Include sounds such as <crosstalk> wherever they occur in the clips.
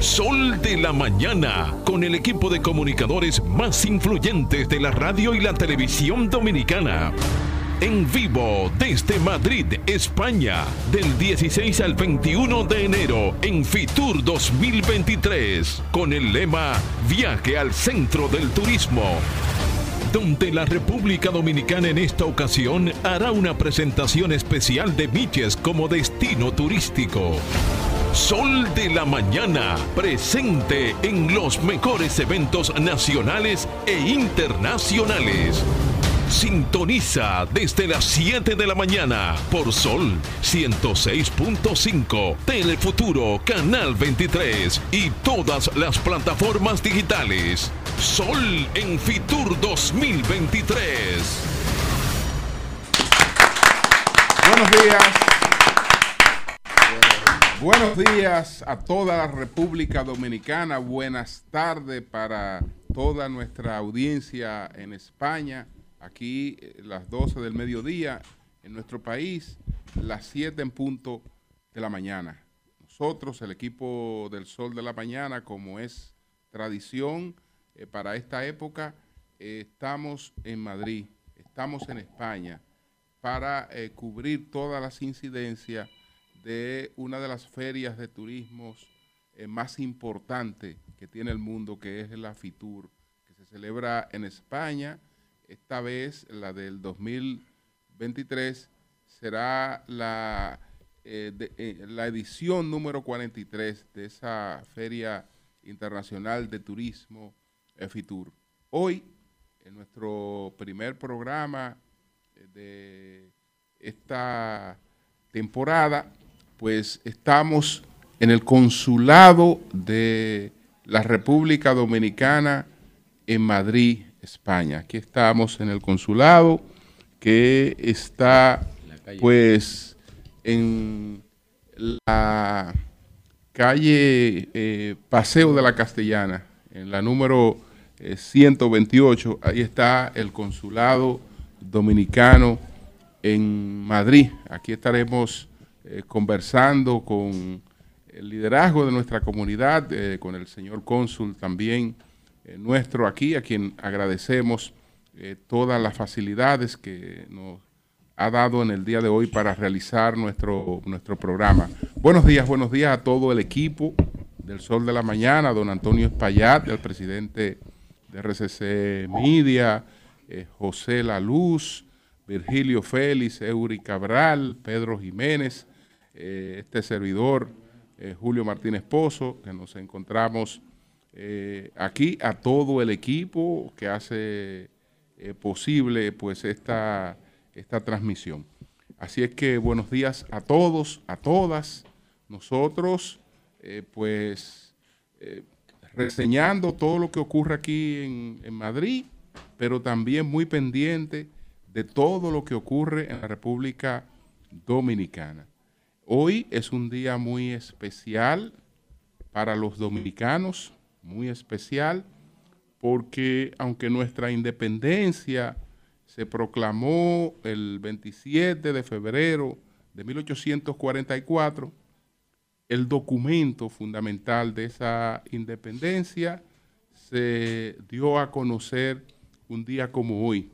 Sol de la Mañana, con el equipo de comunicadores más influyentes de la radio y la televisión dominicana. En vivo desde Madrid, España, del 16 al 21 de enero en Fitur 2023, con el lema Viaje al Centro del Turismo donde la República Dominicana en esta ocasión hará una presentación especial de Miches como destino turístico. Sol de la Mañana, presente en los mejores eventos nacionales e internacionales. Sintoniza desde las 7 de la mañana por Sol 106.5, Telefuturo, Canal 23 y todas las plataformas digitales. Sol en Fitur 2023. Buenos días. Buenos días a toda la República Dominicana. Buenas tardes para toda nuestra audiencia en España Aquí eh, las 12 del mediodía en nuestro país, las 7 en punto de la mañana. Nosotros, el equipo del Sol de la Mañana, como es tradición eh, para esta época, eh, estamos en Madrid, estamos en España para cubrir todas las incidencias de una de las ferias de turismo más importantes que tiene el mundo, que es la FITUR, que se celebra en España esta vez, la del 2023, será la, eh, eh, la edición número 43 de esa Feria Internacional de Turismo FITUR. Hoy, en nuestro primer programa eh, de esta temporada, pues estamos en el consulado de la República Dominicana en Madrid, España. Aquí estamos en el consulado que está pues en la calle eh, Paseo de la Castellana, en la número 128. Eh, Ahí está el consulado dominicano en Madrid. Aquí estaremos eh, conversando con el liderazgo de nuestra comunidad, con el señor cónsul también eh, nuestro aquí, a quien agradecemos eh, todas las facilidades que nos ha dado en el día de hoy para realizar nuestro, nuestro programa. Buenos días, buenos días a todo el equipo del Sol de la Mañana, don Antonio Espaillat, el presidente de RCC Media, eh, José La Luz, Virgilio Félix, Eury Cabral, Pedro Jiménez, este servidor, Julio Martínez Pozo, que nos encontramos eh, aquí a todo el equipo que hace eh, posible pues esta, esta transmisión. Así es que buenos días a todos, a todas. Nosotros eh, pues reseñando todo lo que ocurre aquí en, en Madrid, pero también muy pendiente de todo lo que ocurre en la República Dominicana. Hoy es un día muy especial para los dominicanos, muy especial porque aunque nuestra independencia se proclamó el 27 de febrero de 1844, el documento fundamental de esa independencia se dio a conocer un día como hoy,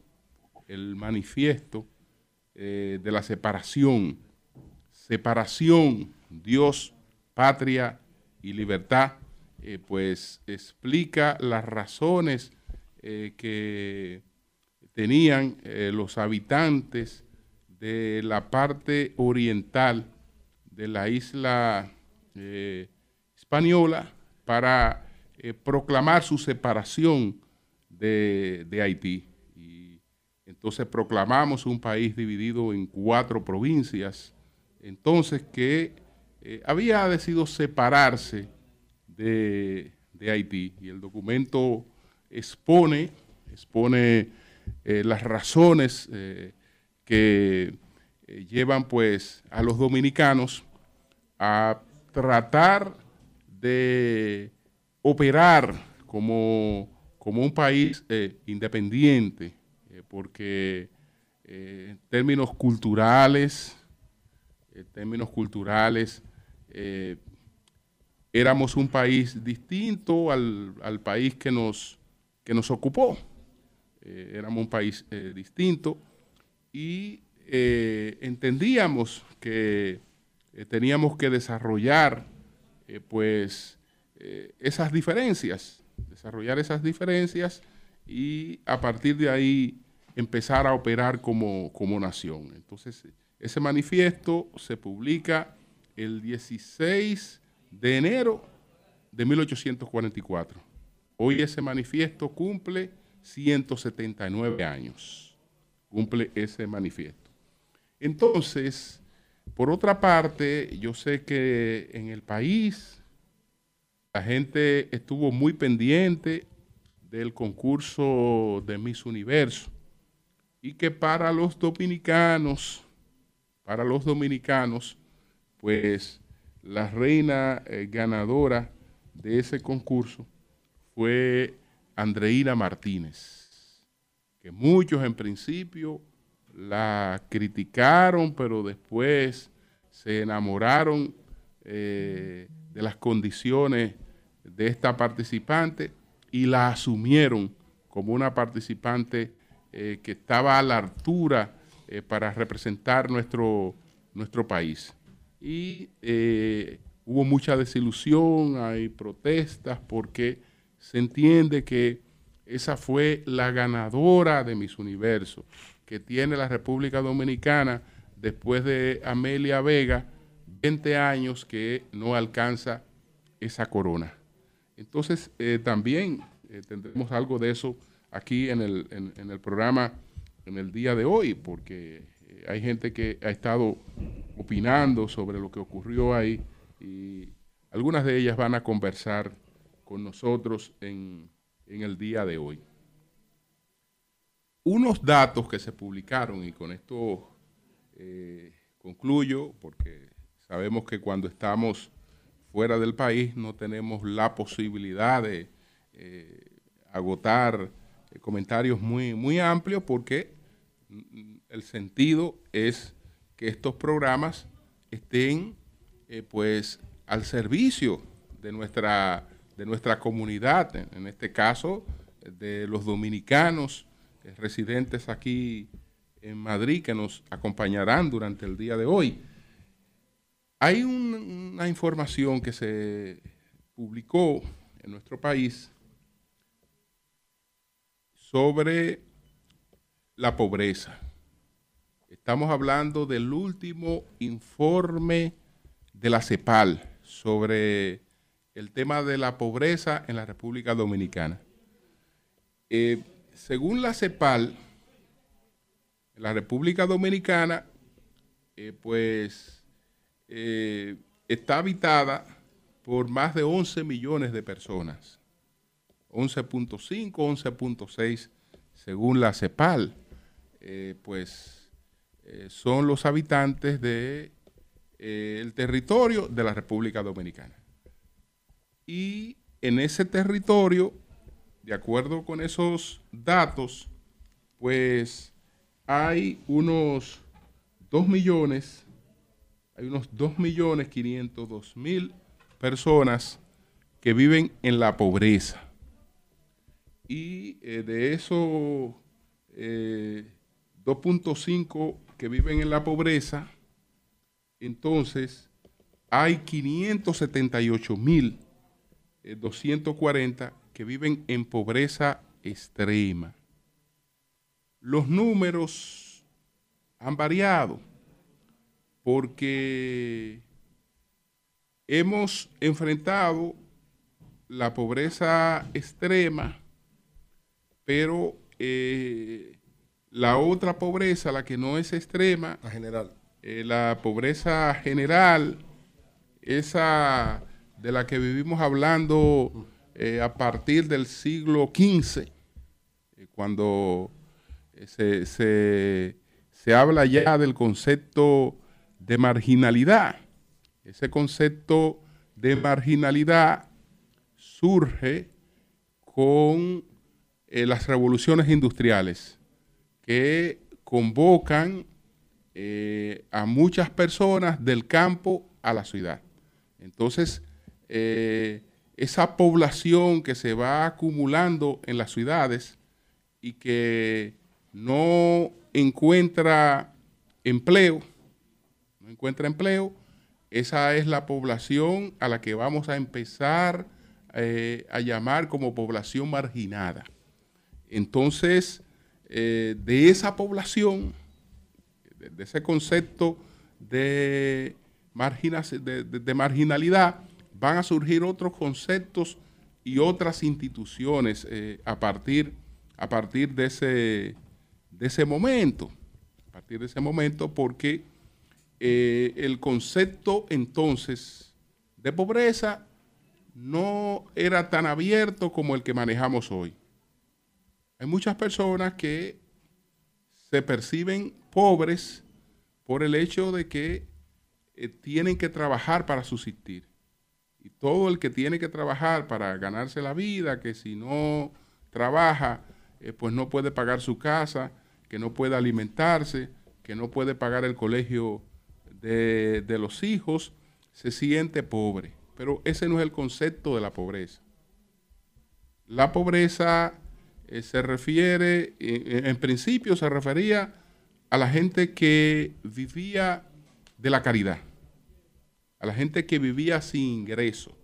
el manifiesto eh, de la separación, separación, Dios, patria y libertad, eh, pues explica las razones eh, que tenían eh, los habitantes de la parte oriental de la isla española para proclamar su separación de, de Haití. Y entonces proclamamos un país dividido en cuatro provincias, entonces que había decidido separarse de, Haití. Y el documento expone, expone eh, las razones eh, que eh, llevan pues a los dominicanos a tratar de operar como, como un país independiente, porque en términos culturales, en términos culturales, éramos un país distinto al, país que nos, que nos ocupó. Eh, éramos un país eh, distinto y eh, entendíamos que teníamos que desarrollar pues esas diferencias, desarrollar esas diferencias y a partir de ahí empezar a operar como, como nación. Entonces, ese manifiesto se publica el 16 de enero de 1844. Hoy ese manifiesto cumple 179 años. Cumple ese manifiesto. Entonces, por otra parte, yo sé que en el país la gente estuvo muy pendiente del concurso de Miss Universo y que para los dominicanos, para los dominicanos, pues la reina eh, ganadora de ese concurso fue Andreina Martínez, que muchos en principio la criticaron, pero después se enamoraron eh, de las condiciones de esta participante y la asumieron como una participante eh, que estaba a la altura para representar nuestro, nuestro país y eh, hubo mucha desilusión, hay protestas porque se entiende que esa fue la ganadora de Miss Universo que tiene la República Dominicana después de Amelia Vega, 20 años que no alcanza esa corona. Entonces, eh, también eh, tendremos algo de eso aquí en el, en el programa en el día de hoy, porque hay gente que ha estado opinando sobre lo que ocurrió ahí y algunas de ellas van a conversar con nosotros en, el día de hoy. Unos datos que se publicaron, y con esto eh, concluyo, porque sabemos que cuando estamos fuera del país no tenemos la posibilidad de eh, agotar eh, comentarios muy, muy amplios, porque el sentido es que estos programas estén eh, pues al servicio de nuestra, de nuestra comunidad, en, este caso de los dominicanos eh, residentes aquí en Madrid que nos acompañarán durante el día de hoy. Hay una información que se publicó en nuestro país sobre la pobreza. Estamos hablando del último informe de la CEPAL sobre el tema de la pobreza en la República Dominicana. Eh, según la CEPAL, la República Dominicana, eh, pues, eh, está habitada por más de 11 millones de personas. 11.5, 11.6, según la CEPAL. Pues eh, son los habitantes del de, eh, territorio de la República Dominicana. Y en ese territorio, de acuerdo con esos datos, pues hay unos 2 millones, hay unos 2 millones 502 mil personas que viven en la pobreza. Y eh, de esos 2.5 que viven en la pobreza, entonces hay 578 mil 240 eh, que viven en pobreza extrema. Los números han variado porque hemos enfrentado la pobreza extrema, pero eh, la otra pobreza, la que no es extrema, la general. Eh, la pobreza general, esa de la que vivimos hablando eh, a partir del siglo XV, eh, cuando se, se habla ya del concepto de marginalidad. Ese concepto de marginalidad surge con las revoluciones industriales que convocan eh, a muchas personas del campo a la ciudad. Entonces, eh, esa población que se va acumulando en las ciudades y que no encuentra empleo, no encuentra empleo, esa es la población a la que vamos a empezar eh, a llamar como población marginada. Entonces, eh, de esa población, de, ese concepto de, marginalidad, van a surgir otros conceptos y otras instituciones eh, a, partir, a partir de ese, de ese momento. A partir de ese momento, porque eh, el concepto entonces de pobreza no era tan abierto como el que manejamos hoy. Hay muchas personas que se perciben pobres por el hecho de que eh, tienen que trabajar para subsistir. Y todo el que tiene que trabajar para ganarse la vida, que si no trabaja, eh, pues no puede pagar su casa, que no puede alimentarse, que no puede pagar el colegio de, de los hijos, se siente pobre. Pero ese no es el concepto de la pobreza. La pobreza eh, se refiere, en principio se refería a la gente que vivía de la caridad, a la gente que vivía sin ingreso,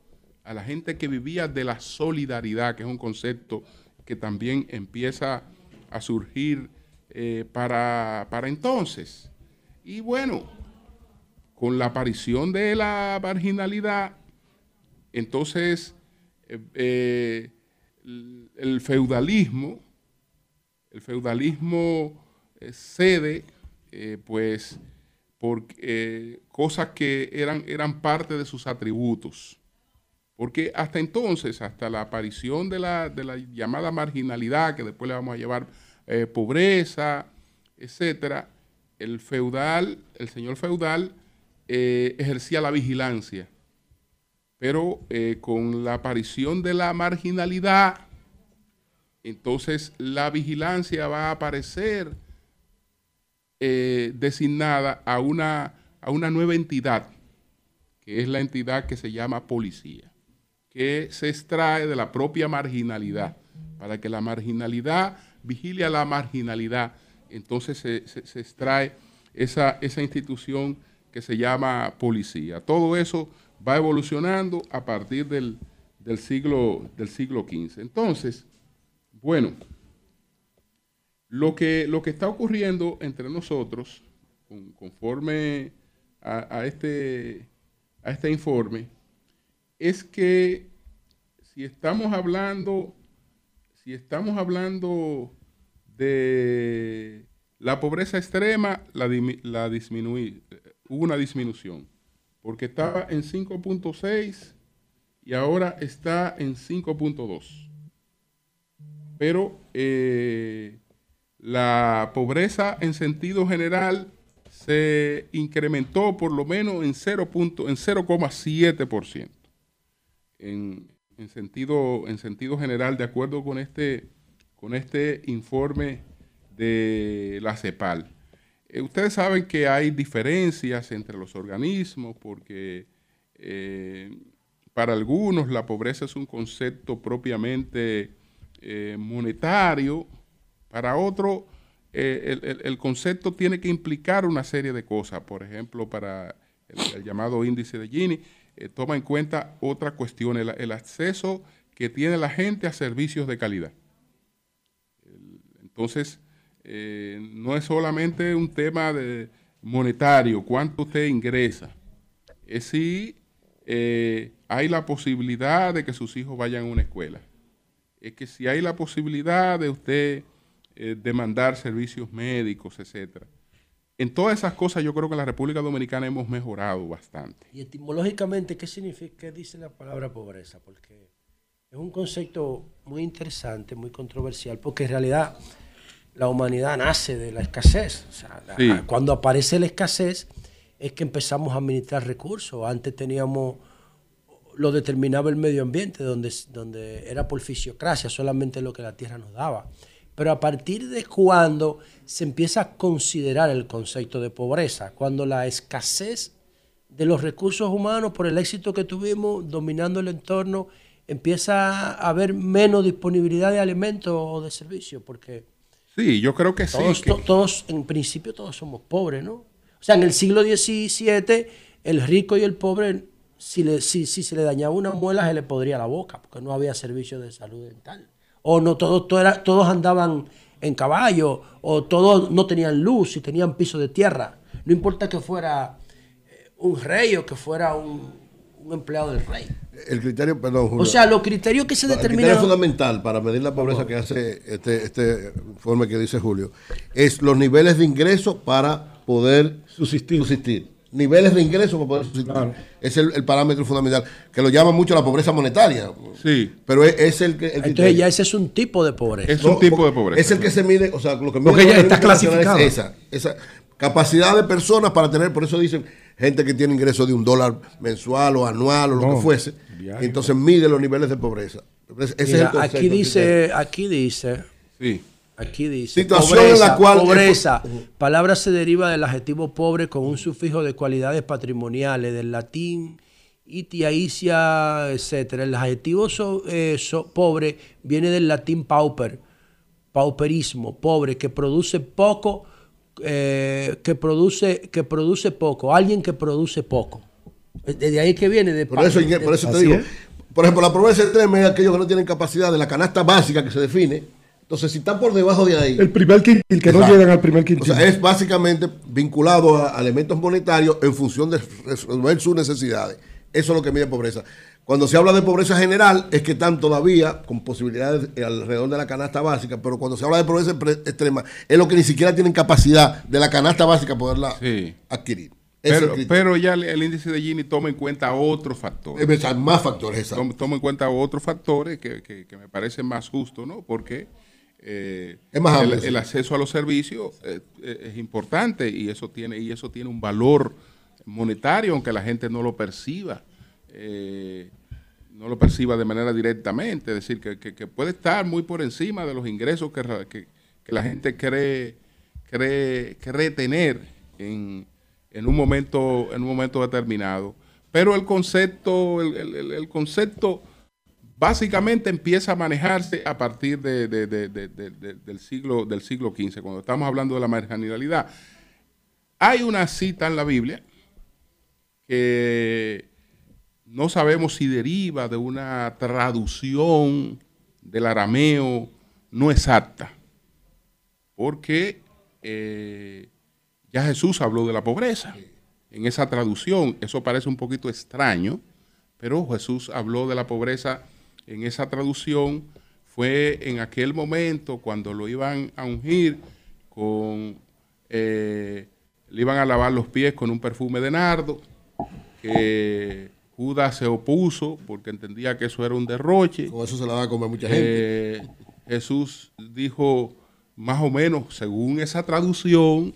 a la gente que vivía de la solidaridad, que es un concepto que también empieza a surgir eh, para, entonces. Y bueno, con la aparición de la marginalidad, entonces eh, el feudalismo, el feudalismo eh, cede, eh, pues, por eh, cosas que eran, eran parte de sus atributos. Porque hasta entonces, hasta la aparición de la, de la llamada marginalidad, que después le vamos a llevar pobreza, etcétera, el feudal, el señor feudal, ejercía la vigilancia pero eh, con la aparición de la marginalidad, entonces la vigilancia va a aparecer eh, designada a una, a una nueva entidad, que es la entidad que se llama policía, que se extrae de la propia marginalidad, para que la marginalidad vigile a la marginalidad. Entonces se, se extrae esa, esa institución que se llama policía. Todo eso va evolucionando a partir del, siglo, del siglo XV. Entonces, bueno, lo que, lo que está ocurriendo entre nosotros, conforme a, este, a este informe, es que si estamos hablando, si estamos hablando de la pobreza extrema, la, la disminuí, hubo una disminución porque estaba en 5.6 y ahora está en 5.2. Pero eh, la pobreza en sentido general se incrementó por lo menos en 0,7% en, en, sentido, en sentido general, de acuerdo con este, con este informe de la CEPAL. Eh, ustedes saben que hay diferencias entre los organismos porque eh, para algunos la pobreza es un concepto propiamente eh, monetario, para otros el, concepto tiene que implicar una serie de cosas. Por ejemplo, para el, llamado índice de Gini, toma en cuenta otra cuestión, el, acceso que tiene la gente a servicios de calidad. Entonces, eh, no es solamente un tema de monetario, cuánto usted ingresa, es si eh, hay la posibilidad de que sus hijos vayan a una escuela, es que si hay la posibilidad de usted eh, demandar servicios médicos, etcétera. En todas esas cosas yo creo que en la República Dominicana hemos mejorado bastante. Y etimológicamente, ¿qué significa, qué dice la palabra pobreza? Porque es un concepto muy interesante, muy controversial, porque en realidad la humanidad nace de la escasez. Cuando aparece la escasez es que empezamos a administrar recursos. Antes teníamos, lo determinaba el medio ambiente, donde, donde era por fisiocracia, solamente lo que la tierra nos daba. Pero a partir de cuando se empieza a considerar el concepto de pobreza, cuando la escasez de los recursos humanos, por el éxito que tuvimos dominando el entorno, empieza a haber menos disponibilidad de alimentos o de servicios, porque Sí, yo creo que todos, sí. to- todos, en principio, todos somos pobres, ¿no? O sea, en el siglo XVII, el rico y el pobre, si, le, si, si se le dañaba una muela, se le podría la boca, porque no había servicio de salud dental. O no todos, todo era- todos andaban en caballo, o todos no tenían luz y tenían piso de tierra. No importa que fuera eh, un rey o que fuera un, un empleado del rey. El criterio, perdón, Julio. O sea, los criterios que se el criterio determinan... fundamental para medir la pobreza que hace este, este informe que dice Julio es los niveles de ingreso para poder Subsistir. Niveles de ingreso para poder subsistir. Es el, el parámetro fundamental, que lo llama mucho la pobreza monetaria. Sí. Pero es, es el que. el Entonces criterio. ya ese es un tipo de pobreza. Es un tipo de pobreza. Es el que se mide, o sea, lo que mide Porque ya está es clasificado. esa, esa capacidad de personas para tener, por eso dicen gente que tiene ingresos de un dólar mensual o anual o lo que fuese. diario. Entonces mide los niveles de pobreza. Ese es el Mira, concepto, aquí dice, aquí dice, Sí. aquí dice. Situación en la cual- Pobreza. Palabra se deriva del adjetivo pobre con un sufijo de cualidades patrimoniales, del latín, itia, isia, etcétera. El adjetivo so- eh, so- pobre viene del latín pauper, pauperismo, pobre, que produce poco, eh, que produce, que produce poco, alguien que produce poco. Desde ahí que viene de Por eso, por eso te digo. es. Por ejemplo, la pobreza extrema es aquellos que no tienen capacidad de la canasta básica que se define. Entonces, si están por debajo de ahí, El primer quintil, que no llegan al primer o quintil. sea, es básicamente vinculado a, a elementos monetarios en función de resolver sus necesidades. Eso es lo que mide pobreza. Cuando se habla de pobreza general, es que están todavía con posibilidades alrededor de la canasta básica, pero cuando se habla de pobreza extrema, es lo que ni siquiera tienen capacidad de la canasta básica poderla Sí. adquirir. Pero, pero ya el, el índice de Gini toma en cuenta otros factores. Es verdad, más factores, exacto. Toma, toma en cuenta otros factores que, que- que me parecen más justos, ¿no? Porque eh, Es más el, acceso a los servicios eh, eh, es importante y eso tiene y eso tiene un valor monetario, aunque la gente no lo perciba, eh, no lo perciba de manera directamente. Es decir, que, puede estar muy por encima de los ingresos que, la gente cree, tener en, un momento, determinado. Pero el concepto, básicamente empieza a manejarse a partir de- de- de- de- de- de- del, siglo, del siglo XV, cuando estamos hablando de la marginalidad. Hay una cita en la Biblia que no sabemos si deriva de una traducción del arameo no exacta, porque eh, ya Jesús habló de la pobreza. En esa traducción, eso parece un poquito extraño, pero Jesús habló de la pobreza en esa traducción. Fue en aquel momento cuando lo iban a ungir con, eh, le iban a lavar los pies con un perfume de nardo, que Judas se opuso porque entendía que eso era un derroche. Con eso se la va a comer mucha gente. Eh, Jesús dijo más o menos, según esa traducción,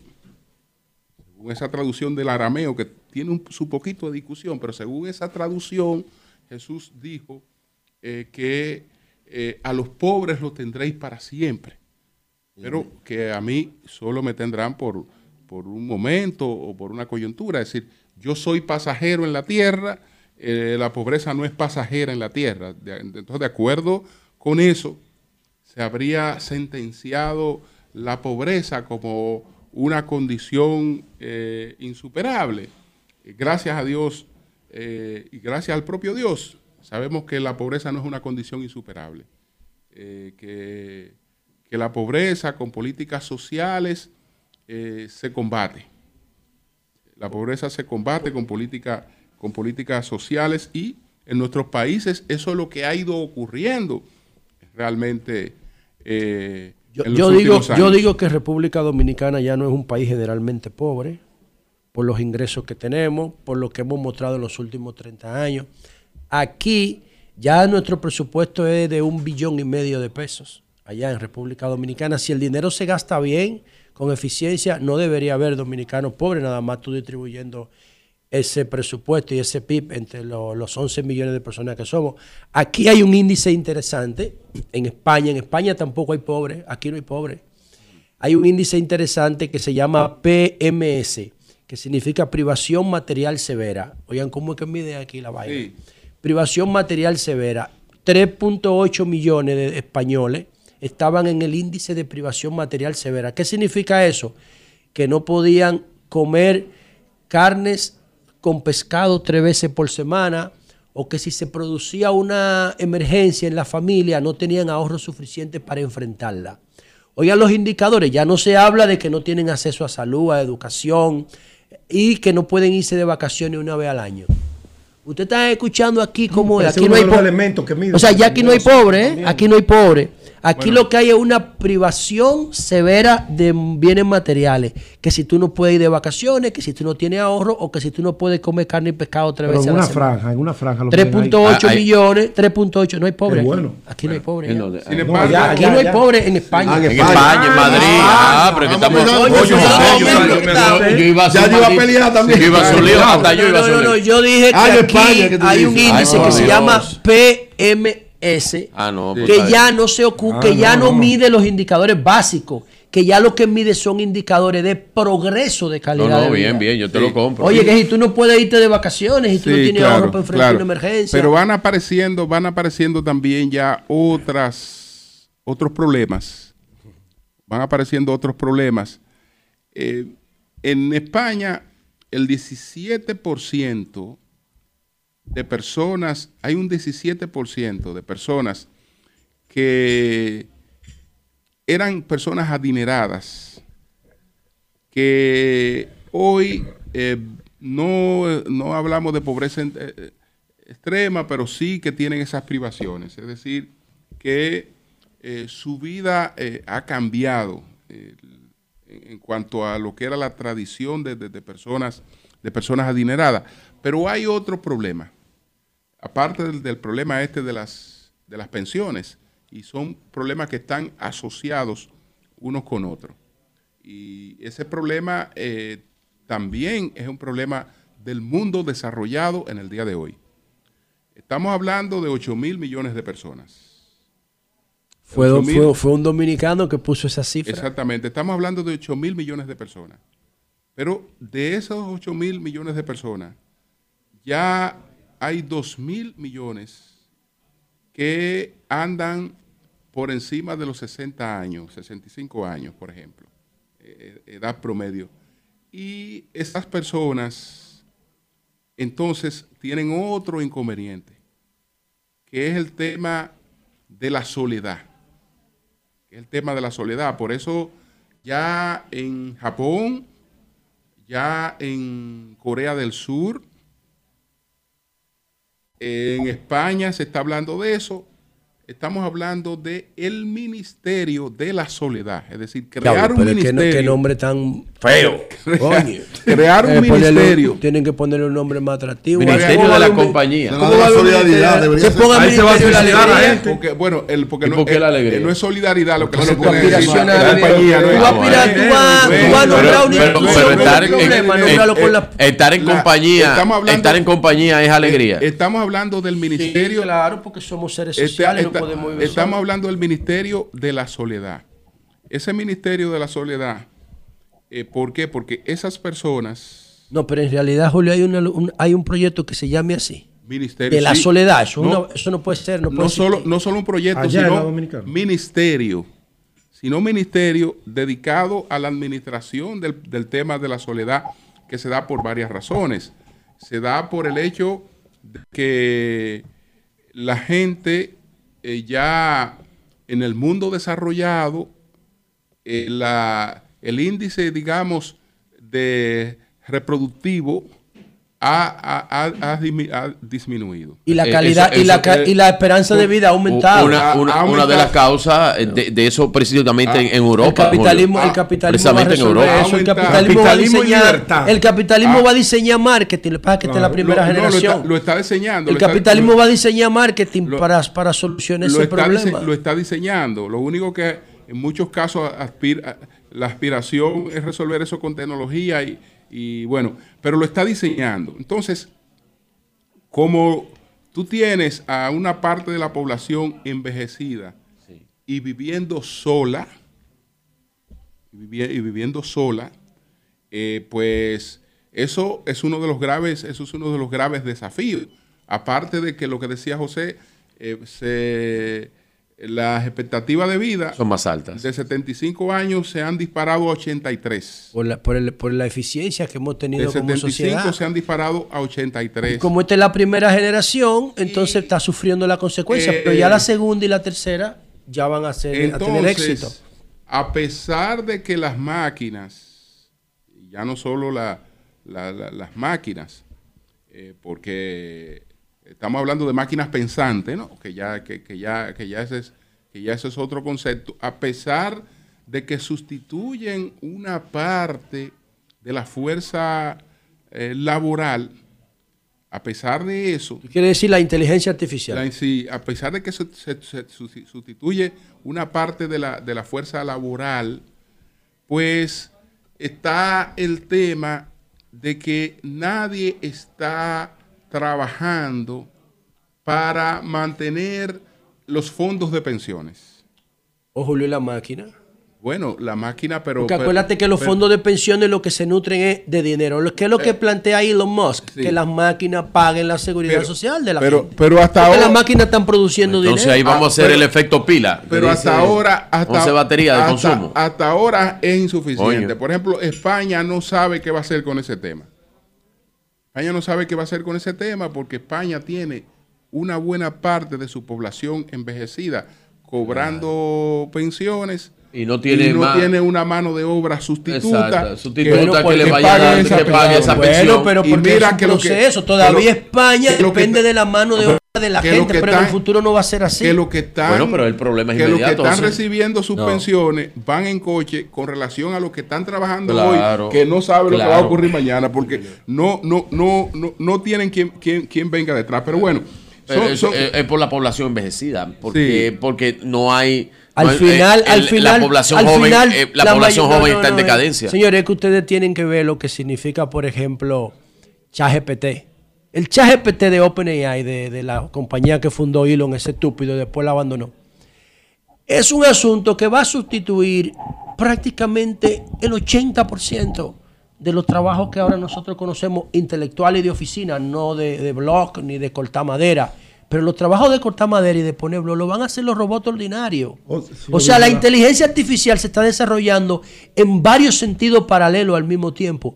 según esa traducción del arameo, que tiene un- su poquito de discusión, pero según esa traducción, Jesús dijo eh, que eh, a los pobres los tendréis para siempre, pero que a mí solo me tendrán por, por un momento o por una coyuntura. Es decir, yo soy pasajero en la tierra, eh, la pobreza no es pasajera en la tierra. Entonces, de acuerdo con eso, se habría sentenciado la pobreza como una condición eh, insuperable. Gracias a Dios eh, y gracias al propio Dios, sabemos que la pobreza no es una condición insuperable. Que, que la pobreza con políticas sociales se combate. La pobreza se combate con, política, con políticas sociales y en nuestros países eso es lo que ha ido ocurriendo realmente. eh, Yo, en los yo digo, yo digo que República Dominicana ya no es un país generalmente pobre, por los ingresos que tenemos, por lo que hemos mostrado en los últimos 30 años. Aquí ya nuestro presupuesto es de un billón y medio de pesos, allá en República Dominicana. Si el dinero se gasta bien, con eficiencia, no debería haber dominicanos pobres, nada más tú distribuyendo ese presupuesto y ese PIB entre lo- los 11 millones de personas que somos. Aquí hay un índice interesante en España. En España tampoco hay pobres, aquí no hay pobres. Hay un índice interesante que se llama PMS, que significa privación material severa. Oigan, ¿cómo es que mide aquí la vaina? Sí. Privación material severa. 3.8 millones de españoles estaban en el índice de privación material severa. ¿Qué significa eso? Que no podían comer carnes con pescado tres veces por semana o que si se producía una emergencia en la familia no tenían ahorros suficientes para enfrentarla. Oigan los indicadores, ya no se habla de que no tienen acceso a salud, a educación y que no pueden irse de vacaciones una vez al año. Usted está escuchando aquí. Ese Aquí no hay elementos que mide. O sea, ya aquí no hay pobre, ¿eh? Aquí no hay pobre. Aquí lo que hay es una privación severa de bienes materiales. Que si tú no puedes ir de vacaciones, que si tú no tienes ahorro o que si tú no puedes comer carne y pescado tres Pero veces en a la una semana. franja, en una franja. lo tienen ahí. 3.8 Ah, millones, 3.8, no hay pobre. Qué aquí. bueno. Aquí no hay pobre. Aquí ya, no hay ya. pobre en España. Ah, en En España. En Madrid. Ah, pero que estamos. Yo- iba a pelear también. Yo iba a lío, hasta yo iba a no, ser no, no, yo dije que Ah, en aquí España, ¿qué tú hay un índice que se llama Dios. PMS, Ah, no, pues, que está ya no se ocupa, Ah, que ya no, mide los indicadores básicos, que ya lo que mide son indicadores de progreso de calidad No, no, de bien, vida. bien, yo te Sí. lo compro. Oye, que si tú no puedes irte de vacaciones y tú no tienes claro, ahorro para enfrentar claro. una emergencia. Pero van apareciendo, van apareciendo también ya otras, otros problemas. Van apareciendo otros problemas. Eh, en España, el 17% de personas, hay un 17% de personas que eran personas adineradas, que hoy eh, no, no hablamos de pobreza eh, extrema, pero sí que tienen esas privaciones. Es decir, que eh, su vida ha cambiado en cuanto a lo que era la tradición de- de personas, de personas adineradas. Pero hay otro problema, aparte del, del problema este de las, de las pensiones, y son problemas que están asociados unos con otros. Y ese problema eh, también es un problema del mundo desarrollado en el día de hoy. Estamos hablando de 8 mil millones de personas. fue- fue un dominicano que puso esa cifra. Exactamente, estamos hablando de 8 mil millones de personas. Pero de esos 8 mil millones de personas, ya hay 2 mil millones que andan por encima de los 60 años, 65 años, por ejemplo, eh, edad promedio. Y esas personas entonces tienen otro inconveniente, que es el tema de la soledad el tema de la soledad. Por eso ya en Japón, ya en Corea del Sur, en España se está hablando de eso. Estamos hablando de el ministerio de la soledad, es decir, crear Diablo, un ministerio. qué nombre tan feo. <laughs> Coño. <laughs> Crear un Eh, ponerle- ministerio. tienen que ponerle un nombre más atractivo. Ministerio ¿Cómo de la un- compañía. Se ¿Cómo la va a haber un solidaridad, ser. ponga Ahí se va a de la la alegría. gente. Porque, bueno, el, porque ¿Y no, por qué la eh, alegría? eh, no es solidaridad lo que se pone aspiración la a la compañía, no Tú es- vas a nombrar una institución pero con estar en- la... La- compañía, estar en compañía es alegría. Eh, Estamos hablando del ministerio. claro, porque somos seres Este- sociales, estamos hablando del Ministerio de la Soledad. Ese Ministerio de la Soledad, eh, ¿por qué? Porque esas personas, No, pero en realidad, Julio, hay, una- un, hay un proyecto que se llame así. Ministerio... De la sí, soledad. Eso no, eso no puede ser. No, solo, no solo un proyecto, Allá sino ministerio, sino ministerio dedicado a la administración del, del tema de la soledad, que se da por varias razones. Se da por el hecho de que la gente eh, ya en el mundo desarrollado, eh, la- el índice, digamos, de reproductivo ha, ha- ha- ha dismi- ha disminuido. Y la Eh, calidad eso- y, la, eso, y la esperanza de vida ha aumentado. Una, una- ha una de las causas eh, de, de eso precisamente en, en Europa. el capitalismo, Julio. el capitalismo Precisamente va a en Europa. eso. El capitalismo, va a diseñar, el capitalismo Ah. va a diseñar marketing. Lo que pasa es que esta es la primera Lo- no, lo generación. está, lo está diseñando. el está- capitalismo lo- va a diseñar marketing lo- para, para solucionar ese está, problema. lo está diseñando. Lo único que en muchos casos aspira- la aspiración es resolver eso con tecnología y, y bueno, pero lo está diseñando. Entonces, como tú tienes a una parte de la población envejecida y viviendo sola, y, vivi- y viviendo sola, eh, pues Eso es uno de los graves, eso es uno de los graves desafíos. Aparte de que lo que decía José, eh, se- las expectativas de vida Son más altas. de 75 años se han disparado a 83. Por la, por, el- por la eficiencia que hemos De tenido como 75 sociedad. se han disparado a 83. Como esta es la primera generación, entonces está sufriendo la consecuencia. Eh, pero ya la segunda y la tercera ya van a, ser, a tener éxito. A pesar de que las máquinas, y ya no solo la- la- la- las máquinas, eh, porque estamos hablando de máquinas pensantes, ¿no? que, ya, que, que ya, que, ya ese es, que ya ese es otro concepto, a pesar de que sustituyen una parte de la fuerza eh, laboral, a pesar de eso, Quiere decir la inteligencia artificial. la- sí, a pesar de que se, se- se susti- sustituye una parte de la, de la fuerza laboral, pues está el tema de que nadie está trabajando para mantener los fondos de pensiones. O Julio y la máquina. Bueno, la máquina, pero... Porque pero- acuérdate que los pero- fondos de pensiones lo que se nutren es de dinero. Lo- ¿Qué es lo que plantea Elon Musk? Sí. Que las máquinas paguen la seguridad Pero- social de la pero- gente. pero hasta Porque ahora- las máquinas están produciendo Entonces dinero. ahí vamos a hacer pero- el efecto pila. Pero dice hasta ahora, hasta, 11 baterías de hasta- consumo. hasta ahora es insuficiente. Coño. Por ejemplo, España no sabe qué va a hacer con ese tema. España no sabe qué va a hacer con ese tema porque España tiene una buena parte de su población envejecida cobrando pensiones Y no tiene no más- tiene una mano de obra sustituta Exacto, sustituta bueno, que pues, le vaya esa que pague esa pensión. Bueno, pero Y mira es que lo que- proceso. Todavía que lo- España que que depende de la mano de obra de la que gente, que pero en el futuro no va a ser así. que lo que están Bueno, pero el problema es que lo que están recibiendo sus no. pensiones van en coche con relación a lo que están trabajando Claro, hoy que no saben lo que va a ocurrir mañana porque no no no no, no tienen quien, quien, quien venga detrás pero bueno Pero son- eso son- es, es por la población envejecida, porque, Sí. porque no hay... Al no final, eh, al el- final, La población al joven, final, eh, la la población mayor- no, joven no, está en decadencia. Señores, es que ustedes tienen que ver lo que significa, por ejemplo, ChatGPT. El ChatGPT de OpenAI, de, de la compañía que fundó Elon, ese estúpido, y después la abandonó. Es un asunto que va a sustituir prácticamente el 80% de los trabajos que ahora nosotros conocemos intelectuales de oficina, no de, de blog ni de cortar madera. Pero los trabajos de cortar madera y de poner blog lo van a hacer los robots ordinarios. Oh, sí, o sea, la inteligencia artificial se está desarrollando en varios sentidos paralelos al mismo tiempo.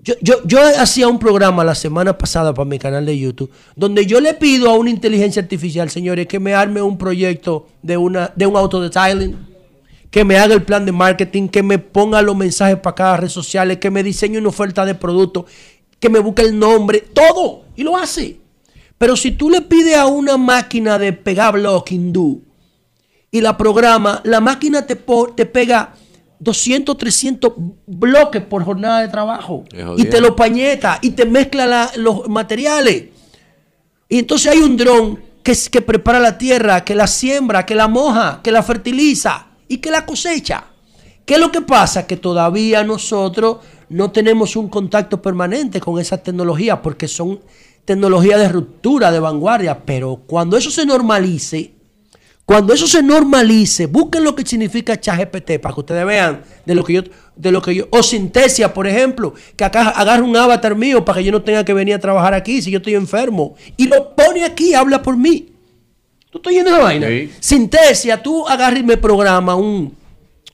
Yo, yo, yo hacía un programa la semana pasada para mi canal de YouTube, donde yo le pido a una inteligencia artificial, señores, que me arme un proyecto de, una, de un auto detailing, que me haga el plan de marketing, que me ponga los mensajes para cada red social, que me diseñe una oferta de producto, que me busque el nombre, todo, y lo hace. Pero si tú le pides a una máquina de pegar block hindú y la programa, la máquina te, te pega 200, 300 bloques por jornada de trabajo y te lo pañeta y te mezcla la- los materiales. Y entonces hay un dron que, que prepara la tierra, que la siembra, que la moja, que la fertiliza y que la cosecha. ¿Qué es lo que pasa? Que todavía nosotros no tenemos un contacto permanente con esas tecnologías porque son tecnologías de ruptura, de vanguardia. Pero cuando eso se normalice, cuando eso se normalice, busquen lo que significa ChatGPT para que ustedes vean de lo que yo, de lo que yo, o Sintesia, por ejemplo, que acá agarre un avatar mío para que yo no tenga que venir a trabajar aquí si yo estoy enfermo y lo pone aquí, habla por mí. ¿Tú estás yendo esa vaina? Sí. Sintesia, tú agarras y me programa un,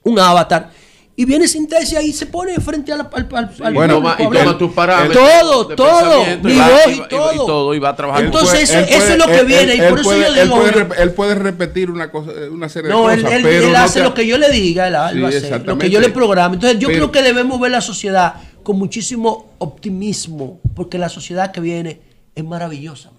un avatar y viene Sintesia y se pone frente al, al, al- al Bueno, público y a hablar. toma tus parámetros Todo, de todo, mi y va- voz y y va- y todo. todo, y va trabajando. Entonces, Él eso, eso es lo que él- viene. él- y por eso puede- yo él digo. puede, él puede repetir una cosa, una serie no, de él, cosas, él- pero él no hace te- lo que yo le diga, él, él Sí, va a hacer, lo que yo le programe. Entonces, yo Pero- creo que debemos ver la sociedad con muchísimo optimismo, porque la sociedad que viene es maravillosa.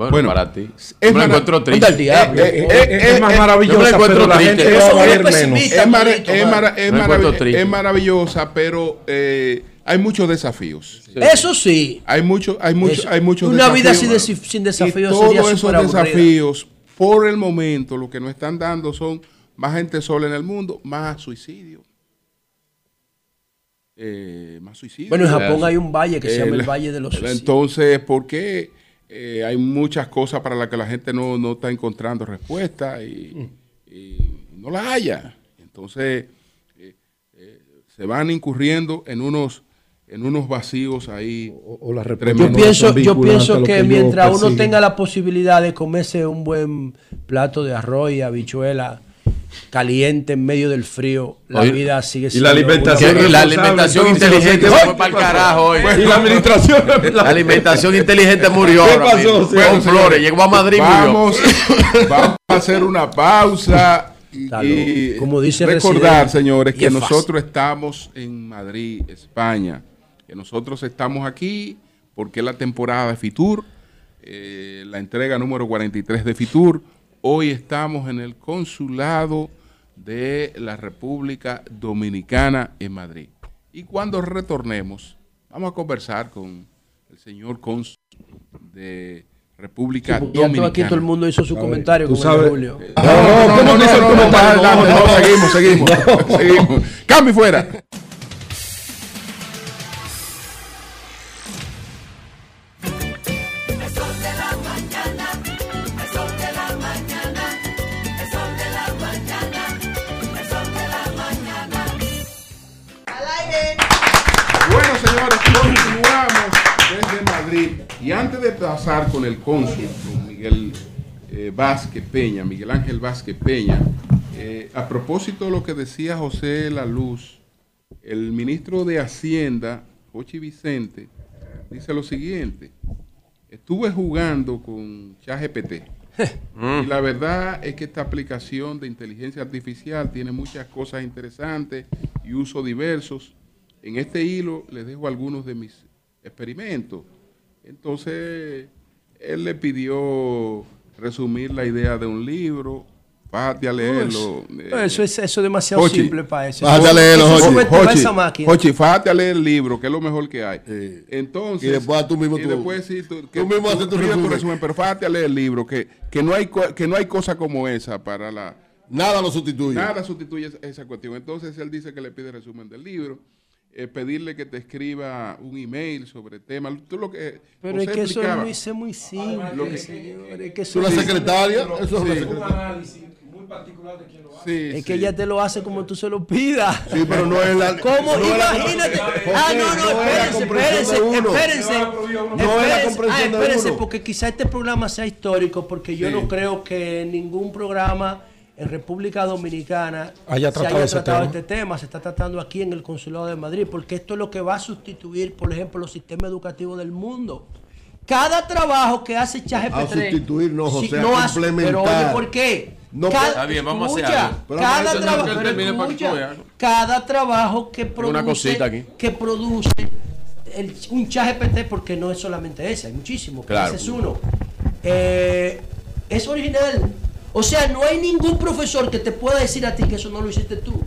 Bueno, Bueno, para ti. es me encuentro triste. Es- es más maravillosa, pero la gente Eso va a es ver menos. pesimista. es, mara- Manolito, es mara- es Me marav- encuentro triste. es maravillosa, pero eh, hay muchos desafíos. Eso sí. Hay mucho, hay mucho, hay muchos Una vida sin sin desafíos Y sería todos esos desafíos, por el momento, lo que nos están dando son más gente sola en el mundo, más suicidio. Eh, más suicidio. Bueno, en Japón hay un valle que se llama el Valle de los Suicidios. Entonces, ¿por qué eh, hay muchas cosas para las que la gente no, no está encontrando respuesta y, y no las haya? Entonces, eh, eh, se van incurriendo en unos, en unos vacíos ahí. O, o la Yo pienso, yo pienso que mientras uno tenga la posibilidad de comerse un buen plato de arroz y habichuela caliente en medio del frío, la Oye, vida sigue y siendo la una alimentación Que la alimentación inteligente ¿qué fue para el carajo hoy. Y la administración. La alimentación inteligente murió ¿Qué pasó? Con Flores, llegó a Madrid y murió. Vamos, vamos a hacer una pausa y, Salud. y Como dice recordar, Residente, señores, y que nosotros estamos en Madrid, España. Que nosotros estamos aquí porque es la temporada de Fitur, eh, la entrega número 43 de Fitur. Hoy estamos en el consulado de la República Dominicana en Madrid. Y cuando retornemos, vamos a conversar con el señor cónsul de República todo Dominicana. aquí todo el mundo hizo su comentario tú sabes- Julio. No, no, no, no, dice el no, no, comentario? no, no, No, no, no. seguimos, seguimos, seguimos. Cambio fuera. Y antes de pasar con el cónsul, con Miguel eh, Vázquez Peña, Miguel Ángel Vázquez Peña, eh, a propósito de lo que decía José La Luz, el ministro de Hacienda, Jochi Vicente, dice lo siguiente. Estuve jugando con ChatGPT. Y la verdad es que esta aplicación de inteligencia artificial tiene muchas cosas interesantes y usos diversos. En este hilo les dejo algunos de mis experimentos. Entonces, él le pidió resumir la idea de un libro. Fájate a leerlo. No, eso, es, eso es demasiado Jochi. simple para eso. Bájate a leerlo, Jochi. Jochi, esa máquina. Jochi, fájate a leer el libro, que es lo mejor que hay. Sí. Entonces, Y después tú mismo y tú- después sí, tú, que tú mismo haces tu resumen. pero fájate a leer el libro, que, que, no hay, co- que no hay cosa como esa para la... Nada lo sustituye. Nada sustituye esa- esa cuestión. Entonces él dice que le pide resumen del libro, eh, pedirle que te escriba un email sobre temas. Tú lo que Pero José es que eso es explicaba. muy, es muy simple, Lo que- señor. Es que, Es eso una es- secretaria. Eso es una Sí. secretaria. Sí, es sí. que ella te lo hace como tú se lo pidas. Sí, pero no es la. ¿Cómo? no es la- Imagínate. José, Ah, no, no, no es la espérense, espérense, de uno. espérense. No es la Espérense, comprensión ah, de espérense, uno. porque quizá este programa sea histórico, porque yo Sí. no creo que ningún programa en República Dominicana Haya se haya tratado tema. este tema. Se está tratando aquí en el Consulado de Madrid, porque esto es lo que va a sustituir, por ejemplo, los sistemas educativos del mundo. Cada trabajo que hace ChatGPT A sustituir, no, José, no complementar. Pero oye, ¿por qué? No, Cada- Está bien, vamos a hacer escucha, cada, a hacer algo escucha, veas. cada trabajo que una produce, cosita aquí. que produce el- un chat GPT, porque no es solamente ese, hay muchísimos, Claro. ese es uno. Eh, es original. O sea, no hay ningún profesor que te pueda decir a ti que eso no lo hiciste tú.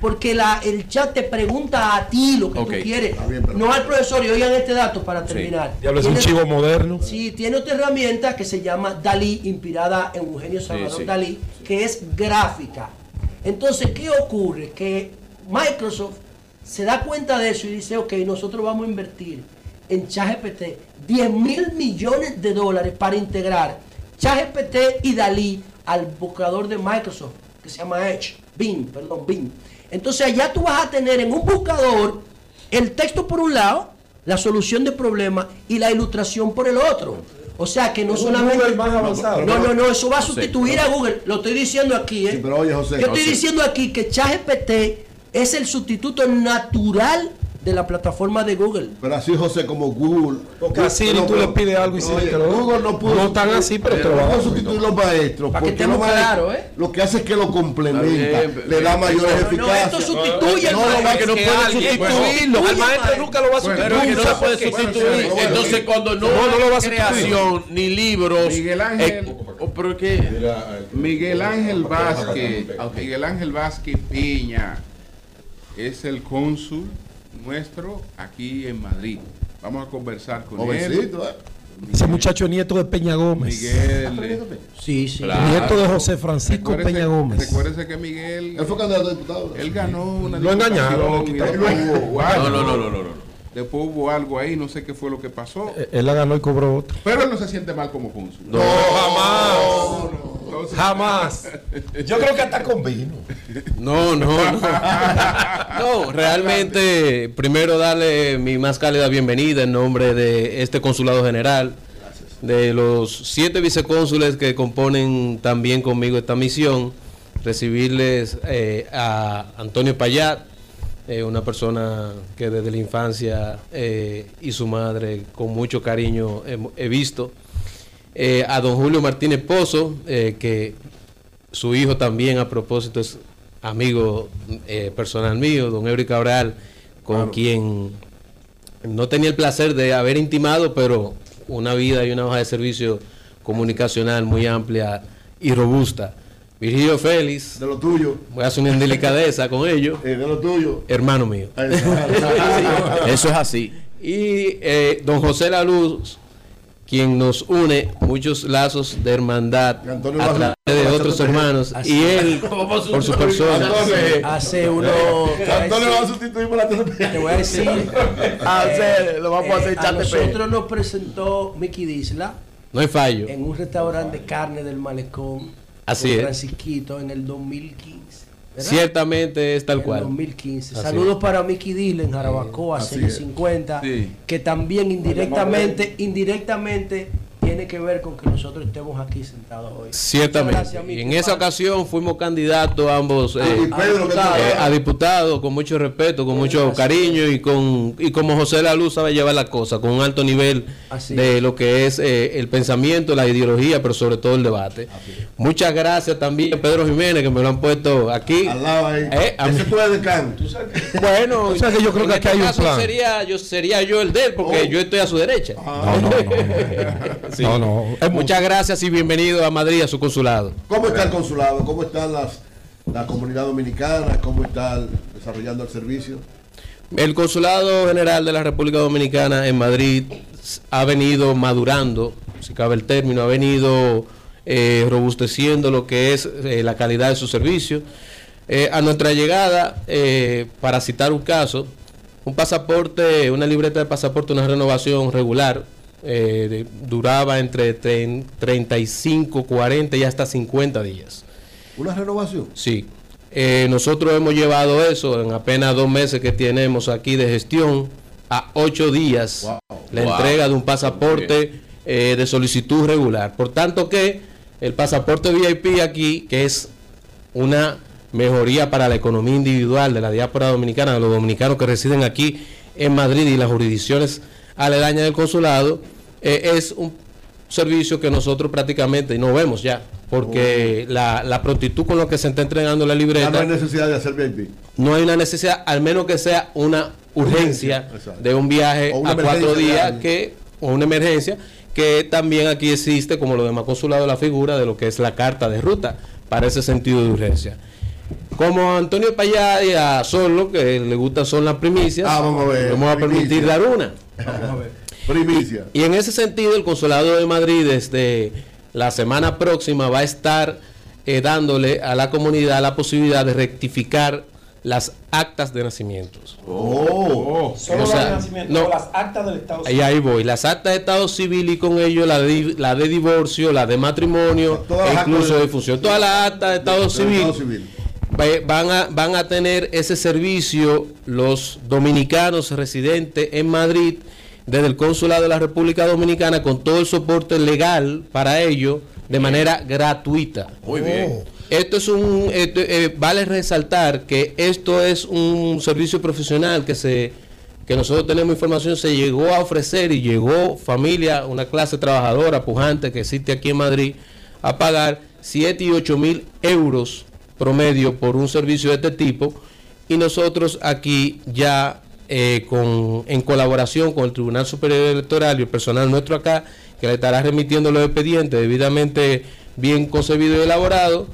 Porque la, el chat te pregunta a ti lo que tú quieres. Bien, no al profesor. Y oigan este dato para terminar. Diablo, es un chivo moderno. Sí, tiene otra herramienta que se llama Dalí, inspirada en Eugenio Salvador sí. Dalí, que es gráfica. Entonces, ¿qué ocurre? Que Microsoft se da cuenta de eso y dice, ok, nosotros vamos a invertir en ChatGPT 10 mil millones de dólares para integrar ChatGPT y Dalí al buscador de Microsoft, que se llama Edge, Bing, perdón, Bing. Entonces allá tú vas a tener en un buscador el texto por un lado, la solución de problema y la ilustración por el otro. O sea que no Es solamente... Más avanzado. No, no, no, eso va a sustituir a Google. Lo estoy diciendo aquí, ¿eh? Sí, pero oye, José, Yo estoy José. diciendo aquí que ChatGPT es el sustituto natural de la plataforma de Google. Pero así, José, como Google. Porque a Siri Pero- tú le pides algo y Siri te lo. Google no pudo. No tan así, pero te lo va a no sustituir los maestros. Para que porque estemos claros, ¿eh? Lo que hace es que lo complementa. Le da mayores No, no, eficacia. esto sustituye al No, no, maestro. que no puede sustituirlo. Bueno, Al maestro nunca lo va a Pero que no se puede sustituir. bueno, Entonces, cuando no, No, no lo va a hay sustituir. creación ni libros. Miguel Ángel. Miguel Ángel Vázquez, Miguel Ángel Vázquez Piña es el cónsul nuestro aquí en Madrid. Vamos a conversar con él. Jovencito, ¿eh? Ese muchacho nieto de Peña Gómez. Miguel, eh, Sí, sí. Claro. Nieto de José Francisco recuérdese, Peña Gómez. recuérdese que Miguel, Él fue candidato a diputado. él ganó una Lo engañaron. No, no, no, no, no. no. Después hubo algo ahí, no sé qué fue lo que pasó. Eh, Él la ganó y cobró otra. Pero él no se siente mal como cónsul. No, jamás. Entonces, Jamás. Yo creo que hasta con vino. No, no, no. <laughs> No, realmente, primero darle mi más cálida bienvenida en nombre de este consulado general, de los siete vicecónsules que componen también conmigo esta misión, recibirles eh, a Antonio Payat, eh, una persona que desde la infancia eh, y su madre con mucho cariño he, he visto, Eh, a don Julio Martínez Pozo, eh, que su hijo también a propósito es amigo eh, personal mío, don Eury Cabral, con quien no tenía el placer de haber intimado, pero una vida y una hoja de servicio comunicacional muy amplia y robusta. Virgilio Félix, De lo tuyo. voy a hacer una delicadeza con ellos, eh, de lo tuyo. hermano mío. <laughs> Eso es así. Y eh, don José La Luz, quien nos une muchos lazos de hermandad Antonio a través de otros hermanos. Y él, por su persona. Hace uno. Antonio va a sustituir por la Te voy a decir. <laughs> Ah, eh, lo vamos a hacer eh, a nosotros nos presentó Mickey Disla No hay fallo. en un restaurante de carne del Malecón. Así es. Francisquito en el 2015. ¿Verdad? Ciertamente es tal En cual. 2015. Así Saludos es. para Mickey Disla en Jarabacoa, Así serie es. 50. Sí. Que también indirectamente, indirectamente tiene que ver con que nosotros estemos aquí sentados hoy. Ciertamente. Y en esa ocasión fuimos candidatos ambos eh, Pedro, que diputado. eh, a diputados con mucho respeto, con mucho cariño y con y como José La Luz sabe llevar la cosa con un alto nivel Así de lo que es eh, el pensamiento, la ideología, pero sobre todo el debate. Muchas gracias también a Pedro Jiménez que me lo han puesto aquí. Al lado ahí. Eh, a Ese mí- tú eres decano. Bueno, O sea que yo creo que este aquí hay un caso plan. Sería yo sería yo el de él porque Oh. yo estoy a su derecha. No, no, no. <laughs> <laughs> Sí. No, no. Es Muchas gracias y bienvenido a Madrid a su consulado. ¿Cómo está el consulado? ¿Cómo está las, la comunidad dominicana? ¿Cómo está desarrollando el servicio? El Consulado General de la República Dominicana en Madrid ha venido madurando, si cabe el término, ha venido eh, robusteciendo lo que es eh, la calidad de su servicio. Eh, a nuestra llegada, eh, para citar un caso, un pasaporte, una libreta de pasaporte, una renovación regular, eh, duraba entre tre- 35, 40 y hasta 50 días. ¿Una renovación? Sí. Eh, nosotros hemos llevado eso en apenas dos meses que tenemos aquí de gestión a ocho días la Wow. entrega de un pasaporte eh, de solicitud regular. Por tanto que el pasaporte VIP aquí, que es una mejoría para la economía individual de la diáspora dominicana, de los dominicanos que residen aquí en Madrid y las jurisdicciones aledañas del consulado, eh, es un servicio que nosotros prácticamente no vemos ya, porque la, la prontitud con lo que se está entregando la Ya libreta no hay necesidad de hacer VIP. no hay una necesidad, al menos que sea una urgencia de un viaje a cuatro días que o una emergencia que también aquí existe como lo demás consulado la figura de lo que es la carta de ruta para ese sentido de urgencia. Como a Antonio Payá y a Solo, que le gustan son las primicias, Ah, vamos a ver, vamos a permitir primicia. dar una. Primicia. Y en ese sentido, el Consulado de Madrid desde la semana próxima va a estar eh, dándole a la comunidad la posibilidad de rectificar las actas de nacimientos. Oh. Solo O sea, las de nacimiento, no. las actas del Estado Ahí, ahí voy. Las actas de estado civil y con ello la de, la de divorcio, la de matrimonio, Todas las e incluso actas de- de difusión. Todas las actas de estado civil, Estado civil. Va- van, a, van a tener ese servicio los dominicanos residentes en Madrid desde el Consulado de la República Dominicana con todo el soporte legal para ello de manera gratuita. Muy bien. Esto es un, esto, eh, vale resaltar que esto es un servicio profesional que se, que nosotros tenemos información, se llegó a ofrecer y llegó familia, una clase trabajadora pujante que existe aquí en Madrid, a pagar 7 y 8 mil euros promedio por un servicio de este tipo. Y nosotros aquí ya eh, con, en colaboración con el Tribunal Superior Electoral y el personal nuestro acá, que le estará remitiendo los expedientes debidamente bien concebido y elaborado,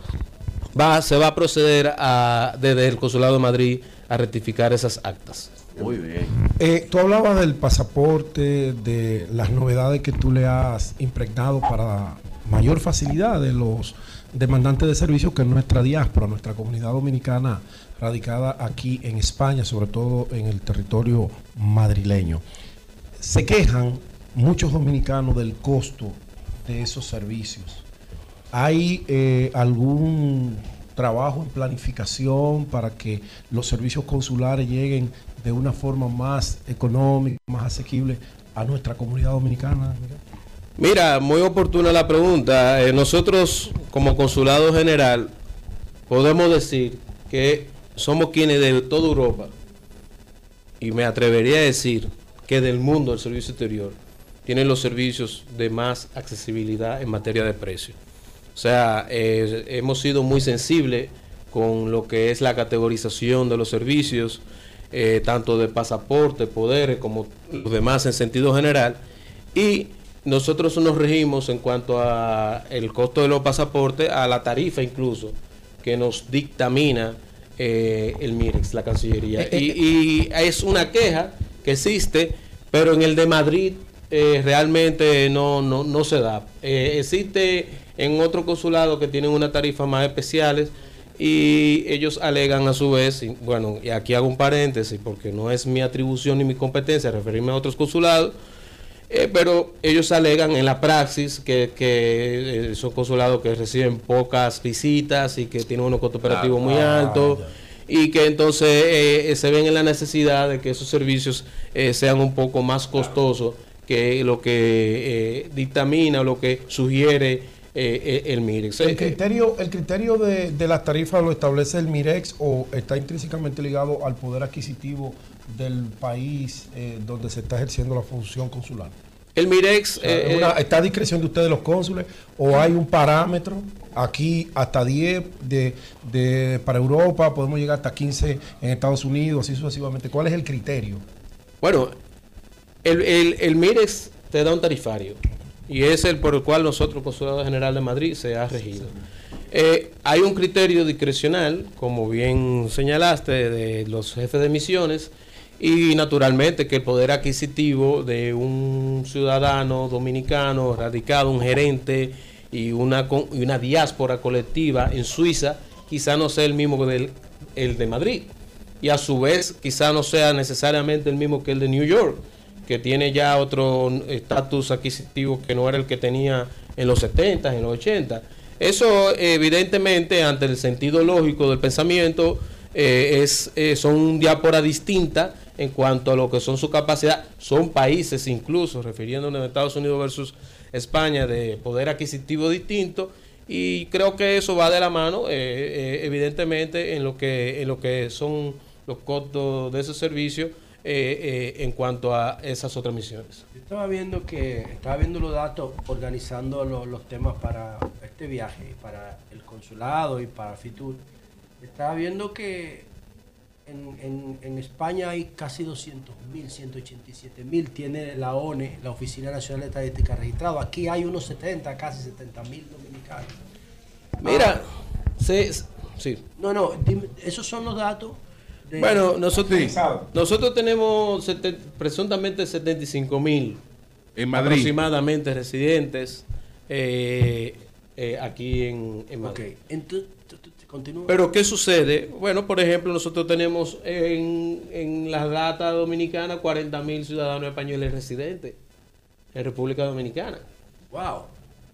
va, se va a proceder a, desde el Consulado de Madrid a rectificar esas actas. Muy bien. Eh, tú hablabas del pasaporte, de las novedades que tú le has impregnado para mayor facilidad de los demandantes de servicios que nuestra diáspora, nuestra comunidad dominicana radicada aquí en España, sobre todo en el territorio madrileño. Se quejan muchos dominicanos del costo de esos servicios. ¿Hay eh, algún trabajo en planificación para que los servicios consulares lleguen de una forma más económica, más asequible a nuestra comunidad dominicana? Mira, muy oportuna la pregunta. Eh, nosotros, como consulado general, podemos decir que somos quienes de toda Europa, y me atrevería a decir que del mundo del servicio exterior, tienen los servicios de más accesibilidad en materia de precio. O sea, eh, hemos sido muy sensibles con lo que es la categorización de los servicios, eh, tanto de pasaporte, poderes, como los demás en sentido general. Y nosotros nos regimos en cuanto a el costo de los pasaportes, a la tarifa incluso, que nos dictamina eh, el MIREX, la Cancillería. y, y es una queja que existe, pero en el de Madrid eh, realmente no, no, no se da. Eh, existe en otro consulado que tienen una tarifa más especiales y ellos alegan a su vez, y bueno, y aquí hago un paréntesis porque no es mi atribución ni mi competencia referirme a otros consulados, eh, pero ellos alegan en la praxis que, que eh, son consulados que reciben pocas visitas y que tienen unos costos operativos muy altos y que entonces eh, se ven en la necesidad de que esos servicios eh, sean un poco más costosos que lo que eh, dictamina o lo que sugiere eh, eh, el MIREX. ¿El criterio, el criterio de, de las tarifas lo establece el MIREX o está intrínsecamente ligado al poder adquisitivo del país eh, donde se está ejerciendo la función consular? el MIREX O sea, eh, ¿es una- eh, ¿Está a discreción de ustedes los cónsules o hay un parámetro? Aquí hasta 10 de, de- para Europa, podemos llegar hasta 15 en Estados Unidos, así sucesivamente. ¿Cuál es el criterio? Bueno, el, el, el MIREX te da un tarifario y es el por el cual nosotros, Consulado General de Madrid, se ha regido. Eh, hay un criterio discrecional, como bien señalaste, de los jefes de misiones y naturalmente que el poder adquisitivo de un ciudadano dominicano radicado, un gerente y una, y una diáspora colectiva en Suiza, quizá no sea el mismo que del, el de Madrid y a su vez quizá no sea necesariamente el mismo que el de New York, que tiene ya otro estatus adquisitivo que no era el que tenía en los 70, en los 80. Eso evidentemente ante el sentido lógico del pensamiento eh, es eh, son diáspora distinta en cuanto a lo que son su capacidad, son países incluso, refiriéndonos a Estados Unidos versus España, de poder adquisitivo distinto, y creo que eso va de la mano, eh, eh, evidentemente, en lo que en lo que son los costos de ese servicio eh, eh, en cuanto a esas otras misiones. Yo estaba viendo que estaba viendo los datos organizando lo- los temas para este viaje, para el consulado y para Fitur. Estaba viendo que en, en- en España hay casi 200 mil, 187 mil, tiene la ONE, la Oficina Nacional de Estadística registrado. Aquí hay unos 70, casi 70 mil dominicanos. Mira, se- sí. No, no, dime, esos son los datos. de- Bueno, nosotros, Sí. nosotros tenemos sete- presuntamente 75 mil En Madrid. aproximadamente residentes eh, eh, aquí en, en Ok, Madrid. entonces, continúa. Pero ¿qué sucede? Bueno, por ejemplo, nosotros tenemos en, en la data dominicana 40 mil ciudadanos españoles residentes en República Dominicana. wow.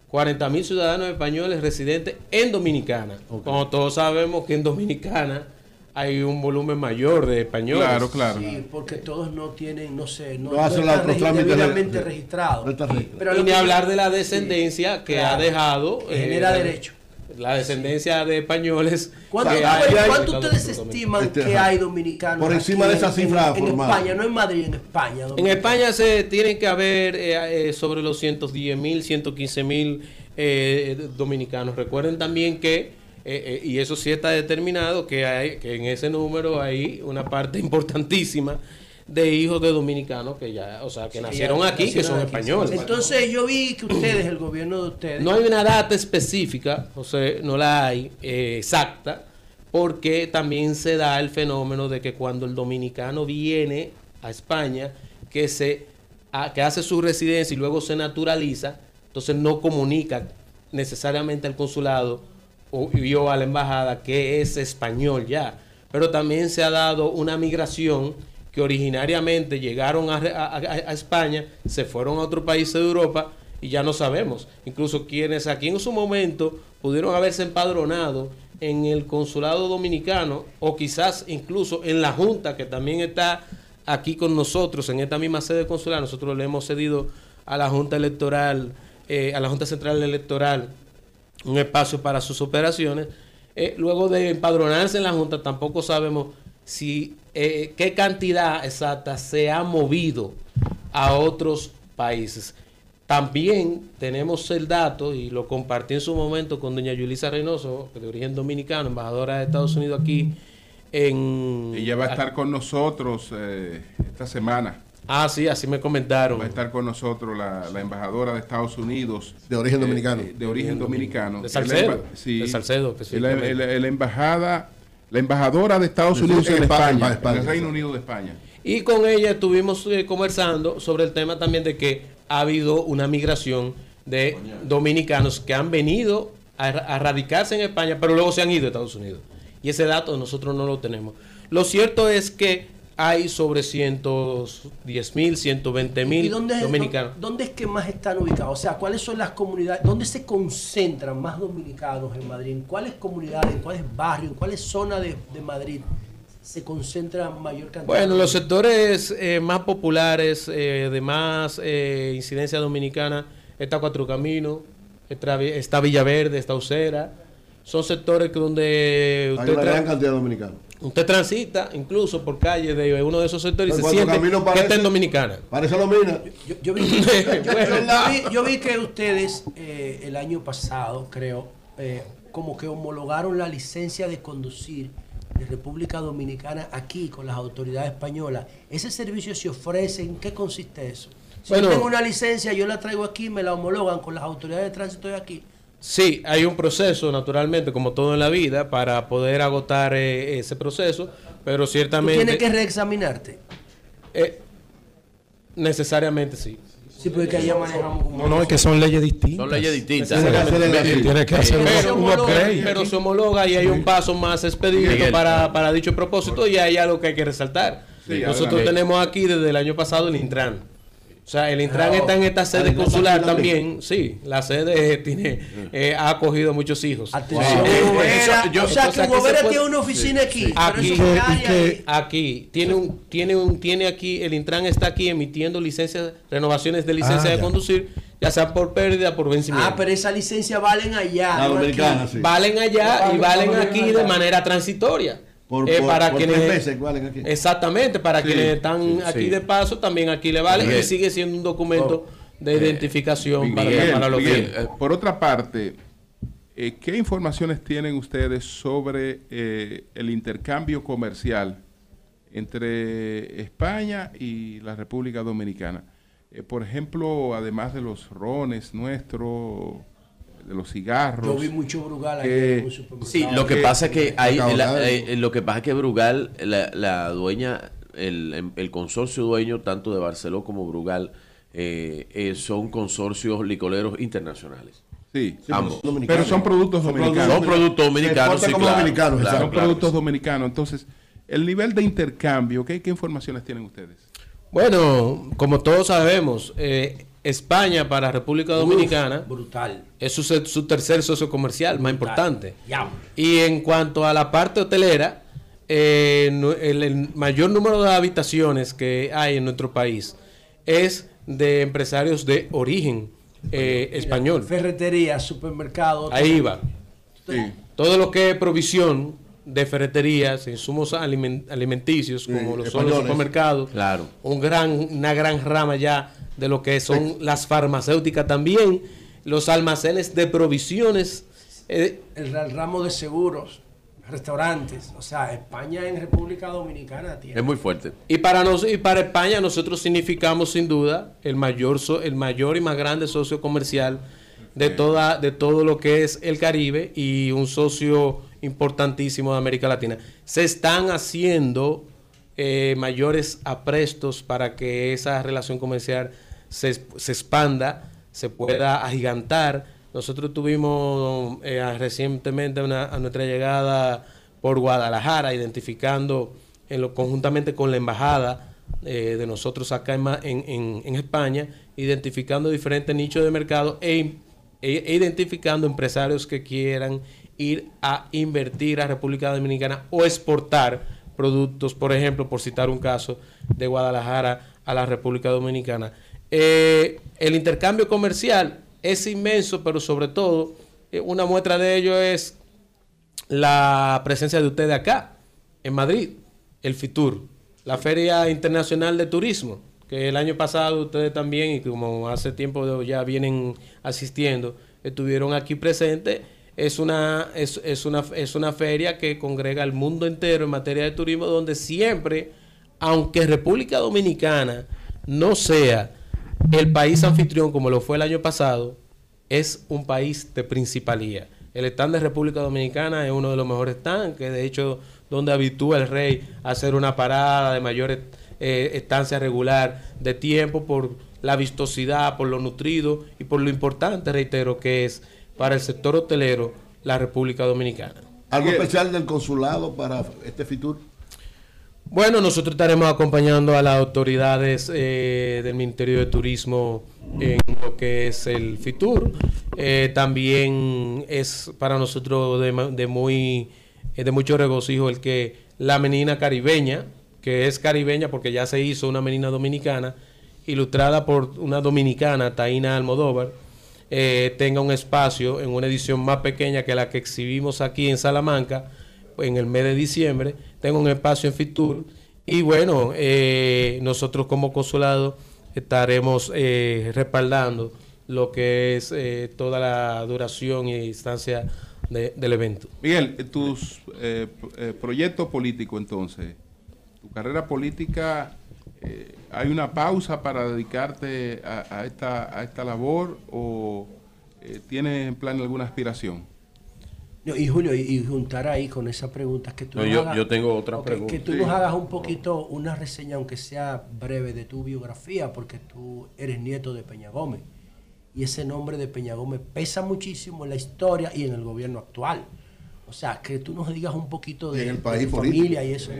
40 mil ciudadanos españoles residentes en Dominicana. Como todos sabemos que en Dominicana hay un volumen mayor de españoles. Claro, claro. Sí, porque todos no tienen, no sé, no, No hacen están la- los regi- trámites debidamente de- registrados. no está registrado. Pero y ni que- hablar de la descendencia que Claro. ha dejado. eh, Genera derecho. La descendencia de españoles. ¿Cuánto, que a hay- ver, ¿cuánto hay- ustedes estiman Este, que hay dominicanos? Por encima aquí de esa en- cifra en, en. España, no en Madrid, en España. En? España se tienen que haber eh, eh, sobre los 110 mil, 115 mil eh, dominicanos. Recuerden también que, eh, eh, y eso sí está determinado, que, hay, que en ese número hay una parte <laughs> importantísima de hijos de dominicanos que ya, o sea, que nacieron ya aquí, que son aquí. españoles. Entonces yo vi que ustedes, el gobierno de ustedes, No hay una data específica, José, no la hay eh, exacta, porque también se da el fenómeno de que cuando el dominicano viene a España, que se a- que hace su residencia y luego se naturaliza, entonces no comunica necesariamente al consulado o, o a la embajada que es español ya. Pero también se ha dado una migración que originariamente llegaron a, España, se fueron a otros países de Europa y ya no sabemos. Incluso quienes aquí en su momento pudieron haberse empadronado en el consulado dominicano o quizás incluso en la Junta que también está aquí con nosotros en esta misma sede consular. Nosotros le hemos cedido a la Junta Electoral, eh, a la Junta Central Electoral, un espacio para sus operaciones. Eh, luego de empadronarse en la Junta, tampoco sabemos si eh, qué cantidad exacta se ha movido a otros países. También tenemos el dato, y lo compartí en su momento con doña Yulisa Reynoso, de origen dominicano, embajadora de Estados Unidos aquí en... Ella va a estar con nosotros eh, esta semana. Ah, sí, así me comentaron. Va a estar con nosotros la, la embajadora de Estados Unidos. De origen eh, dominicano. eh, de origen dominicano. De Salcedo. Sí. De Salcedo, La, específicamente. la- la embajada, la embajadora de Estados Unidos en en España, España, en España, en el Reino. Unido de España. Y con ella estuvimos eh, conversando sobre el tema también de que ha habido una migración de dominicanos que han venido a, a radicarse en España, pero luego se han ido a Estados Unidos. Y ese dato nosotros no lo tenemos. Lo cierto es que hay sobre 110 mil, 120 ¿Y mil dónde, es- dominicanos. dónde es que más están ubicados? O sea, ¿cuáles son las comunidades? ¿Dónde se concentran más dominicanos en Madrid? ¿En cuáles comunidades, en cuáles barrios, en cuáles zonas de, de Madrid se concentra mayor cantidad? Bueno, los sectores eh, más populares, eh, de más eh, incidencia dominicana, está Cuatro Caminos, está, Vi- está Villaverde, está Usera. Son sectores que donde Hay una gran cantidad de dominicanos. Usted transita, incluso por calle de uno de esos sectores, y se siente Caminos que parece- está en Dominicana. Parece lo mina. Yo, yo vi, yo- yo- <laughs> yo vi- yo vi que ustedes eh, el año pasado, creo, eh, como que homologaron la licencia de conducir de República Dominicana aquí con las autoridades españolas. ¿Ese servicio se ofrece? ¿En qué consiste eso? Si Bueno. yo tengo una licencia, yo la traigo aquí, me la homologan con las autoridades de tránsito de aquí. Sí, hay un proceso, naturalmente, como todo en la vida, para poder agotar eh, ese proceso, pero Tú ciertamente... tienes que reexaminarte. eh, necesariamente sí. Sí, porque allá manejamos como... No, no, es que son leyes distintas. Son leyes distintas. Tiene que hacer pero, un upgrade. pero se homologa y hay un paso más expedito Miguel. para, para dicho propósito y hay algo que hay que resaltar. Sí, Nosotros tenemos aquí desde el año pasado el Intran. O sea, el Intran Ah, está en esta ah, sede consular también. Sí, la sede tiene, eh, ha acogido muchos hijos. Atención, Eh, eso- yo- o sea, entonces que Hugo Vera tiene una oficina aquí. pero Aquí. que-. Aquí tiene un tiene un tiene aquí el Intran está aquí emitiendo licencias renovaciones de licencia Ah, de ya. conducir ya sea por pérdida por vencimiento. Ah, pero esas licencias valen allá. La no sí. valen allá y valen aquí de manera transitoria. Por, Eh, por- para por quienes tres veces valen aquí. exactamente para Sí, quienes están sí, aquí sí. de paso también aquí le vale y sigue siendo un documento de identificación para, Miguel, para los eh, por otra parte, eh, ¿qué informaciones tienen ustedes sobre eh, el intercambio comercial entre España y la República Dominicana? Eh, por ejemplo, además de los rones nuestros, de los cigarros. Yo vi mucho Brugal. Sí, lo que que- pasa es que hay, la- eh, lo que pasa es que Brugal, la, la dueña, el, el consorcio dueño tanto de Barceló como Brugal eh, eh, son consorcios licoleros internacionales. Sí, Sí, ambos. son dominicanos. Pero son productos dominicanos. Son productos dominicanos, Se exportan sí, como claro, dominicanos, claro, son claro productos sí. dominicanos. Entonces, el nivel de intercambio, ¿qué, qué informaciones tienen ustedes? Bueno, como todos sabemos, eh, España para República Dominicana Brutal. es su, tercer socio comercial más importante. Ya. Y en cuanto a la parte hotelera, eh, el mayor número de habitaciones que hay en nuestro país es de empresarios de origen eh, español. Ferretería, supermercado. Ahí va. Sí. Todo lo que es provisión de ferreterías, insumos alimen- alimenticios, como lo son los supermercados, Claro. un gran, una gran rama ya de lo que son las farmacéuticas también, los almacenes de provisiones. eh, El, el ramo de seguros, restaurantes. O sea, España en República Dominicana tiene. Es muy fuerte. y para nos, y para España nosotros significamos sin duda el mayor so- el mayor y más grande socio comercial de toda de todo lo que es el Caribe y un socio importantísimo de América Latina. Se están haciendo eh, mayores aprestos para que esa relación comercial se, se expanda, se pueda agigantar. Nosotros tuvimos eh, recientemente una- a nuestra llegada por Guadalajara, identificando en lo, conjuntamente con la embajada eh, de nosotros acá en, en- en España, identificando diferentes nichos de mercado e, e- e identificando empresarios que quieran ir a invertir a República Dominicana o exportar productos, por ejemplo, por citar un caso, de Guadalajara a la República Dominicana. Eh, el intercambio comercial es inmenso, pero sobre todo, eh, una muestra de ello es la presencia de ustedes acá, en Madrid, el FITUR, la Feria Internacional de Turismo, que el año pasado ustedes también, y como hace tiempo ya vienen asistiendo, estuvieron aquí presentes. Es una, es, es, una, es una feria que congrega al mundo entero en materia de turismo, donde siempre, aunque República Dominicana no sea el país anfitrión como lo fue el año pasado, es un país de principalía. El stand de República Dominicana es uno de los mejores stands, que de hecho donde habitúa el rey a hacer una parada de mayor eh, estancia regular de tiempo por la vistosidad, por lo nutrido y por lo importante, reitero, que es para el sector hotelero la República Dominicana. ¿Algo especial del consulado para este FITUR? Bueno, nosotros estaremos acompañando a las autoridades eh, del Ministerio de Turismo en lo que es el FITUR. Eh, también es para nosotros de, muy de mucho regocijo el que la menina caribeña, que es caribeña porque ya se hizo una menina dominicana, ilustrada por una dominicana, Taina Almodóvar, eh, tenga un espacio en una edición más pequeña que la que exhibimos aquí en Salamanca en el mes de diciembre, tenga un espacio en Fitur y bueno, eh, nosotros como consulado estaremos eh, respaldando lo que es toda la duración y distancia del evento. Miguel, tus proyectos políticos entonces, tu carrera política eh, ¿hay una pausa para dedicarte a, esta, a esta labor o eh, tienes en plan alguna aspiración? y Julio, y, juntar ahí con esa pregunta que tú no, yo, yo, tengo otra pregunta. Que tú nos hagas un poquito una reseña, aunque sea breve, de tu biografía, porque tú eres nieto de Peña Gómez. Y ese nombre de Peña Gómez pesa muchísimo en la historia y en el gobierno actual. O sea, que tú nos digas un poquito de, el país tu familia y eso. Sí,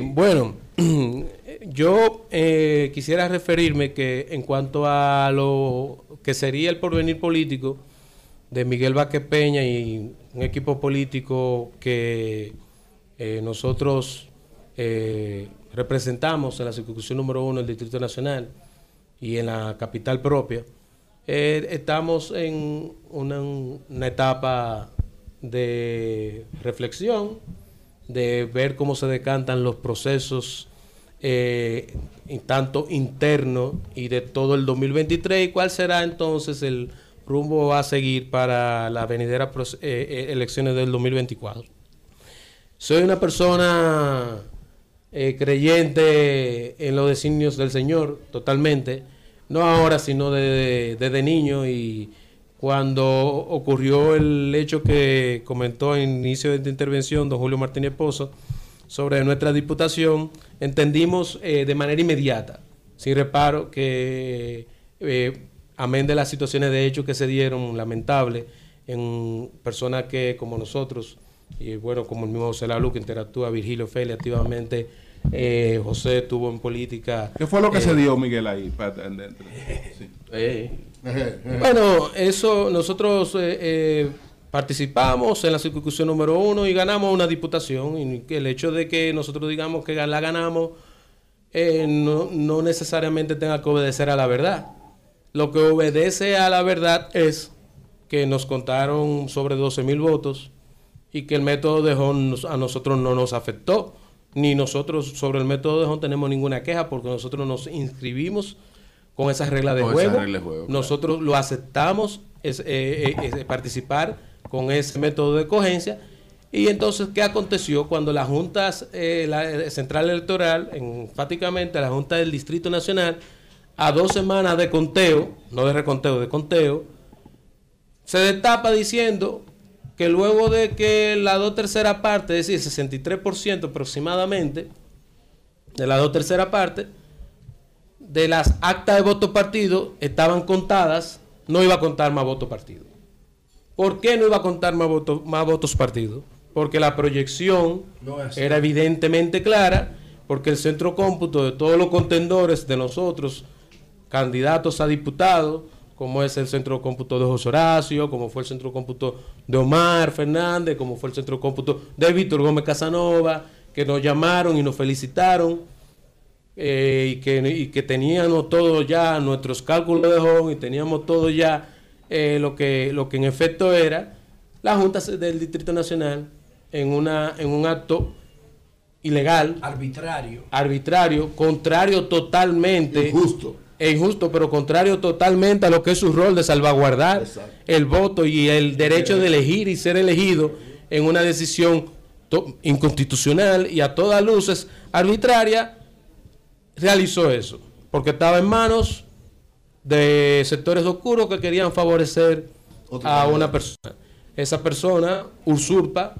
bueno, <clears throat> yo eh, quisiera referirme que en cuanto a lo que sería el porvenir político de Miguel Vázquez Peña y un equipo político que eh, nosotros eh, representamos en la circunscripción número uno del Distrito Nacional y en la capital propia, estamos en una etapa de reflexión, de ver cómo se decantan los procesos eh, tanto interno y de todo el 2023 y cuál será entonces el rumbo a seguir para las venideras eh, eh, elecciones del 2024. Soy una persona creyente en los designios del Señor, totalmente, no ahora, sino desde de, niño y cuando ocurrió el hecho que comentó en inicio de esta intervención don Julio Martínez Pozo sobre nuestra diputación, entendimos eh, de manera inmediata, sin reparo, que eh, amén de las situaciones de hecho que se dieron, lamentables, en personas que como nosotros, y bueno, como el mismo José Lalu que interactúa, Virgilio Feli activamente, eh, José estuvo en política. ¿Qué fue lo que se dio, Miguel, ahí? <laughs> Sí. bueno, eso nosotros eh, eh, participamos en la circunscripción número uno y ganamos una diputación. Y el hecho de que nosotros digamos que la ganamos eh, no, necesariamente tenga que obedecer a la verdad. Lo que obedece a la verdad es que nos contaron sobre 12 mil votos y que el método de Hon a nosotros no nos afectó. Ni nosotros sobre el método de Hon tenemos ninguna queja porque nosotros nos inscribimos con esas reglas de, juego. Nosotros lo aceptamos, es, eh, eh, participar con ese método de cogencia. Y entonces, ¿qué aconteció cuando la Junta eh, la Central Electoral, enfáticamente la Junta del Distrito Nacional, a dos semanas de conteo, no de reconteo, de conteo, se destapa diciendo que luego de que la dos tercera parte, es decir, 63% aproximadamente, de la dos tercera parte, de las actas de voto partido estaban contadas, no iba a contar más votos partido. ¿Por qué no iba a contar más, más votos partido? Porque la proyección era evidentemente clara, porque el centro cómputo de todos los contendores de nosotros, candidatos a diputados, como es el centro de cómputo de José Horacio, como fue el centro de cómputo de Omar Fernández, como fue el centro de cómputo de Víctor Gómez Casanova, que nos llamaron y nos felicitaron eh, y, que, y que teníamos todo ya, nuestros cálculos de home y teníamos todo ya eh, lo, que, lo que en efecto era la Junta del Distrito Nacional en, una, en un acto ilegal, Arbitrario. arbitrario, contrario totalmente Injusto. E injusto, pero contrario totalmente a lo que es su rol de salvaguardar Exacto. el voto y el derecho de elegir y ser elegido en una decisión to- inconstitucional y a todas luces arbitraria, realizó eso, porque estaba en manos de sectores oscuros que querían favorecer Otro a una persona. Esa persona usurpa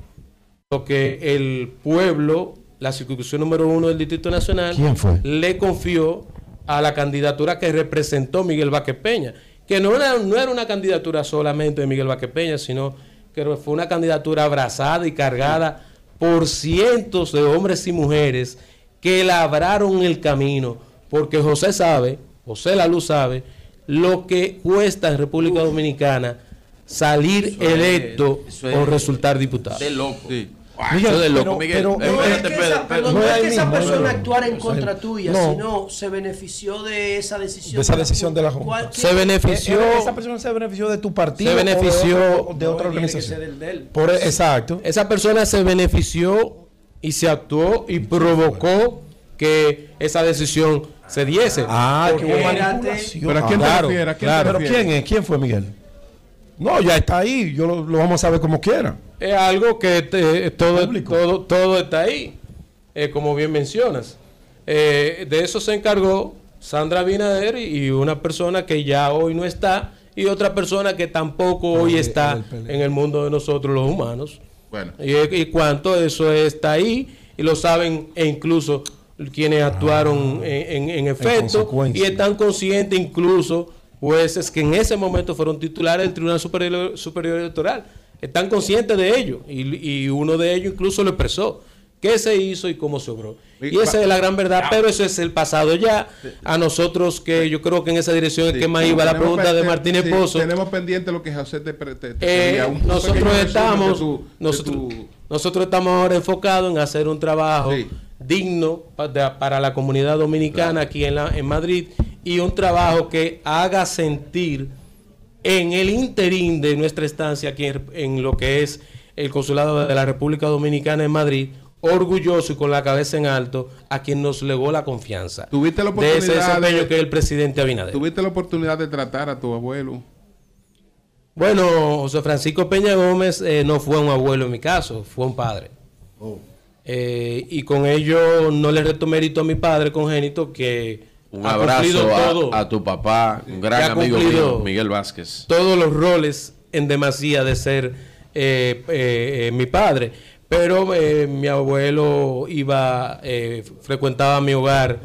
lo que el pueblo, la circunscripción número uno del Distrito Nacional, ¿Quién fue? le confió a la candidatura que representó Miguel Vázquez Peña, que no era, no era una candidatura solamente de Miguel Vázquez Peña, sino que fue una candidatura abrazada y cargada por cientos de hombres y mujeres que labraron el camino, porque José sabe, José La Luz sabe, lo que cuesta en República Dominicana salir es- electo es o resultar diputado. De loco. Sí. Eso de loco, pero- Miguel. pero- No Espérate, es que Pedro, esa, Pedro. no no es que esa persona no, no. actuara en contra tuya, no. sino se benefició de esa decisión. De esa decisión de la Junta. ¿Cuál- Se qué- benefició, Eh, eh, Esa persona se benefició de tu partido. Se benefició- o de, otro- de No, otra organización. del de él. Por, exacto. esa persona se benefició y se actuó y provocó que esa decisión se diese. Ah, hubo Espérate. manipulación. ¿Pero a quién te claro, refieres? ¿A quién te claro. ¿Pero refieres? quién es? ¿Quién fue Miguel? No, ya está ahí. Yo lo, lo vamos a saber como quiera. Es algo que te- todo, Público. todo, todo está ahí, eh, como bien mencionas. Eh, de eso se encargó Sandra Binader y una persona que ya hoy no está y otra persona que tampoco hoy Ah, está el en el mundo de nosotros los humanos. Bueno. Y, y cuánto eso está ahí y lo saben e incluso quienes actuaron en, en- en efecto y están conscientes incluso jueces que en ese momento fueron titulares del Tribunal Superior, Superior Electoral. Están conscientes de ello y, y uno de ellos incluso lo expresó. ¿Qué se hizo y cómo se obró? Y esa es la gran verdad, pero eso es el pasado ya. A nosotros que yo creo que en esa dirección es Sí. que más iba la pregunta de Martínez sí, Pozo. Tenemos pendiente lo que José te, te- te Eh, nosotros estamos de tu- de nosotros, tu- nosotros estamos ahora enfocados en hacer un trabajo Sí. digno para la comunidad dominicana aquí en, la, en Madrid y un trabajo que haga sentir en el interín de nuestra estancia aquí en, en lo que es el consulado de la República Dominicana en Madrid orgulloso y con la cabeza en alto a quien nos legó la confianza ¿Tuviste la de ese oportunidad desempeño de- que es el presidente Abinader. ¿Tuviste la oportunidad de tratar a tu abuelo? Bueno, José Francisco Peña Gómez eh, no fue un abuelo en mi caso, fue un padre. Oh. Eh, y con ello no le reto mérito a mi padre congénito que Un ha abrazo todo, a, tu papá, un gran amigo mío, Miguel Vázquez. todos los roles en demasía de ser eh, eh, eh, mi padre. Pero eh, mi abuelo iba, eh, frecuentaba mi hogar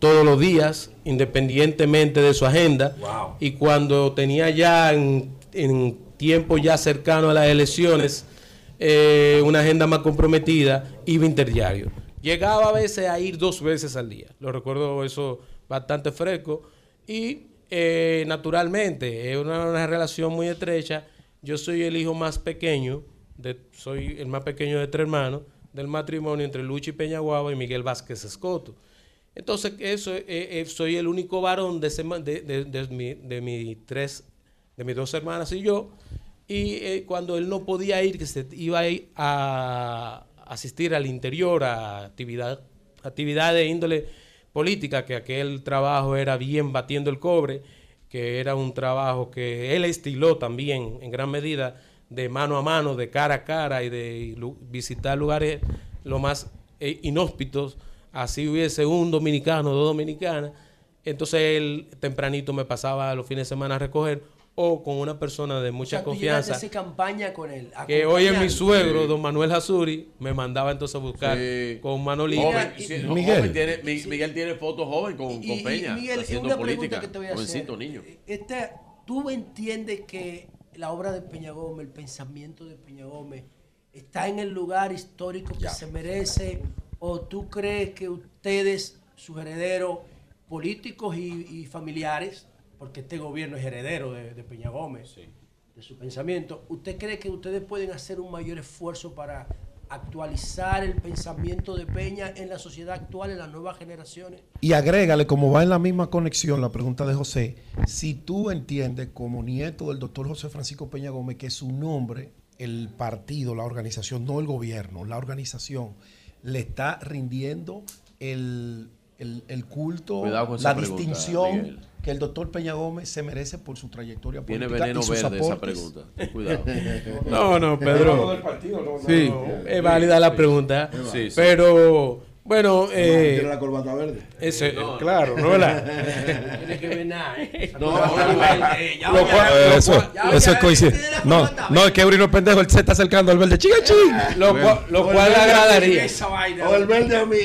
todos los días, independientemente de su agenda. Y cuando tenía ya en, en tiempo ya cercano a las elecciones, eh, una agenda más comprometida, iba interdiario. Llegaba a veces a ir dos veces al día. Lo recuerdo eso bastante fresco. Y eh, naturalmente, es una, relación muy estrecha. Yo soy el hijo más pequeño, de, soy el más pequeño de tres hermanos, del matrimonio entre Luchi Peñaguaba y Miguel Vázquez Escoto. Entonces, eso, eh, eh, soy el único varón de, mi- de mis tres, de mis dos hermanas y yo. Y cuando él no podía ir, que se iba a a asistir al interior a actividad, actividad de índole política, que aquel trabajo era bien batiendo el cobre, que era un trabajo que él estiló también en gran medida de mano a mano, de cara a cara y de visitar lugares lo más eh, inhóspitos, así hubiese un dominicano, dos dominicanas, entonces él tempranito me pasaba los fines de semana a recoger o con una persona de mucha O sea, confianza campaña con él. que hoy es mi suegro, don Manuel Hazuri, me mandaba entonces a buscar Sí. con Manolito. Joven, y- sí, y- no, Miguel. joven tiene- Mi- Miguel tiene fotos joven con, Y- con y- Peña, Miguel, haciendo una política. pregunta que te voy a Jovencito hacer. niño. Este, ¿Tú entiendes que la obra de Peña Gómez, el pensamiento de Peña Gómez, está en el lugar histórico que se merece? ¿O tú crees que ustedes, sus herederos políticos y, y familiares, porque este gobierno es heredero de, de Peña Gómez, de su pensamiento, ¿usted cree que ustedes pueden hacer un mayor esfuerzo para actualizar el pensamiento de Peña en la sociedad actual, en las nuevas generaciones? Y agrégale, como va en la misma conexión la pregunta de José, si tú entiendes como nieto del doctor José Francisco Peña Gómez que su nombre, el partido, la organización, no el gobierno, la organización, le está rindiendo el, el- el culto, la pregunta, distinción Miguel. que el doctor Peña Gómez se merece por su trayectoria Tiene política veneno y sus verde esa pregunta. Cuidado. <laughs> No, no, Pedro. Sí. Es válida la pregunta. Sí, sí. Pero, bueno, Tiene eh, la corbata verde. ese, claro, ¿no verdad? <laughs> Tiene que ver nada, ¿eh? <laughs> No, Eh, Eso, es coincidencia. tiene la No, no, es que Eurino es pendejo, él se está acercando al verde. ¡Chica, chica! Lo, cual- lo cual le agradaría. Esa vaina. O el verde a mí.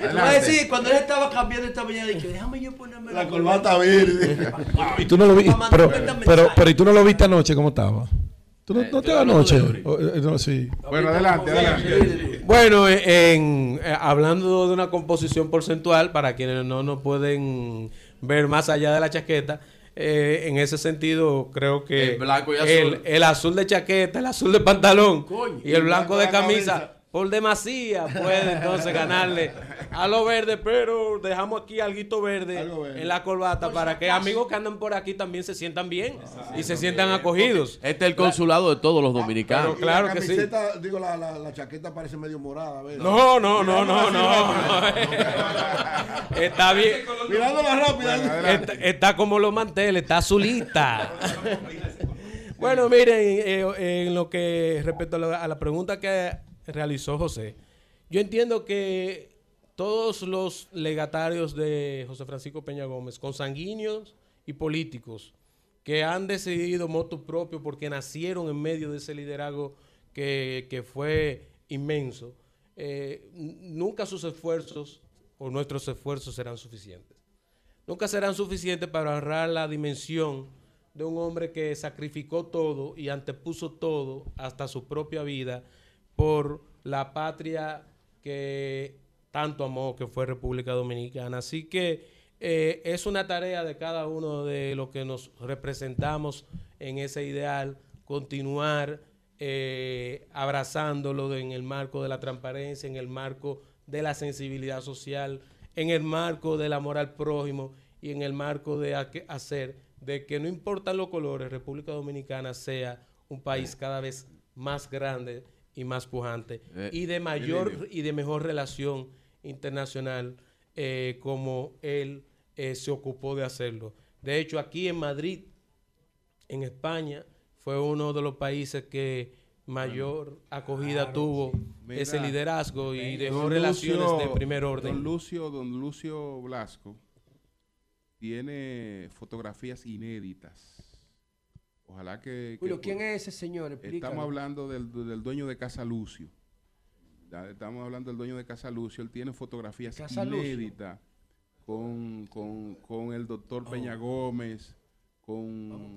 Voy a decir, cuando él estaba cambiando esta mañana, dije, déjame yo ponerme la corbata verde. <laughs> Y tú no lo viste, pero, pero, pero ¿y tú no lo viste anoche cómo estaba? ¿Tú no, Eh, no te yo das hablo anoche? de Eury. O, eh, no, sí. Bueno, adelante, adelante. Bueno, eh, en, eh, hablando de una composición porcentual, para quienes no nos pueden ver más allá de la chaqueta, eh, en ese sentido creo que El blanco y el, azul. el azul de chaqueta, el azul de pantalón Coño. y el blanco de blanco de camisa, cabeza. Por demasía puede entonces ganarle a lo verde, pero dejamos aquí algo verde, en la corbata para que amigos que andan por aquí también se sientan bien y se sientan acogidos. Este es el consulado de todos los dominicanos. Pero claro la que sí. camiseta, digo, la, la, la chaqueta parece medio morada. ¿ves? No, no, no, no, no. <laughs> Está bien. Mirándola rápida. Está, está como los manteles, está azulita. <laughs> bueno, miren, eh, en lo que respecto a la, a la pregunta que realizó José, yo entiendo que todos los legatarios de José Francisco Peña Gómez, consanguíneos y políticos, que han decidido motu propio porque nacieron en medio de ese liderazgo que, fue inmenso, eh, nunca sus esfuerzos o nuestros esfuerzos serán suficientes. Nunca serán suficientes para ahorrar la dimensión de un hombre que sacrificó todo y antepuso todo, hasta su propia vida, por la patria que tanto amó, que fue República Dominicana. Así que eh, es una tarea de cada uno de los que nos representamos en ese ideal, continuar eh, abrazándolo en el marco de la transparencia, en el marco de la sensibilidad social, en el marco del amor al prójimo y en el marco de hacer de que no importan los colores, República Dominicana sea un país cada vez más grande y más pujante Eh, y de mayor y de mejor relación internacional eh, como él eh, se ocupó de hacerlo. De hecho, aquí en Madrid, en España, fue uno de los países que mayor acogida tuvo Mira, ese liderazgo y dejó Don relaciones Lucio- de primer Don orden. Lucio, don Lucio Blasco tiene fotografías inéditas. Ojalá que... que- Julio, ¿quién es ese señor? Explícalo. Estamos hablando del, del dueño de Casa Lucio. Ya Estamos hablando del dueño de Casa Lucio. Él tiene fotografías Casa inéditas con, con, con el doctor Peña Gómez, con,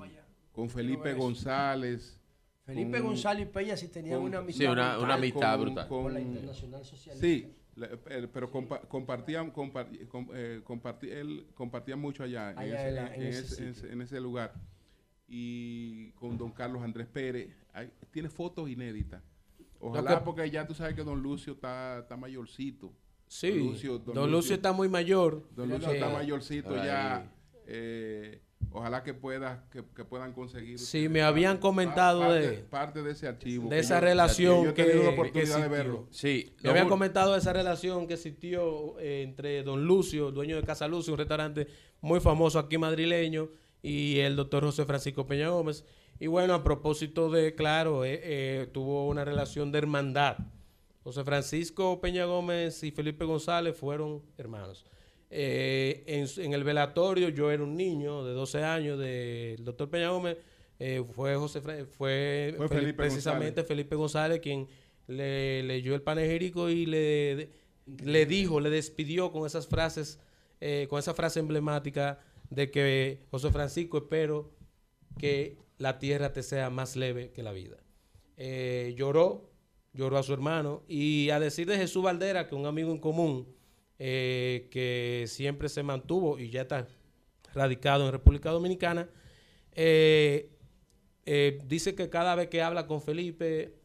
con Felipe González. Felipe con- González y Peña sí tenían con- una amistad. Sí, una, brutal una amistad con- brutal. con la Internacional Socialista. Sí, eh, pero compa- compartían, comparti- com- eh, él compartía mucho allá, en, Allá ese, en la- en en ese ese- en sitio. ese- en ese lugar. Y con don Carlos Andrés Pérez, hay- tiene fotos inéditas. Ojalá, que- porque ya tú sabes que don Lucio está, está mayorcito. Sí, Don Lucio- don Don Lucio Lucio- está muy mayor. Don Lucio está mayorcito Ay. ya. eh, ojalá que, pueda, que, que puedan conseguir. Sí, me habían comentado parte, de- parte de ese archivo. de esa yo- relación yo que- la que oportunidad de existió. verlo. Sí, Me habían comentado esa relación que existió eh, entre Don Lucio, dueño de Casa Lucio, un restaurante muy famoso aquí madrileño, y el doctor José Francisco Peña Gómez. Y bueno, a propósito de, claro, eh, eh, tuvo una relación de hermandad. José Francisco Peña Gómez y Felipe González fueron hermanos. Eh, en, el velatorio yo era un niño de 12 años del doctor Peña Gómez. fue José fue, Fue Fel- Felipe precisamente Felipe González quien le leyó el panegírico y le, le dijo, le despidió con esas frases, con esa frase emblemática de que José Francisco espero que la tierra te sea más leve que la vida. Eh, lloró, lloró a su hermano y a decir de Jesús Valdera, que un amigo en común eh, que siempre se mantuvo y ya está radicado en República Dominicana, eh, dice que cada vez que habla con Felipe,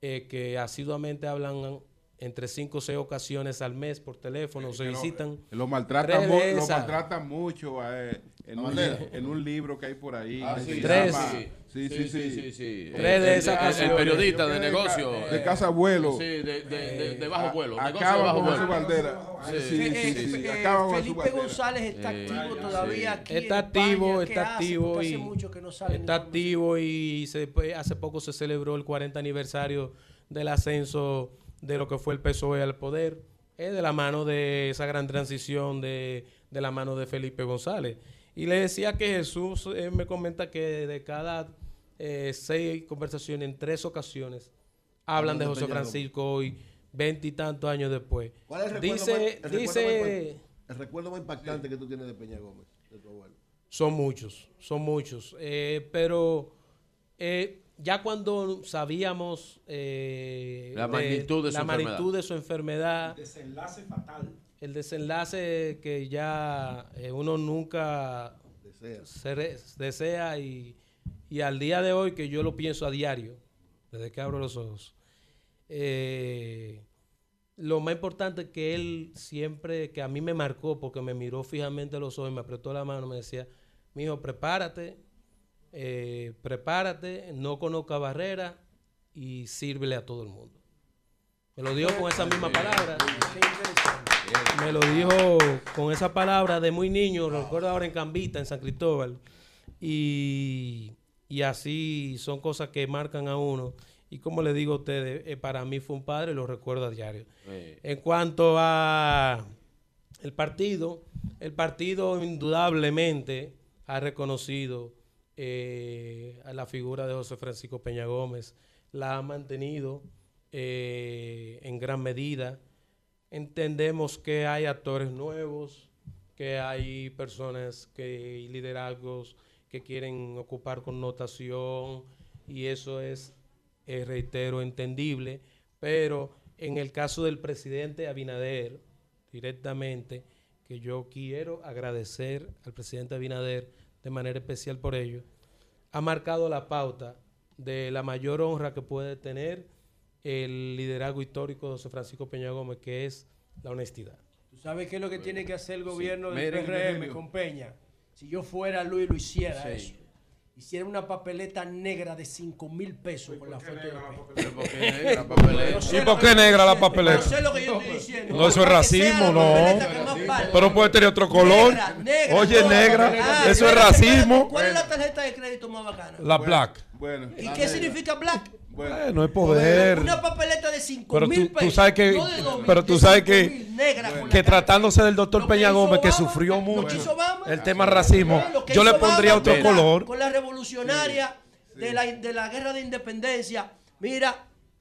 que asiduamente hablan entre cinco o seis ocasiones al mes por teléfono, se Que lo- visitan. Lo maltratan, mu- de lo maltratan mucho eh, en, un, en un libro que hay por ahí. Ah, sí, Tres. llama- sí. Sí, sí, sí. sí. Tres de El- esas el- El ocasiones. periodista de negocio. ca- de casa abuelo. Sí, de, de, de, de bajo vuelo. de Acaba bajo con vuelo. su bandera. Eh, eh, Felipe. González está Eh, activo todavía aquí Está activo, ¿Qué está activo y hace mucho que no sale está activo y se, hace poco se celebró el 40 aniversario del ascenso de lo que fue el PSOE al poder, de la mano de esa gran transición de, de la mano de Felipe González. Y le decía que Jesús eh, me comenta que de cada eh, seis conversaciones, en tres ocasiones, hablan de José Francisco hoy, veintitantos años después. ¿Cuál es el recuerdo Dice, más- el recuerdo dice, más el recuerdo más impactante que tú tienes de Peña Gómez, de tu abuelo? Son muchos, son muchos. Eh, pero eh, ya cuando sabíamos eh, La magnitud de su la enfermedad. magnitud de su enfermedad, Desenlace fatal. el desenlace que ya eh, uno nunca Desea. se re- desea y, y al día de hoy que yo lo pienso a diario, desde que abro los ojos, eh, lo más importante es que él siempre, que a mí me marcó, porque me miró fijamente a los ojos, y me apretó la mano, me decía, mijo, prepárate, eh, prepárate, no conozca barreras y sírvele a todo el mundo. Me lo dijo con esa misma palabra. Me lo dijo con esa palabra de muy niño, lo recuerdo ahora en Cambita, en San Cristóbal. Y, y así son cosas que marcan a uno. Y como le digo a ustedes, eh, para mí fue un padre, lo recuerdo a diario. En cuanto a el partido, el partido indudablemente ha reconocido eh, a la figura de José Francisco Peña Gómez, la ha mantenido eh, en gran medida. Entendemos que hay actores nuevos, que hay personas que y liderazgos que quieren ocupar connotación y eso es, eh, reitero, entendible, pero en el caso del presidente Abinader, directamente, que yo quiero agradecer al presidente Abinader de manera especial por ello, ha marcado la pauta de la mayor honra que puede tener el liderazgo histórico de José Francisco Peña Gómez, que es la honestidad. ¿Tú sabes qué es lo que tiene que hacer el gobierno del Miren, PRM con Peña? Si yo fuera Luis, lo hiciera Sí. eso. Hiciera una papeleta negra de 5 mil pesos por la foto de Peña. pero ¿por qué negra, papeleta? ¿Y por qué negra la papeleta? Yo sé lo que yo estoy diciendo. No, eso es racismo, la no. Pero puede tener otro color. Negra, negra, Oye, no, negra. ah, Eso es racismo. ¿Cuál es la tarjeta de crédito más bacana? La black. Bueno, ¿Y qué significa black? Bueno. Eh, no es poder. Una papeleta de 5 Pero mil tú- pesos. tú sabes que- no de 2.000, pero tú sabes 5.000, que- negra Que tratándose del doctor Peña Gómez, que sufrió lo mucho Obama, el tema racismo, Lo que yo le pondría Obama otro con la- color. Con la revolucionaria De, la, de la guerra de independencia. Mira,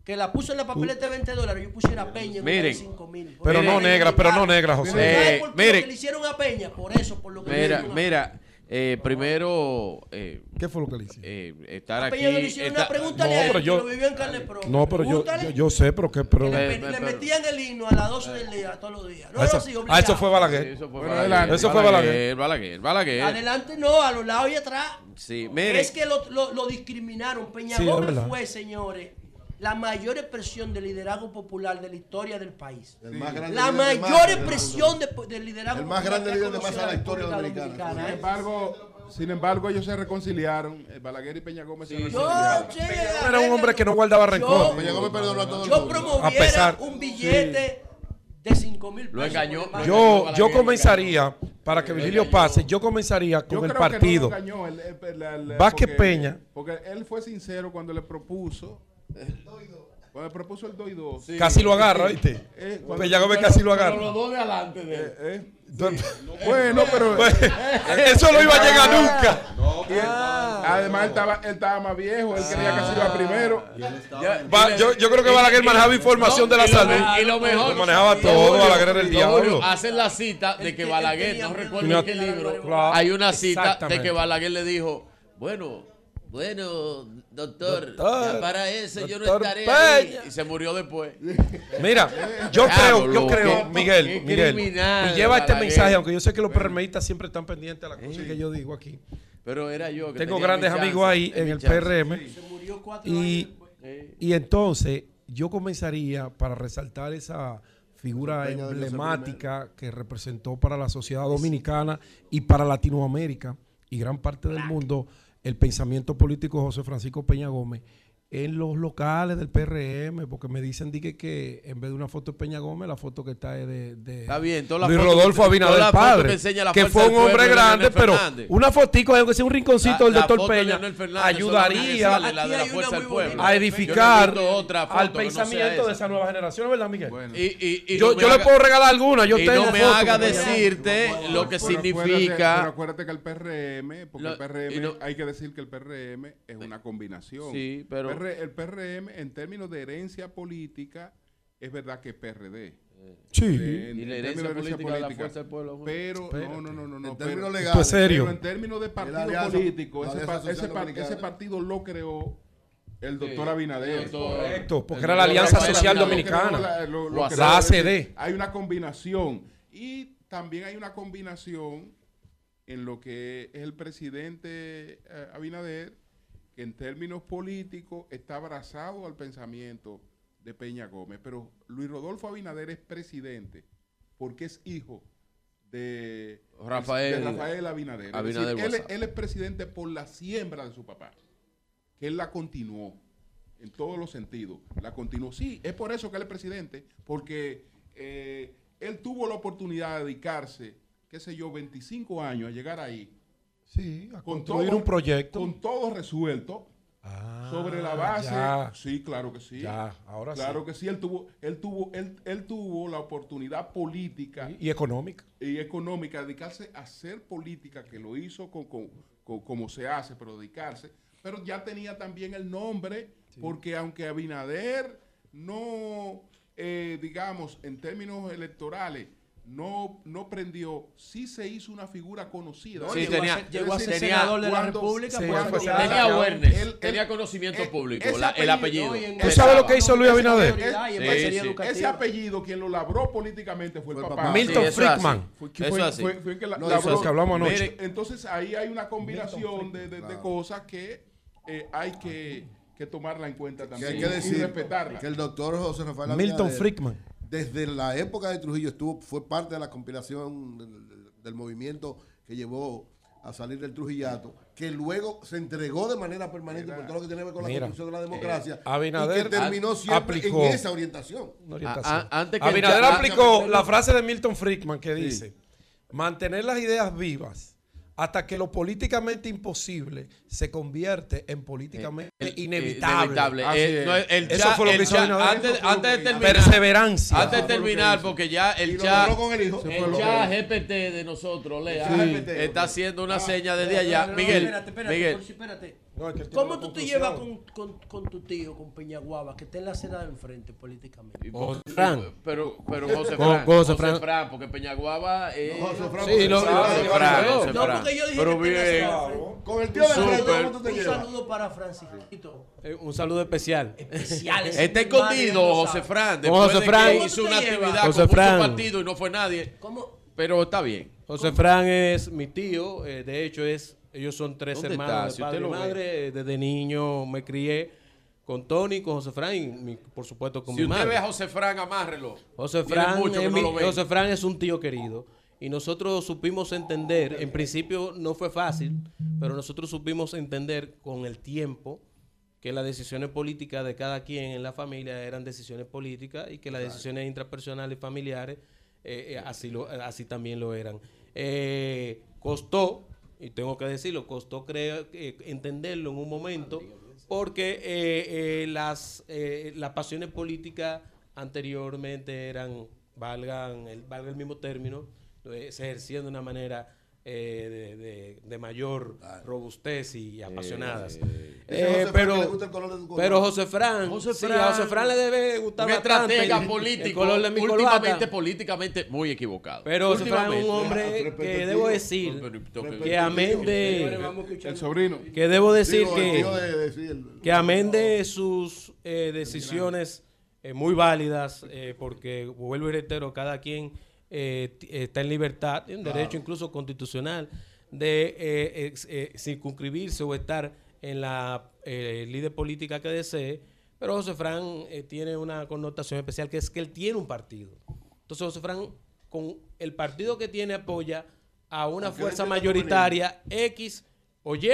que la puso en la papeleta de 20 dólares. Yo pusiera Peña en una de Miren. 5 mil. Pero no negra, pero no negra, José. Eh, miren. lo que le hicieron a Peña? Por eso, por lo que le Mira, mira, eh, primero eh, ¿Peña. ¿Qué fue lo que le hice? eh, estar aquí. Le hicieron está- una pregunta No, a él, pero que yo- lo vivió en carne propia. No, pero yo, yo, yo sé, pero que. Pero, le, Eh, le metían el himno a las 12 del día, todos los días. No, Ah, eso, no, sí, ah, obligado. eso fue Sí, Balaguer. eso fue Bueno, Balaguer. adelante. Eso fue Balaguer. Balaguer, Balaguer. Adelante no, a los lados y atrás. Sí, mire. Es que lo, lo- lo discriminaron. Peña Sí, fue, señores, la mayor expresión de liderazgo popular de la historia del país. El más grande La líder de mayor expresión de, del liderazgo El más popular grande líder de masa de la historia República dominicana. Sin ¿eh? embargo, sin embargo, ellos se reconciliaron. eh, Balaguer y Peña Gómez se Yo, reconciliaron. che, Era un hombre que no guardaba rencor. Peña Gómez perdonó a todo el Yo promoviera A pesar- un billete de 5 mil pesos. Lo engañó. Yo, yo comenzaría, para que Virgilio pase, yo comenzaría Yo con el partido. No engañó, Vázquez porque- Peña. Porque él fue sincero cuando le propuso. Cuando le propuso el 2 y 2. Casi lo agarra, ¿viste? Eh, cuando- Gómez casi lo agarra. dos de adelante de Eh, eh, Bueno, pero. Pues, <laughs> Eso no iba a llegar nunca. y él- además, él estaba, él estaba más viejo. Él quería que se iba primero. Va- yo, yo creo que Balaguer manejaba información de la salud. y lo mejor- Lo manejaba todo, Balaguer era el diablo. Hacen la cita de que Balaguer, no recuerdo de en qué libro, el hay una cita de que Balaguer le dijo, bueno, Bueno, doctor, Doctor, ya para eso yo no estaré ahí. Y se murió después. <laughs> Mira, yo creo, yo creo, Miguel, Miguel, y lleva este mensaje, aunque yo sé que los PRMistas siempre están pendientes a las cosas que yo digo aquí. Pero era yo que Tengo grandes mi amigos ahí en el chance. PRM. Murió cuatro años Y, después. y entonces yo comenzaría para resaltar esa figura emblemática que representó para la sociedad dominicana y para Latinoamérica y gran parte del mundo el pensamiento político José Francisco Peña Gómez en los locales del PRM, porque me dicen di que, que en vez de una foto de Peña Gómez, la foto que está es de, de Está bien, Rodolfo Abinader padre, que la fue un hombre de grande, pero una fotico, aunque sea un rinconcito del doctor Peña, ayudaría a edificar otra foto al no pensamiento de esa. nueva generación, ¿verdad, Miguel? Bueno. Y, y- y yo no yo le haga- puedo regalar alguna, yo y tengo no me haga decirte lo que Pero significa. acuérdate que el PRM, porque el PRM, hay que decir que el PRM es una combinación. Sí, pero- PR el PRM, en términos de herencia política, es verdad que es PRD. Sí. Eh, en- Y la en herencia política de la fuerza del pueblo. Pero, Espérate. no, no, no, no. no, En pero- términos legales. serio. Pero en términos de partido alianza- político, ese, pa- ese pa- partido lo creó el doctor Sí. Abinader. Correcto, porque El era la Alianza Social. Dominicana. La, lo- lo La creó, ACD. Hay una combinación. Y también hay una combinación en lo que es el presidente eh, Abinader, que en términos políticos está abrazado al pensamiento de Peña Gómez. Pero Luis Rodolfo Abinader es presidente porque es hijo de Rafael- de Rafael Abinader. Es Abinader decir, él, es- WhatsApp. él es presidente por la siembra de su papá, que él la continuó en todos los sentidos. La continuó. Sí, es por eso que él es presidente, porque eh, él tuvo la oportunidad de dedicarse, qué sé yo, 25 años a llegar ahí. Sí, a Con construir todo, un proyecto. Con todo resuelto. Ah, sobre la base. ya. Sí, claro que sí. Ya, ahora sí. claro que sí. Él tuvo, él tuvo, él, él tuvo la oportunidad política Y, y económica. y económica, dedicarse a hacer política, que lo hizo con, con- con- como se hace, pero dedicarse. Pero ya tenía también el nombre, porque aunque Abinader no, eh, digamos, en términos electorales, no, no prendió, sí se hizo una figura conocida. Sí, Es tenía- llegó a ser tenía- senador de la República. Tenía awareness, Él- él- tenía conocimiento eh, público, el apellido-. No, y en- ¿Tú sabes lo que hizo Luis Abinader? y Sí, sí. Ese apellido, quien lo labró políticamente fue el Fue el papá. Milton Sí, eso es así. Friedman. Fue, que Eso fue- así. fue- fue el que la- No, labró. eso es lo que hablamos anoche. Mire, entonces ahí hay una combinación de, de- de cosas que eh, hay que, que tomarla en cuenta Que también hay que y decir respetarla. que el doctor José Rafael Milton Friedman. Desde la época de Trujillo estuvo, fue parte de la compilación del, movimiento que llevó a salir del Trujillato, que luego se entregó de manera permanente por todo lo que tiene que ver con la Mira, construcción de la democracia, eh, Abinader y que terminó a- siempre aplicó- en esa orientación. Una orientación. A- a- antes que Abinader aplicó la frase de Milton Friedman que dice, mantener las ideas vivas hasta que lo políticamente imposible se convierte en políticamente inevitable. Así es. no, el Eso fue lo que hizo antes, antes de terminar. Perseverancia. Antes de terminar, porque ya el chat, el chat GPT de nosotros, Lea, Sí. está haciendo una seña desde allá. Miguel, espérate, espérate, Miguel. espérate. No, es que ¿Cómo tú te llevas con, con, con tu tío, con Peñaguaba, que está en la acera de enfrente políticamente? José Fran. Pero, pero José Fran, José José Fran. Fran, porque Peñaguaba es... José Fran, Sí, Fran, lo- José Fran, José No, Fran. porque yo dije Pero que bien. Con el tío de. Alfredo, ¿cómo tú te Un llevas? saludo para Francisquito. Eh, Un saludo especial. Especiales. <laughs> Está escondido José Fran. Después José de Fran. que ¿Cómo hizo una actividad José con mucho Fran. partido y no fue nadie. ¿Cómo? Pero está bien. José Fran es mi tío, eh, de hecho es, ellos son tres ¿Dónde hermanos de Si padre usted y madre. Desde niño me crié con Tony, con José Fran y mi- por supuesto con Si mi usted madre. ve a José Fran, amárrelo. José Tiene Fran, mucho que es no mi- lo ven. José Fran es un tío querido. Y nosotros supimos entender, en principio no fue fácil, pero nosotros supimos entender con el tiempo que las decisiones políticas de cada quien en la familia eran decisiones políticas y que las decisiones intrapersonales y familiares eh, eh, así, lo, así también lo eran. Eh, costó, y tengo que decirlo, costó creer, eh, entenderlo en un momento, porque eh, eh, las, eh, las pasiones políticas anteriormente eran, valgan el, valga el mismo término, se ejercían de una manera eh, de, de- de mayor robustez y apasionadas. Eh, Ese Eh, José pero, que le gusta el color de tu pero. José Fran, José sí, Fran, a José Fran le debe gustar un bastante estratega el- político, el color de mi últimamente corbata. políticamente muy equivocado. Pero José Fran es un hombre Repetitivo. que debo decir que amén de El sobrino. que debo decir que sí, que amén de sus eh, decisiones eh, muy válidas, eh, porque vuelvo y reitero, cada quien eh, t- está en libertad, en derecho incluso constitucional, de eh, eh, circunscribirse o estar en la eh, líder política que desee, pero José Fran eh, tiene una connotación especial, que es que él tiene un partido. Entonces José Fran, con el partido que tiene, apoya a una fuerza mayoritaria X o Y,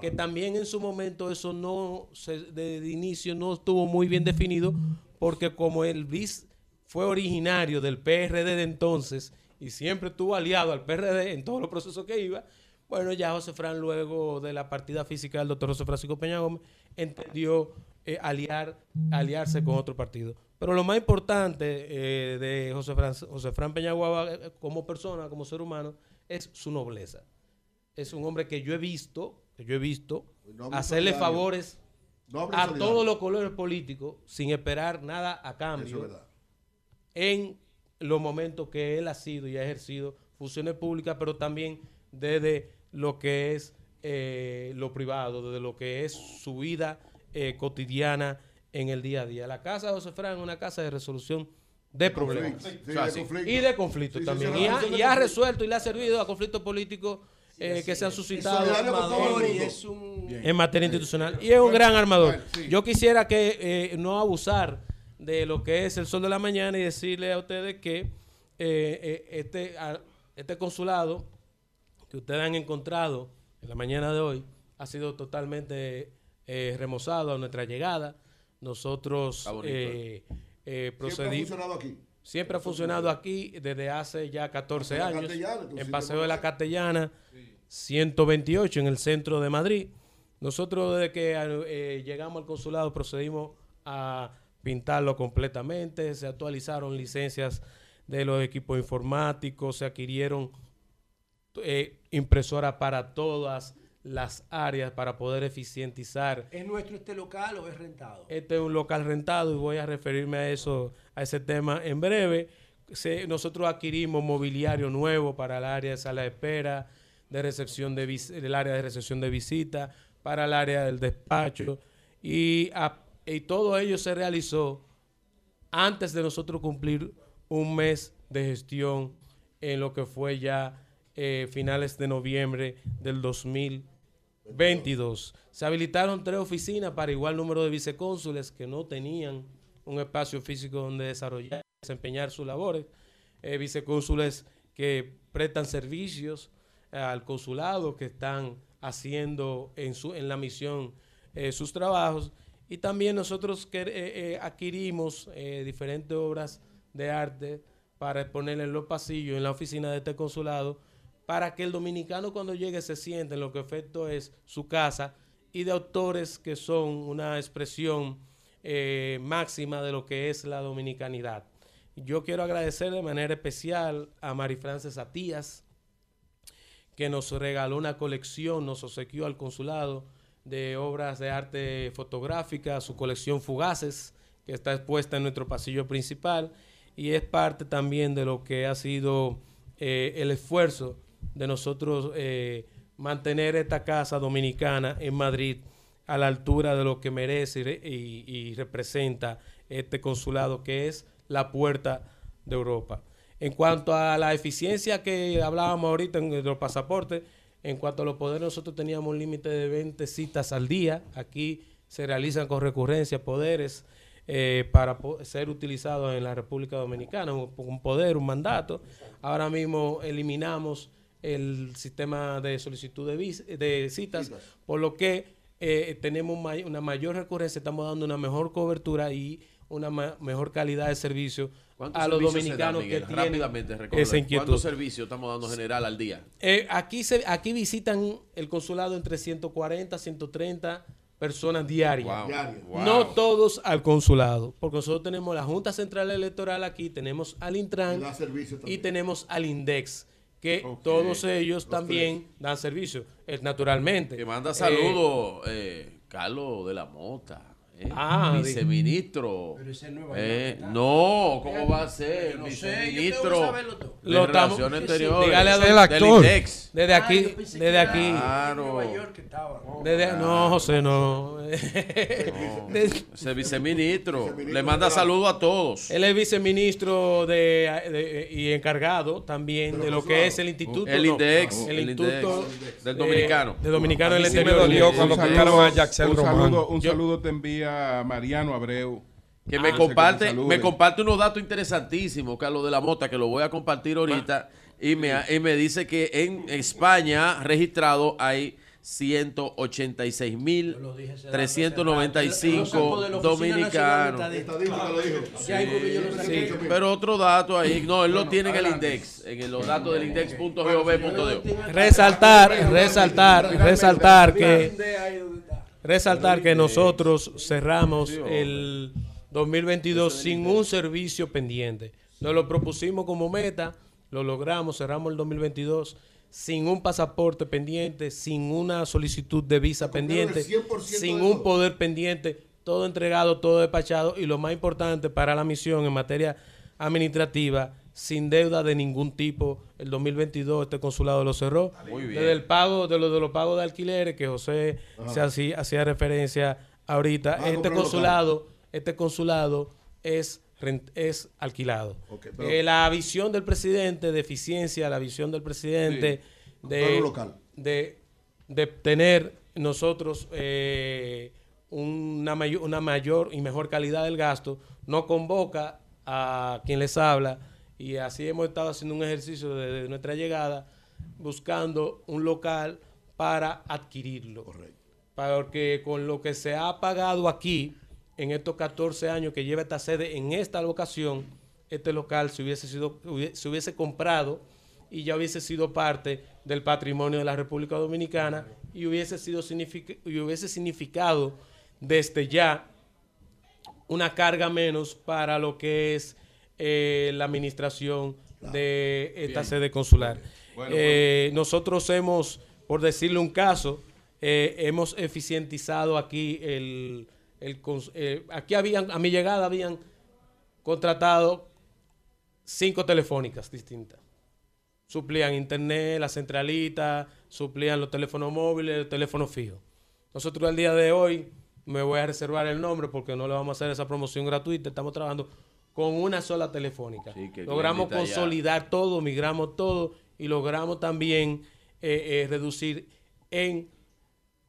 que también en su momento eso no, se, de, de inicio no estuvo muy bien definido, porque como el BIS fue originario del PRD de entonces y siempre estuvo aliado al PRD en todos los procesos que iba, bueno, ya José Fran luego de la partida física del doctor José Francisco Peña Gómez entendió eh, aliar, aliarse con otro partido. Pero lo más importante eh, de José Fran, José Fran Peña Guava eh, como persona, como ser humano, es su nobleza. Es un hombre que yo he visto, que yo he visto hacerle favores Noble a solidario. todos los colores políticos sin esperar nada a Eso es cambio verdad. En los momentos que él ha sido y ha ejercido funciones públicas, pero también desde lo que es eh, lo privado, desde lo que es su vida eh, cotidiana en el día a día. La casa de José Fran es una casa de resolución de problemas Sí, O sea, de sí. conflicto. y de conflictos Sí, también. sí, y, ha, y resuelto y le ha servido a conflictos políticos eh, que se han suscitado el Armador y es un en materia institucional. Y es un gran armador. Yo quisiera que eh, no abusar de lo que es el sol de la mañana y decirle a ustedes que eh, eh, este, a- este consulado que ustedes han encontrado en la mañana de hoy ha sido totalmente eh, remozado a nuestra llegada. Nosotros eh, eh, Siempre ha procedimos. funcionado aquí. Siempre ha funcionado aquí desde hace ya 14 En la años. En Paseo de la. Castellana, 128 en el centro de Madrid. Nosotros desde que eh, llegamos al consulado procedimos a pintarlo completamente, se actualizaron licencias de los equipos informáticos, se adquirieron eh, impresoras para todas las áreas para poder eficientizar ¿Es nuestro este local o es rentado? este es un local rentado y voy a referirme a eso, a ese tema en breve. Se- nosotros adquirimos mobiliario nuevo para el área de sala de espera, de recepción de el área de recepción de visita, para el área del despacho y, a- y todo ello se realizó antes de nosotros cumplir un mes de gestión en lo que fue ya eh, finales de noviembre del 2022. Se habilitaron tres oficinas para igual número de vicecónsules que no tenían un espacio físico donde desarrollar, desempeñar sus labores. Eh, vicecónsules que prestan servicios eh, al consulado, que están haciendo en, su, en la misión sus trabajos. Y también nosotros eh, eh, adquirimos eh, diferentes obras de arte para exponerle en los pasillos, en la oficina de este consulado, para que el dominicano cuando llegue se sienta en lo que efecto es su casa y de autores que son una expresión máxima de lo que es la dominicanidad. Yo quiero agradecer de manera especial a Marifrances Atías, que nos regaló una colección, nos obsequió al consulado de obras de arte fotográfica, su colección Fugaces, que está expuesta en nuestro pasillo principal, y es parte también de lo que ha sido eh, el esfuerzo de nosotros eh, mantener esta casa dominicana en Madrid a la altura de lo que merece y, y representa este consulado, que es la puerta de Europa. En cuanto a la eficiencia que hablábamos ahorita en los pasaportes, en cuanto a los poderes, nosotros teníamos un límite de 20 citas al día. Aquí se realizan con recurrencia poderes eh, para po- ser utilizados en la República Dominicana, un, un poder, un mandato. Ahora mismo eliminamos el sistema de solicitud de, vis- de citas, por lo que eh, tenemos may- una mayor recurrencia, estamos dando una mejor cobertura y una mejor calidad de servicio ¿Cuántos a los dominicanos que tienen esa inquietud. ¿Cuántos servicios estamos dando general al día? Eh, aquí, se, aquí visitan el consulado entre 140 130 personas diarias. Wow, Diario. wow. No todos al consulado, porque nosotros tenemos la Junta Central Electoral aquí, tenemos al Intran y tenemos al INDEX, que todos ellos también dan servicio, eh, naturalmente. Que manda Eh, saludos, eh, Carlos de la Mota. Eh, Ah, viceministro. Pero ese es Nueva Eh, York, no, ¿cómo va a ser? No sé, yo tengo que viceministro saberlo todo. de Lo Relaciones Exteriores. dígale a del actor. INDEX. Desde Ah, aquí, que desde aquí. Claro. Nueva York que estaba. Desde- no, José, no. Desde- <laughs> Ese viceministro. Le manda saludos a todos. él es viceministro de, de- y encargado también de lo que es el instituto. El no, INDEX, el el instituto INDEX, del dominicano. de dominicano del sí me exterior. dolió cuando Un sacaron a un Román. saludo, un Yo- saludo te envía Mariano Abreu. Que Ah, me que comparte, me comparte unos datos interesantísimos, Carlos de la Mota, que lo voy a compartir ahorita. Y me, y me dice que en España registrado hay 186.395 dominicanos. Sí, pero otro dato ahí, no, él lo tiene en el index, en los datos del index.gov.de. resaltar, resaltar, resaltar que resaltar que nosotros cerramos el 2022 sin un servicio pendiente. Nos lo propusimos como meta, lo logramos, cerramos el 2022 sin un pasaporte pendiente, sin una solicitud de visa pendiente, 100% sin un poder pendiente, todo entregado, todo despachado y lo más importante para la misión en materia administrativa, sin deuda de ningún tipo. El 2022 este consulado lo cerró. Muy bien. Desde el pago de los de los pagos de alquileres que José se hacía, hacía referencia ahorita, este consulado, este consulado es es alquilado. Pero- Eh, la visión del presidente de eficiencia, la visión del presidente de, local. de de tener nosotros eh, una, mayor, una mayor y mejor calidad del gasto, nos convoca a quien les habla y así hemos estado haciendo un ejercicio desde nuestra llegada buscando un local para adquirirlo. Porque con lo que se ha pagado aquí en estos 14 años que lleva esta sede en esta locación, este local se hubiese sido hubie- se hubiese comprado y ya hubiese sido parte del patrimonio de la República Dominicana y hubiese sido y hubiese significado desde ya una carga menos para lo que es eh, la administración de esta sede consular. Eh, Nosotros hemos, por decirle un caso, eh, hemos eficientizado aquí el, eh, aquí habían, a mi llegada habían contratado cinco telefónicas distintas. Suplían internet, la centralita, suplían los teléfonos móviles, el teléfono fijo. Nosotros al día de hoy, me voy a reservar el nombre porque no le vamos a hacer esa promoción gratuita, estamos trabajando con una sola telefónica. Sí, logramos consolidar todo, migramos todo y logramos también eh, eh, reducir en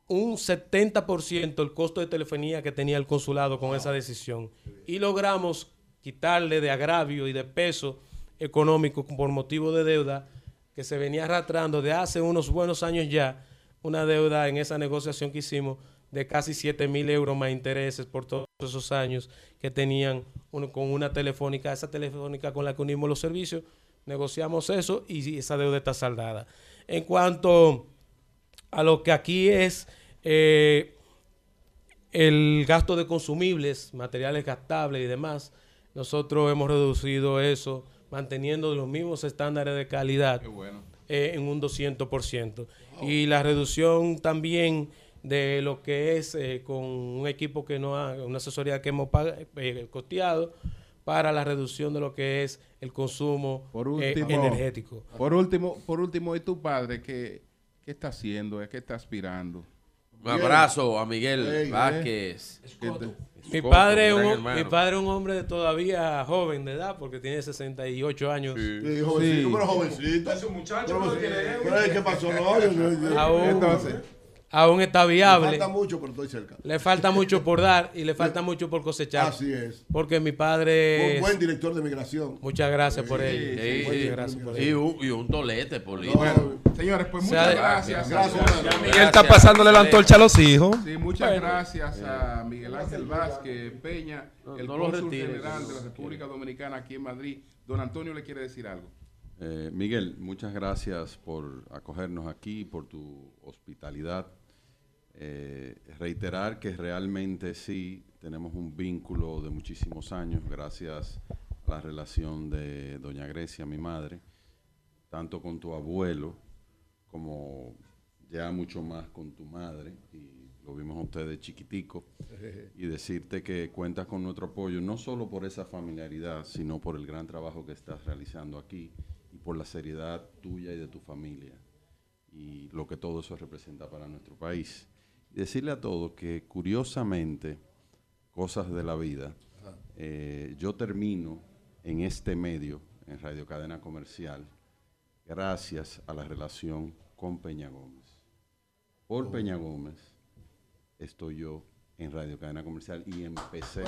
un 70% el costo de telefonía que tenía el consulado con esa decisión. Y logramos quitarle de agravio y de peso económico por motivo de deuda que se venía arrastrando de hace unos buenos años ya, una deuda en esa negociación que hicimos de casi 7 mil euros más intereses por todos esos años que tenían uno- con una telefónica, esa telefónica con la que unimos los servicios, negociamos eso y esa deuda está saldada. En cuanto a lo que aquí es eh, el gasto de consumibles, materiales gastables y demás, nosotros hemos reducido eso manteniendo los mismos estándares de calidad bueno. eh, en un 200%. Y la reducción también de lo que es eh, con un equipo que no ha, una asesoría que hemos eh, costeado para la reducción de lo que es el consumo Por eh, energético. Por último, por último, ¿y tu padre qué, qué está haciendo? ¿A qué está aspirando? Un abrazo a Miguel Ey, Vázquez. ¿Qué te- Mi padre, un, mi padre es un hombre todavía joven de edad porque tiene 68 años. Sí, jovencito, Sí. pero jovencito. Es un muchacho. Pero, ¿qué pasó? No, yo- yo- yo- Aún, Entonces, aún está viable. falta mucho, pero estoy cerca. Le falta mucho por dar y le falta mucho por cosechar. Así es. Porque mi Un padre... buen es- director de migración. Muchas gracias por ello. Sí, gracias por Y un, y un tolete, Polito. bueno, señores, pues O sea, muchas gracias. Gracias. Miguel está pasándole la antorcha a los hijos. Sí, muchas gracias a Miguel Ángel Vázquez Peña, No, el no cónsul retires. general de la República Dominicana aquí en Madrid. Don Antonio le quiere decir algo. Eh, Miguel, muchas gracias por acogernos aquí, por tu hospitalidad. Eh, reiterar que realmente sí tenemos un vínculo de muchísimos años, gracias a la relación de doña Grecia, mi madre. tanto con tu abuelo como ya mucho más con tu madre, y lo vimos a ustedes chiquitico, y decirte que cuentas con nuestro apoyo, no solo por esa familiaridad, sino por el gran trabajo que estás realizando aquí y por la seriedad tuya y de tu familia y lo que todo eso representa para nuestro país. Decirle a todos que curiosamente, cosas de la vida, eh, yo termino en este medio, en Radio Cadena Comercial, gracias a la relación con Peña Gómez. Por Peña Gómez estoy yo en Radio Cadena Comercial y empecé.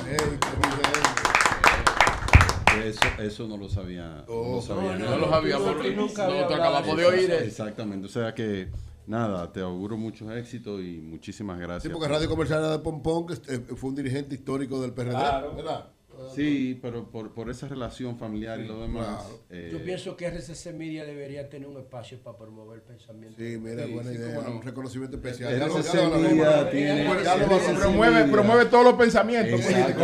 Eso, eso no lo sabía. no, lo sabía no, lo sabía porque no te acabamos de oír. Exactamente. O sea que, nada, te auguro muchos éxitos y muchísimas gracias. Sí, porque Radio Comercial era de Pompón, que eh, fue un dirigente histórico del PRD, ¿verdad? Sí, pero por, por esa relación familiar y lo demás. claro. eh, Yo pienso que RCC Media debería tener un espacio para promover el pensamiento. Sí, mira, Sí, buena sí, idea. cómo no. Un reconocimiento especial. RCC. Media tiene- promueve, promueve todos los pensamientos. Exacto.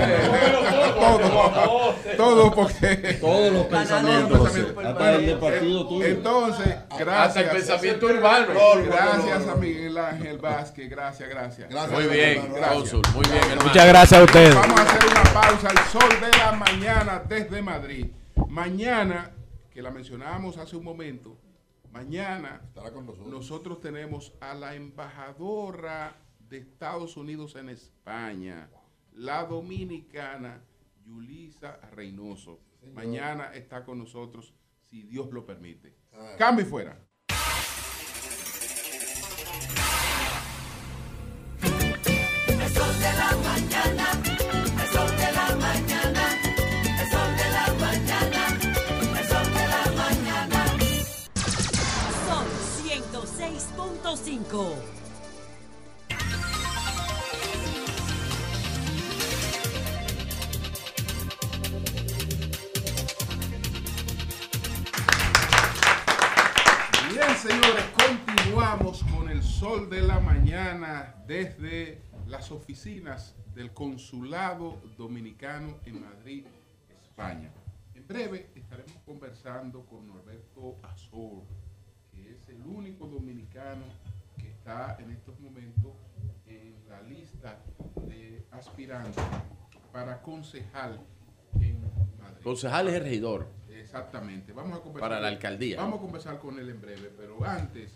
Todo, todo, porque. Todos los pensamientos, Todos hasta el de partido tuyo. Entonces, Hasta el gracias. pensamiento urbano. Gracias a Miguel Ángel Vázquez. Gracias, gracias. Gracias, Muy bien. Gracias. muy bien. Muchas gracias a ustedes. Vamos a hacer una pausa. El sol de la mañana desde Madrid. Mañana, que la mencionábamos hace un momento, mañana Estará con nosotros. nosotros tenemos a la embajadora de Estados Unidos en España, la dominicana Yulisa Reynoso. Mañana está con nosotros, si Dios lo permite. Cambio y fuera. Sol 106.5. Bien, señores, continuamos con el sol de la mañana desde las oficinas del Consulado Dominicano en Madrid, España. En breve estaremos conversando con Norberto Azor, que es el único dominicano está en estos momentos en la lista de aspirantes para concejal en Madrid. Concejal es el regidor. Exactamente. Vamos a conversar. Para la alcaldía. Vamos a conversar con él en breve, pero antes.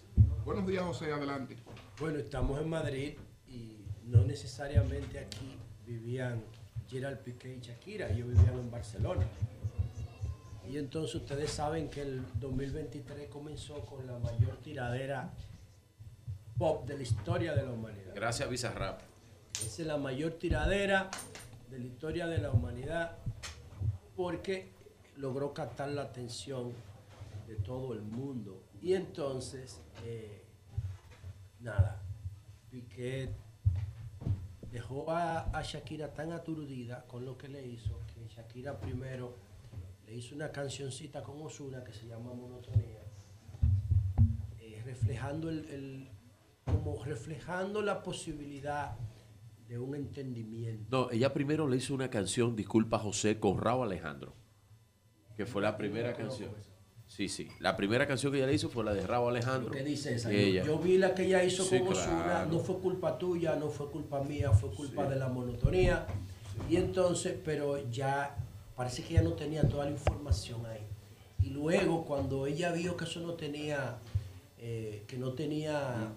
Buenos días, José, adelante. Bueno, estamos en Madrid y no necesariamente aquí vivían Gerald Piqué y Shakira, ellos vivían en Barcelona. Y entonces ustedes saben que el 2023 comenzó con la mayor tiradera pop de la historia de la humanidad. Gracias Bizarrap. Esa es la mayor tiradera de la historia de la humanidad porque logró captar la atención de todo el mundo. Y entonces, eh, nada, Piqué dejó a, a Shakira tan aturdida con lo que le hizo que Shakira primero le hizo una cancioncita con Osuna que se llama Monotonía, eh, reflejando el, el- como reflejando la posibilidad de un entendimiento. No, ella primero le hizo una canción, Disculpa José, con Raúl Alejandro, que fue la primera canción. Sí, sí. La primera canción que ella le hizo fue la de Raúl Alejandro. ¿Qué dice esa? Ella. Yo, yo vi la que ella hizo Sí, con Ozuna, claro. no fue culpa tuya, no fue culpa mía, fue culpa de la monotonía. Y entonces, pero ya parece que ella no tenía toda la información ahí. Y luego cuando ella vio que eso no tenía, eh, que no tenía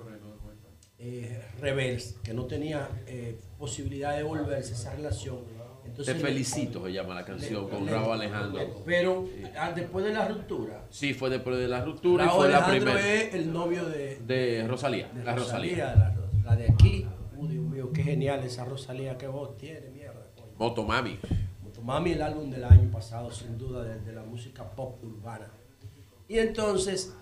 eh, reverse, que no tenía eh, posibilidad de volverse esa relación. Te felicito, se llama la canción, con le- Raúl Alejandro. Pero ah, después de la ruptura, Sí, fue después de la ruptura y Raúl fue la Alejandro primera. es el novio de, De Rosalía, de la Rosalía. La, Ro- la de aquí. Uh, Dios mío, qué genial esa Rosalía que vos tienes, mierda. coño. Motomami. Motomami, el álbum del año pasado, sin duda, de, de la música pop urbana. Y entonces,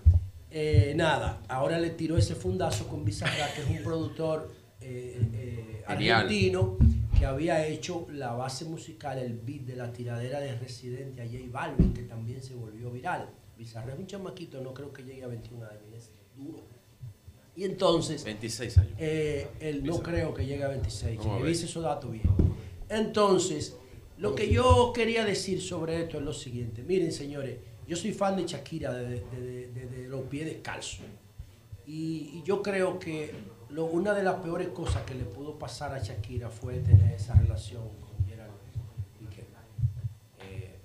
eh, nada, ahora le tiró ese fundazo con Bizarra, que es un productor eh, eh, argentino que había hecho la base musical, el beat de la tiradera de Residente a J Balvin, que también se volvió viral. Bizarra es un chamaquito, no creo que llegue a 21 años, es duro. Y entonces, 26 años. él no creo que llegue a 26. Vamos a ver. Revise esos datos bien. Entonces, lo que yo quería decir sobre esto es lo siguiente. Miren, señores, yo soy fan de Shakira desde, desde los pies descalzos. Y, y yo creo que lo- una de las peores cosas que le pudo pasar a Shakira fue tener esa relación con Gerard Piqué. Eh,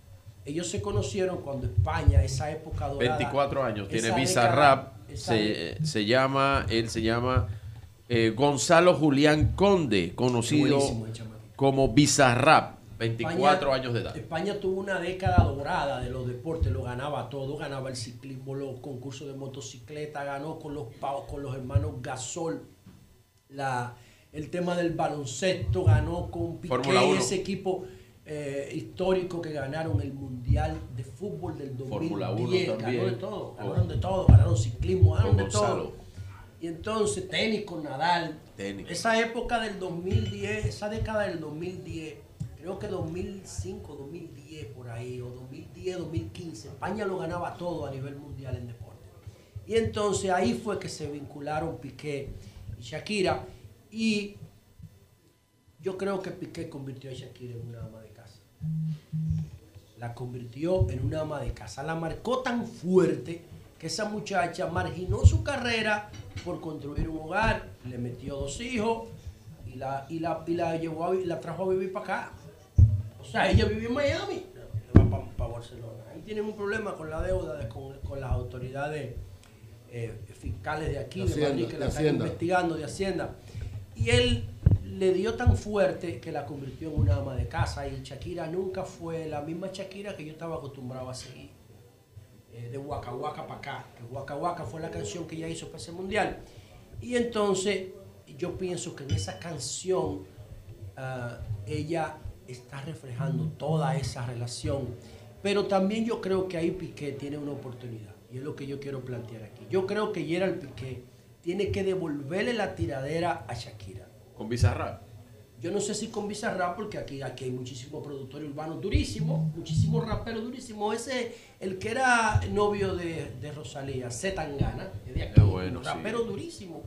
ellos se conocieron cuando España, esa época dorada. 24 años, tiene Bizarrap, década- esa de- se, se llama, él se llama eh, Gonzalo Julián Conde, conocido como Bizarrap, 24 España- años de edad. España tuvo una década dorada de los deportes, lo ganaba todo, ganaba el ciclismo, los concursos de motocicleta, ganó con los pavos, con los hermanos Gasol, la, el tema del baloncesto, ganó con Piqué ese equipo eh, histórico que ganaron el Mundial de Fútbol del 2010. Fórmula uno ganó de todo, ganaron de todo, ganaron ciclismo, ganaron de todo. Y entonces tenis con Nadal. Esa época del 2010, esa década del 2010, creo que 2005, 2010 por ahí, o 2010, 2015, España lo ganaba todo a nivel mundial en deporte. Y entonces ahí fue que se vincularon Piqué y Shakira. Y yo creo que Piqué convirtió a Shakira en una ama de casa. La convirtió en una ama de casa. La marcó tan fuerte que esa muchacha marginó su carrera por construir un hogar, le metió dos hijos y la, y la, y la llevó la trajo a vivir para acá. O sea, ella vivió en Miami, va para Barcelona. Ahí tienen un problema con la deuda, de- con, con las autoridades eh, fiscales de aquí, De Hacienda, Madrid, que la están investigando, de Hacienda. Y él le dio tan fuerte que la convirtió en una ama de casa. Y Shakira nunca fue la misma Shakira que yo estaba acostumbrado a seguir. eh, de Waka Waka para acá. Que Waka Waka fue la canción que ella hizo para ese mundial. Y entonces yo pienso que en esa canción ah, ella está reflejando toda esa relación. Pero también yo creo que ahí Piqué tiene una oportunidad. Y es lo que yo quiero plantear aquí. Yo creo que Gerald Piqué tiene que devolverle la tiradera a Shakira. Con Bizarrap. Yo no sé si con Bizarrap, porque aquí, aquí hay muchísimos productores urbanos durísimos, muchísimos raperos durísimos. Ese, el que era novio de, de Rosalía, Z Tangana, es de aquí, Es bueno, un sí. rapero durísimo.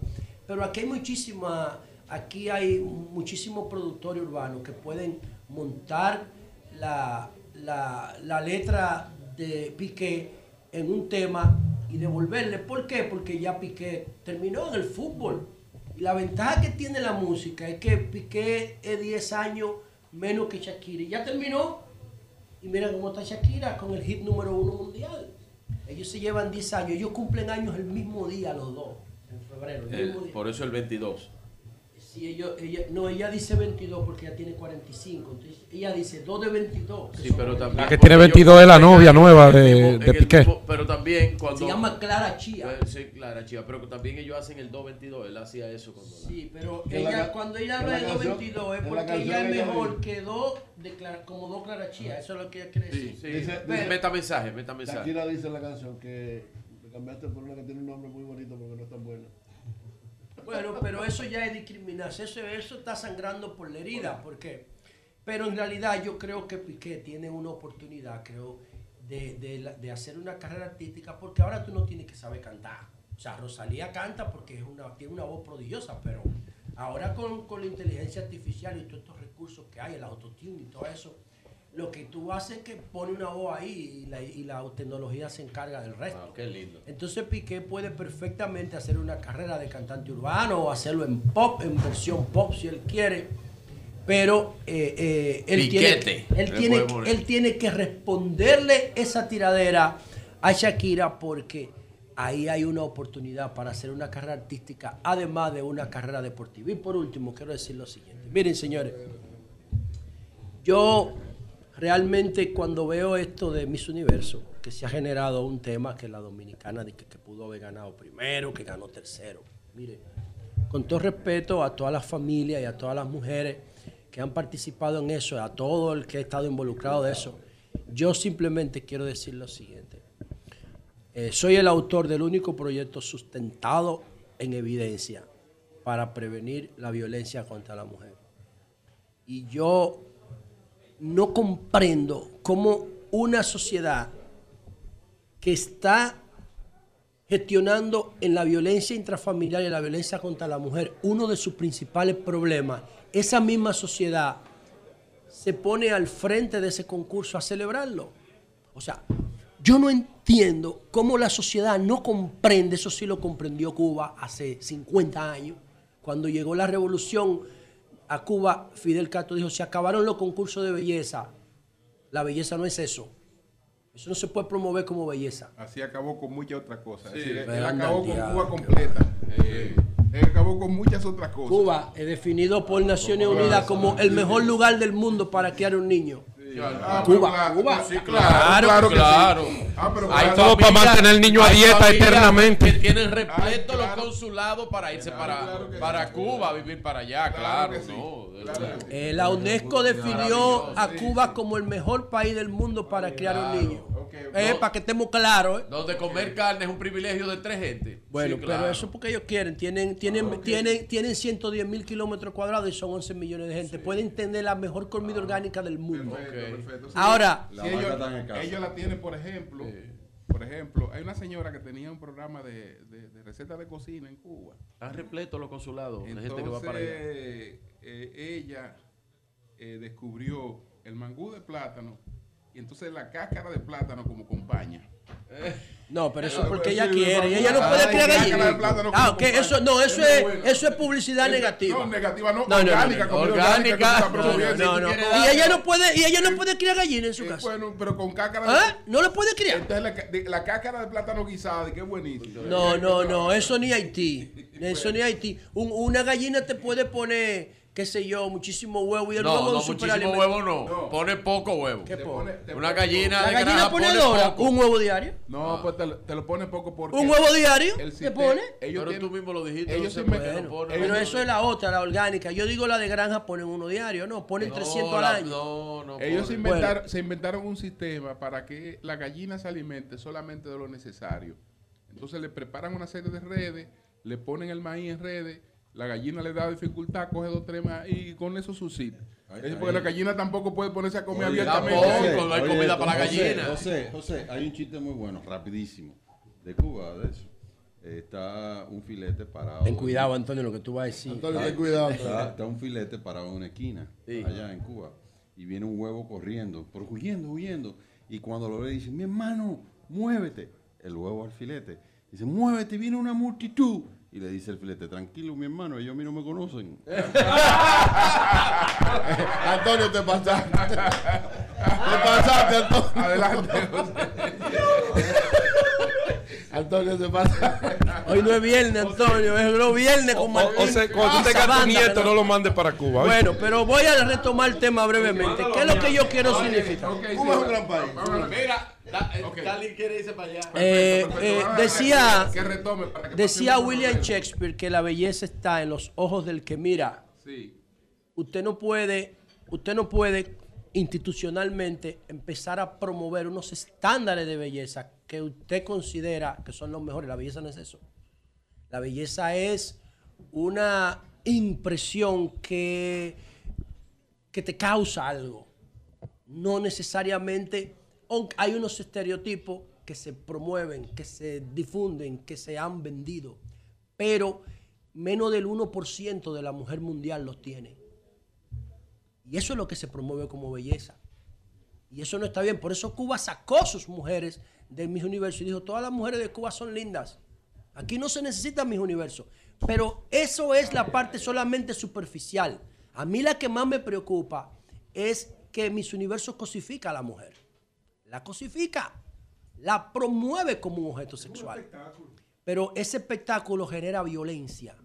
Pero aquí hay muchísima, aquí hay muchísimos productores urbanos que pueden montar la, la, la letra de Piqué en un tema y devolverle. ¿Por qué? Porque ya Piqué terminó en el fútbol. Y la ventaja que tiene la música es que Piqué es 10 años menos que Shakira. Y ya terminó. Y mira cómo está Shakira con el hit número uno mundial. Ellos se llevan 10 años. Ellos cumplen años el mismo día los dos. En febrero. El Eh, mismo día. por eso el 22. Sí, ellos- ella, no, ella dice 22 porque ella tiene 45. Entonces, ella dice 2 de 22. que Sí, pero 22. también. La que tiene 22 es la novia nueva de- de Piqué. pero también cuando. Se llama Clara Chía. Eh, Sí, Clara Chía. Pero también ellos hacen el 222. Él hacía eso cuando. la- Sí, pero la ella, ca- cuando ella habla la de canción- 222 es que la porque ella es mejor dice- que dos de Clara- como dos Clara Chía. Eso es lo que ella quiere Sí, decir. sí. Dice- Ve- dice- meta mensaje, meta mensaje. Shakira dice en la canción que cambiaste por una que tiene un nombre muy bonito porque no es tan buena. Bueno, <laughs> pero eso ya es discriminación, eso, eso está sangrando por la herida, ¿por qué? Pero en realidad yo creo que Piqué tiene una oportunidad, creo, de, de hacer una carrera artística, porque ahora tú no tienes que saber cantar. O sea, Rosalía canta porque es una, tiene una voz prodigiosa, pero ahora con, con la inteligencia artificial y todos estos recursos que hay, el autotune y todo eso, lo que tú haces es que pone una voz ahí y la, y la tecnología se encarga del resto. Wow, qué lindo. Entonces Piqué puede perfectamente hacer una carrera de cantante urbano o hacerlo en pop, en versión pop si él quiere. Pero eh, eh, él, Piquete, tiene, él, tiene, él tiene que responderle esa tiradera a Shakira porque ahí hay una oportunidad para hacer una carrera artística, además de una carrera deportiva. Y por último, quiero decir lo siguiente. Miren, señores, yo realmente cuando veo esto de Miss Universo, que se ha generado un tema que la dominicana dice que pudo haber ganado primero, que ganó tercero. Mire, con todo respeto a todas las familias y a todas las mujeres que han participado en eso, a todo el que ha estado involucrado de eso, yo simplemente quiero decir lo siguiente. Eh, soy el autor del único proyecto sustentado en evidencia para prevenir la violencia contra la mujer. Y yo no comprendo cómo una sociedad que está gestionando en la violencia intrafamiliar y la violencia contra la mujer uno de sus principales problemas, esa misma sociedad se pone al frente de ese concurso a celebrarlo. O sea, yo no entiendo cómo la sociedad no comprende, eso sí lo comprendió Cuba hace 50 años, cuando llegó la revolución a Cuba, Fidel Castro dijo, se acabaron los concursos de belleza, la belleza no es eso, eso no se puede promover como belleza. Así acabó con muchas otras cosas. Sí, es decir, él acabó con diablo. Cuba completa. Eh, él acabó con muchas otras cosas. Cuba es definido por Naciones Unidas como el mejor lugar del mundo para criar un niño. Ah, pero Cuba, claro, Cuba. sí, claro, claro, que sí. claro. Ah, pero Hay todo para mantener el niño a dieta eternamente. Que tienen repleto Ay, los consulados para irse para, claro que sí. para Cuba, a vivir para allá, Claro no, sí. Eh, la UNESCO definió a Cuba como el mejor país del mundo para criar un niño. Ok, Eh, no. para que estemos claros. eh. Donde comer carne es un privilegio de tres gente. Bueno, Sí, pero claro. eso es porque ellos quieren. Tienen, tienen, tienen, tienen 110 mil kilómetros cuadrados y son 11 millones de gente. Pueden tener la mejor comida orgánica del mundo. Perfecto, perfecto. Sí, Ahora, si ellos, la tienen, por ejemplo, por ejemplo, hay una señora que tenía un programa de, de, de recetas de cocina en Cuba. Están repletos los consulados de gente que va para allá. eh, ella eh, descubrió el mangú de plátano y entonces la cáscara de plátano como compañía. no, pero eso es Ah, porque pues ella sí, quiere. Y ella no puede gallinas. plátano Ah, ok, eso, no, eso Es es, eso es publicidad Es- negativa. No, negativa, no, orgánica, orgánica. No, no, promoviendo. No, no. quieres Y ella no puede, y ella no puede criar gallinas en su Eh, casa. bueno, pero con cáscara de ¿Ah? No le puede criar. Entonces la, la cáscara de plátano guisada, que es buenísimo. No, no, no, eso ni Haití. <laughs> Eso ni Haití. Un- una gallina te puede poner, qué sé yo, muchísimo huevo y el No, huevo no, muchísimo huevo no. No. Pone poco huevo. ¿Qué Te pone? pone- te Una pone- gallina La de gallina granja ponedora, poco. un huevo diario. No, pues te, lo- te lo pone poco porque. Un huevo diario, el ¿te pone? Ellos Pero tienen- tú mismo lo dijiste. ellos no se lo ponen. Pero ellos- eso es la otra, la orgánica. Yo digo la de granja ponen uno diario, no, ponen No, 300 al la- año. No, no. Ellos se inventaron, se inventaron un sistema para que la gallina se alimente solamente de lo necesario. Entonces le preparan una serie de redes, le ponen el maíz en redes, la gallina le da dificultad, coge dos, tres más y con eso subsiste. Ay, Es porque la gallina tampoco puede ponerse a comer Oye, abiertamente. no hay comida para la gallina. José, José, hay un chiste muy bueno, rapidísimo, de Cuba, de eso. Está un filete parado. Ten cuidado, Antonio, lo que tú vas a decir. Antonio, ten cuidado. Está, está un filete parado en una esquina, Sí. allá en Cuba. Y viene un huevo corriendo, pero huyendo, huyendo. Y cuando lo ve, dice, mi hermano, muévete. El huevo al filete. Dice, muévete, viene una multitud. Y le dice el filete, tranquilo, mi hermano, ellos a mí no me conocen. <laughs> Antonio, te pasaste. te pasaste, Antonio. Adelante. Antonio, te pasaste. Hoy no es viernes, Antonio, es los viernes con Martín. o sea, cuando tú tengas tu nieto, ¿no? no lo mandes para Cuba. Bueno, pero voy a retomar el tema brevemente. ¿Qué es lo que yo quiero significar? Cuba es un gran país. Mira, da- eh, quiere irse para allá. Eh, Perfecto, eh, decía, que retome para que decía William Shakespeare que la belleza está en los ojos del que mira. Sí. Usted no puede, usted no puede institucionalmente empezar a promover unos estándares de belleza que usted considera que son los mejores. La belleza no es eso. La belleza es una impresión que, que te causa algo. No necesariamente, hay unos estereotipos que se promueven, que se difunden, que se han vendido, pero menos del 1% de la mujer mundial los tiene. Y eso es lo que se promueve como belleza. Y eso no está bien. Por eso Cuba sacó sus mujeres del Miss Universo y dijo, todas las mujeres de Cuba son lindas. Aquí no se necesita Miss Universo. Pero eso es la parte solamente superficial. A mí la que más me preocupa es que Miss Universo cosifica a la mujer. La cosifica. La promueve como un objeto sexual. Pero ese espectáculo genera violencia.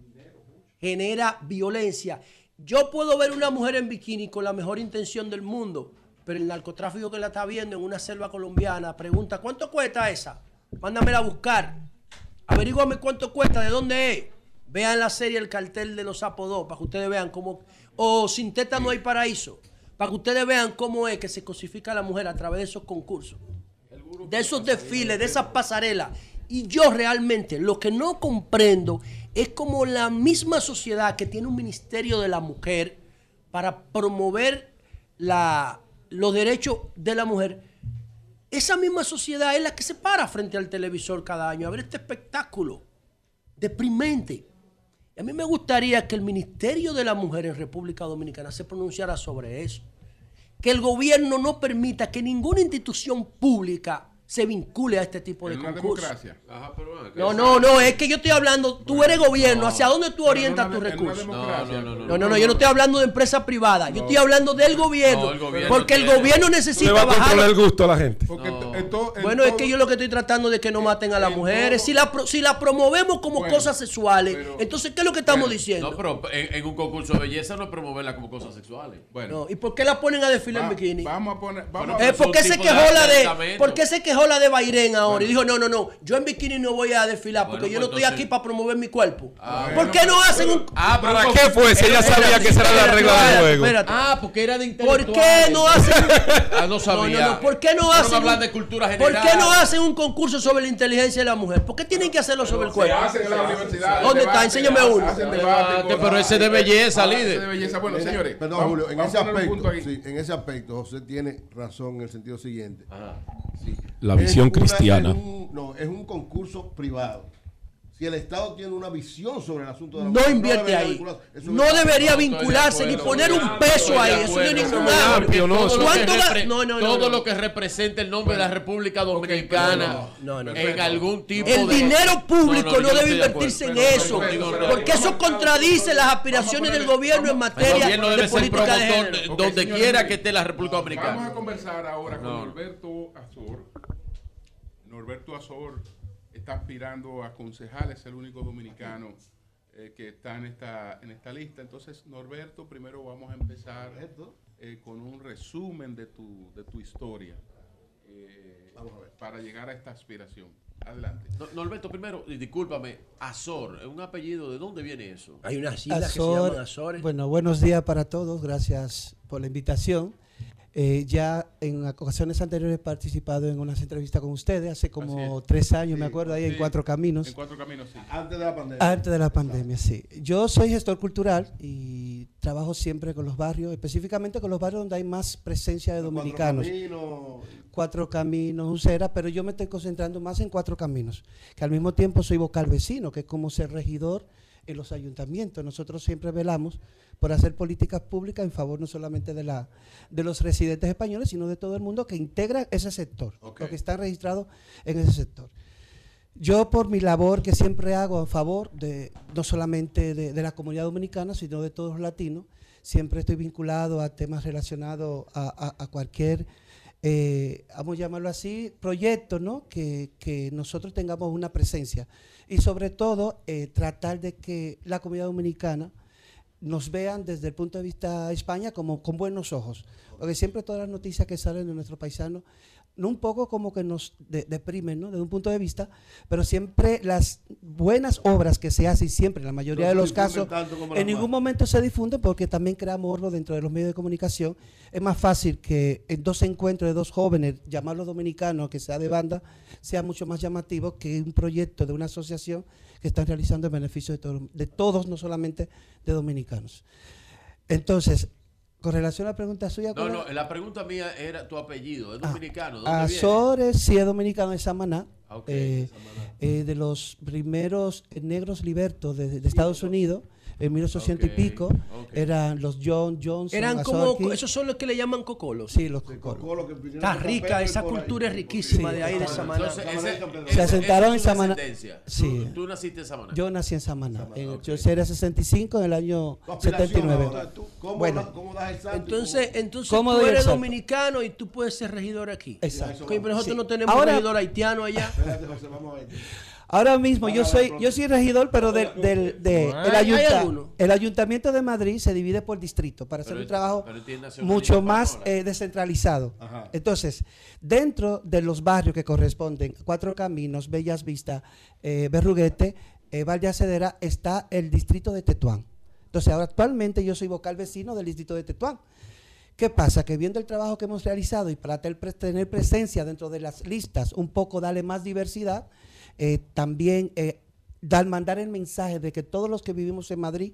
Genera violencia. Yo puedo ver una mujer en bikini con la mejor intención del mundo, pero el narcotráfico que la está viendo en una selva colombiana pregunta, ¿cuánto cuesta esa? Mándamela a buscar. Averíguame cuánto cuesta, de dónde es. Vean la serie El cartel de los Sapos 2 para que ustedes vean cómo... O Sin teta no hay paraíso. Para que ustedes vean cómo es que se cosifica a la mujer a través de esos concursos de esos desfiles, de esas pasarelas. Y yo realmente lo que no comprendo es como la misma sociedad que tiene un ministerio de la mujer para promover la, los derechos de la mujer, esa misma sociedad es la que se para frente al televisor cada año a ver este espectáculo deprimente. A mí me gustaría que el Ministerio de la Mujer en República Dominicana se pronunciara sobre eso. Que el gobierno no permita que ninguna institución pública se vincule a este tipo de concursos. Ajá, pero. No, no, no, es que yo estoy hablando, tú eres gobierno, ¿hacia dónde tú orientas en tus recursos? No, no, no, No, no, no, yo no estoy hablando de empresa privada, yo estoy hablando del gobierno, No, el gobierno porque el tiene- gobierno Tú le necesita vas a controlar bajar. el gusto a la gente. Porque to- en to- en Bueno, es que yo lo que estoy tratando de que no maten a las mujeres. todo- Si la, pro- si la promovemos como Bueno, cosas sexuales, pero- entonces, ¿qué es lo que estamos bueno, diciendo? No, pero en, en un concurso de belleza no es promoverla como cosas sexuales. Bueno, No, ¿Y por qué la ponen a desfilar va- en bikini? vamos a poner. Vamos Bueno, a Eh, ¿por, qué se quejó la de. ¿Por qué se quejó la de Bairén ahora? Y dijo, no, no, no, yo en bikini no voy a desfilar porque Bueno, yo no estoy entonces- aquí para promover mi cuerpo. Ah, ¿Por qué no hacen un... Ah, pero ¿Para qué fue? Si ella sabía que esa era la regla del juego. Espérate. Ah, porque era de ¿Por intelectuales. qué no hacen... Ah, no sabía. No, no, no, ¿Por qué no Fueron a hacen... hablar un- de cultura ¿Por qué no hacen un concurso sobre la inteligencia de la mujer? ¿Por qué tienen que hacerlo sobre el Se cuerpo? hace en la universidad. ¿Dónde está? Enséñame hacen uno. pero ese de belleza, Ah, líder. de belleza. Bueno, En- señores. Perdón, vamos- Julio, en vamos ese a aspecto, en ese aspecto, José tiene razón en el sentido siguiente. Sí. La Es visión una- cristiana. es un- no, es un concurso privado. Si el Estado tiene una visión sobre el asunto de la No mujer, invierte ahí. No debería vincularse ni poner un peso ahí. Eso no es ningún amplio, ¿no? Todo, lo que, ¿Cuánto ga- repre- No, no, no, todo no. lo que representa el nombre de la República Dominicana no, no, no. en algún tipo El de... dinero público no, debe de invertirse en eso, porque eso contradice las aspiraciones del gobierno en El materia de política de género. Donde quiera que esté la República Vamos a Dominicana. conversar ahora con No. Norberto Azor. Norberto Azor está aspirando a concejal, es el único dominicano eh, que está en esta, en esta lista. Entonces, Norberto, primero vamos a empezar eh, con un resumen de tu, de tu historia eh, para llegar a esta aspiración. Adelante. No- Norberto, primero, discúlpame, Azor, es un apellido, ¿de dónde viene eso? Hay unas islas que se Azor, Azores. Bueno, buenos días para todos. Gracias por la invitación. Eh, ya en ocasiones anteriores he participado en unas entrevistas con ustedes, hace como es. tres años, me acuerdo, ahí sí. en Cuatro Caminos. En Cuatro Caminos, sí. Antes de la pandemia. Antes de la pandemia, sí. Yo soy gestor cultural y trabajo siempre con los barrios, específicamente con los barrios donde hay más presencia de Cuatro dominicanos. Caminos, Cuatro Caminos, Ucera, pero yo me estoy concentrando más en Cuatro Caminos, que al mismo tiempo soy vocal vecino, que es como ser regidor en los ayuntamientos. Nosotros siempre velamos por hacer políticas públicas en favor no solamente de, la, de los residentes españoles, sino de todo el mundo que integra ese sector, Ok. los que están registrados en ese sector. Yo por mi labor que siempre hago a favor de no solamente de, de la comunidad dominicana, sino de todos los latinos, siempre estoy vinculado a temas relacionados a, a- a cualquier, eh, vamos a llamarlo así, proyecto, ¿no? Que, que nosotros tengamos una presencia. Y sobre todo, eh, tratar de que la comunidad dominicana nos vean desde el punto de vista de España como con buenos ojos. Porque siempre todas las noticias que salen de nuestros paisanos, no un poco como que nos de- deprimen, ¿no? Desde un punto de vista, pero siempre las buenas obras que se hacen, siempre, en la mayoría No de los casos, en ningún momento se difunden porque también crea morbo dentro de los medios de comunicación. Es más fácil que en dos encuentros de dos jóvenes, llamarlos dominicanos, que sea de banda, sea mucho más llamativo que un proyecto de una asociación que están realizando en beneficio de, todo- de todos, no solamente de dominicanos. Entonces, con relación a la pregunta suya, No, ¿cuál no, la pregunta mía era tu apellido, es Ah, dominicano, ¿de dónde viene? Azores sí es dominicano de Samaná, Ah, eh, Samaná. eh, de los primeros negros libertos de, de Estados Unidos, en 1800 Ok, y pico, eran los John Johnson. Eran como, Azorki. esos son los que le llaman cocolos. Sí, los cocolos. Cocolo Está rica, esa ahí. cultura es riquísima Sí. de ahí de Samaná. Se asentaron en Samaná. Sí. Tú, tú naciste en Samaná. Yo nací en Samaná, en yo era 65 en el año Tu aspiración 79. ahora, tú, ¿Cómo, Bueno. cómo das el salto Entonces, cómo- entonces ¿Cómo tú eres dominicano y tú puedes ser regidor aquí. Exacto. Pero nosotros Sí. no tenemos Ahora- regidor haitiano allá. Espérate, José, vamos a ver. Ahora mismo yo soy yo soy regidor, pero del, del- de- No, el, ayunta- ayuntamiento de Madrid se divide por distrito para hacer Pero un trabajo mucho más eh, descentralizado. Ajá. Entonces, dentro de los barrios que corresponden, Cuatro Caminos, Bellas Vistas, eh, Berruguete, eh, Valle Acedera, está el distrito de Tetuán. Entonces, ahora actualmente yo soy vocal vecino del distrito de Tetuán. ¿Qué pasa? Que viendo el trabajo que hemos realizado y para tener presencia dentro de las listas, un poco darle más diversidad, eh, también eh, dar, mandar el mensaje de que todos los que vivimos en Madrid,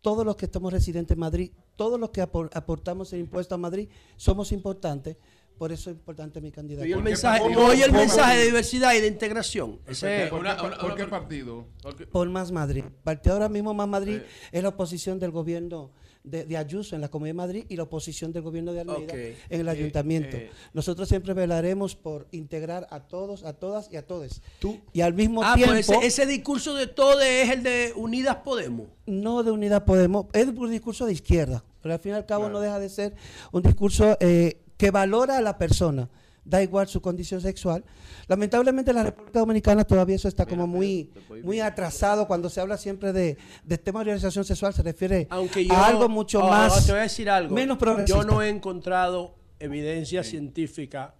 todos los que estamos residentes en Madrid, todos los que apor- aportamos el impuesto a Madrid, somos importantes. Por eso es importante mi candidatura. Y el ¿Por qué mensaje, partido? no, y el ¿Cómo? mensaje de diversidad y de integración. Ese ¿Por, Una- qué, una- por una- qué partido? Por Más Madrid. Partido ahora mismo Más Madrid Eh. es la oposición del gobierno de, de Ayuso en la Comunidad de Madrid y la oposición del gobierno de Almeida en el Eh, ayuntamiento. eh. Nosotros siempre velaremos por integrar a todos, a todas y a todos. Tú- Y al mismo Ah, tiempo, pues ese, ese discurso de todo es el de Unidas Podemos. no de Unidad Podemos, es un discurso de izquierda, pero al fin y al cabo no deja de ser un discurso eh, que valora a la persona, da igual su condición sexual. Lamentablemente en la República Dominicana todavía eso está como muy, muy atrasado cuando se habla siempre de, de tema de orientación sexual, se refiere Aunque yo, a algo mucho Ah, más, te voy a decir algo. menos progresista. Yo no he encontrado evidencia científica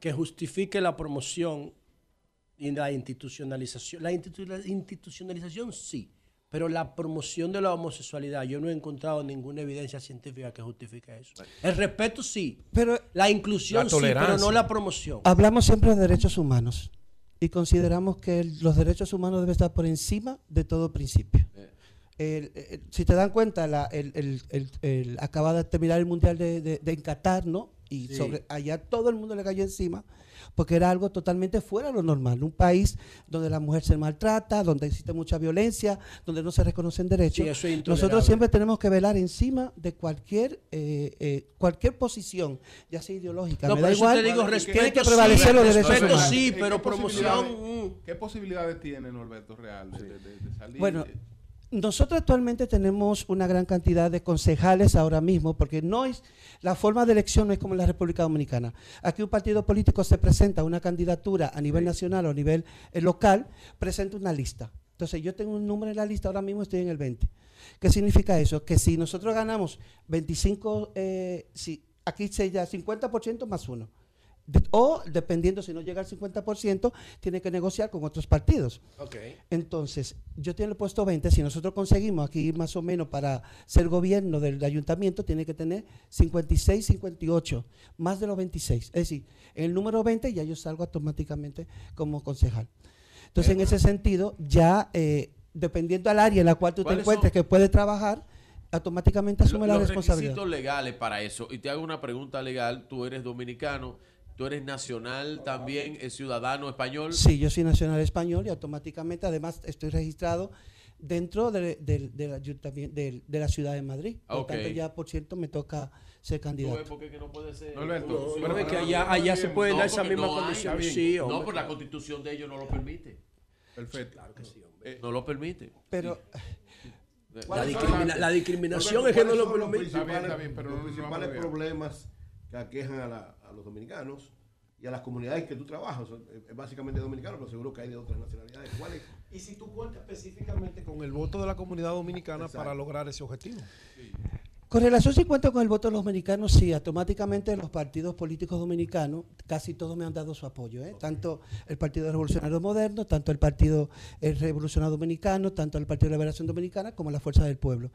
que justifique la promoción y la institucionalización. La institu- institucionalización sí, pero la promoción de la homosexualidad, yo no he encontrado ninguna evidencia científica que justifique eso. El respeto sí, Pero la inclusión La sí, pero no la promoción. hablamos siempre de derechos humanos y consideramos que el- los derechos humanos deben estar por encima de todo principio. El- el- si te dan cuenta, la, el, el- el- el- acaba de terminar el Mundial de, de- de en Qatar, ¿no? Y Sí. sobre allá todo el mundo le cayó encima porque era algo totalmente fuera de lo normal. Un país donde la mujer se maltrata, donde existe mucha violencia, donde no se reconocen derechos. Sí, eso es intolerable. Nosotros siempre tenemos que velar encima de cualquier eh, eh, cualquier posición, ya sea ideológica. No, me da igual. te digo, ¿Qué- respeto tiene que sí, prevalecer los derechos respeto humanos. sí, ¿Qué- qué pero promoción... posibilidades-. ¿Qué posibilidades tiene Norberto Real de, de- de- de salir? Bueno, de- nosotros actualmente tenemos una gran cantidad de concejales ahora mismo, porque no es la forma de elección no es como en la República Dominicana. Aquí un partido político se presenta una candidatura a nivel nacional o a nivel eh, local, presenta una lista. Entonces yo tengo un número en la lista, ahora mismo estoy en el 20. ¿Qué significa eso? Que si nosotros ganamos 25, eh, si aquí se ya 50% más uno. De- o dependiendo si no llega al 50%, tiene que negociar con otros partidos. Entonces, yo tengo el puesto 20, si nosotros conseguimos aquí más o menos para ser gobierno del ayuntamiento, tiene que tener 56, 58, más de los 26. Es decir, en el número 20 ya yo salgo automáticamente como concejal. Entonces, en ese sentido, ya eh, dependiendo al área en la cual tú te ¿Cuáles encuentres son? que puede trabajar, automáticamente asume la los responsabilidad. requisitos legales para eso. Y te hago una pregunta legal. Tú eres dominicano, tú eres nacional también, es ciudadano español. Sí, yo soy nacional español y automáticamente además estoy registrado dentro de, de- del ayuntamiento- del- de la ciudad de Madrid. Por Ok. tanto, ya por cierto me toca ser ¿Tú ves candidato. por qué que no puede ser? No, pero No, es que allá, se pueden no, dar esa misma condición. Sí, No, por la constitución de ellos no lo permite. Perfecto. Claro que sí, No lo permite. Pero La, discrimina- la discriminación es que no lo permite. Está bien, está bien, pero los principales problemas que aquejan a, la- a los dominicanos y a las comunidades que tú trabajas, eh, básicamente dominicanos, pero seguro que hay de otras nacionalidades. ¿Cuáles? Y si tú cuentas específicamente con el voto de la comunidad dominicana Exacto. para lograr ese objetivo. con relación si cuento con el voto de los dominicanos, sí, automáticamente los partidos políticos dominicanos, casi todos me han dado su apoyo. ¿eh? Tanto el Partido Revolucionario Moderno, tanto el Partido Revolucionario Dominicano, tanto el Partido de Liberación Dominicana como la Fuerza del Pueblo.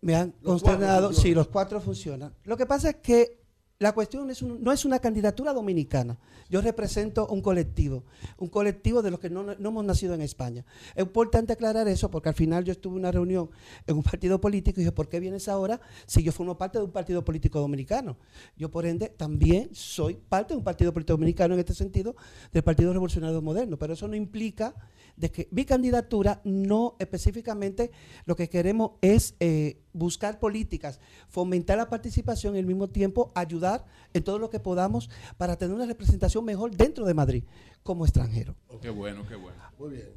Me han Los consternado, sí, los cuatro funcionan. Lo que pasa es que la cuestión no es una candidatura dominicana. Yo represento un colectivo, un colectivo de los que no, no hemos nacido en España. Es importante aclarar eso porque al final yo estuve en una reunión en un partido político y dije, ¿por qué vienes ahora si yo formo parte de un partido político dominicano? Yo, por ende, también soy parte de un partido político dominicano en este sentido, del Partido Revolucionario Moderno. Pero eso no implica de que mi candidatura no específicamente lo que queremos es eh, buscar políticas, fomentar la participación y al mismo tiempo ayudar en todo lo que podamos para tener una representación mejor dentro de Madrid como extranjero. Qué bueno, qué bueno. Muy bien.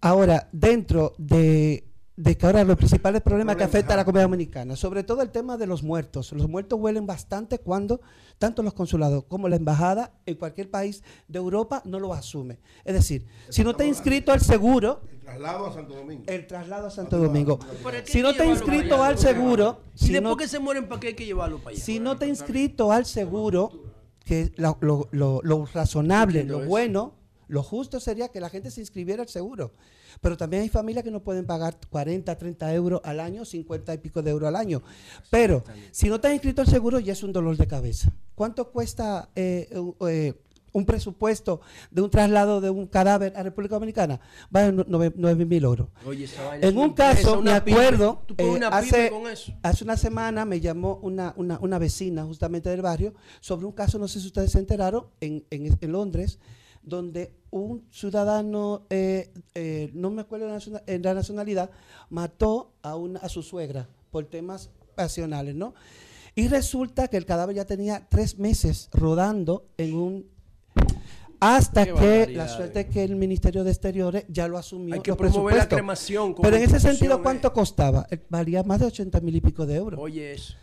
Ahora, dentro de, de que ahora los principales problemas que afectan a la comunidad dominicana, sobre todo el tema de los muertos. Los muertos huelen bastante cuando tanto los consulados como la embajada en cualquier país de Europa no lo asume. Es decir, si no te has inscrito al seguro, El traslado a Santo Domingo. el traslado a Santo Domingo. Si no te inscrito al seguro, Y si después que se mueren, ¿para qué hay que llevarlo para allá? si no te inscrito al seguro, que lo, lo- lo- lo razonable, lo bueno, lo justo sería que la gente se inscribiera al seguro. Pero también hay familias que no pueden pagar 40, 30 euros al año, 50 y pico de euros al año. Pero si no te has inscrito al seguro, ya es un dolor de cabeza. ¿Cuánto cuesta eh, un- eh, un presupuesto de un traslado de un cadáver a República Dominicana? Va a 9 mil euros. Oye, esa vaina es En un caso, me acuerdo, eh, hace, una semana me llamó una, una, una vecina justamente del barrio sobre un caso, no sé si ustedes se enteraron, en, en, en Londres, donde un ciudadano, eh, eh, no me acuerdo la, naciona- eh, la nacionalidad, mató a, una, a su suegra por temas pasionales, ¿no? Y resulta que el cadáver ya tenía tres meses rodando en un hasta Qué que la suerte es que el Ministerio de Exteriores ya lo asumió. Hay que promover la cremación Pero en ese sentido, eh. ¿cuánto costaba? Eh, Valía más de 80 mil y pico de euros. Oye, eso.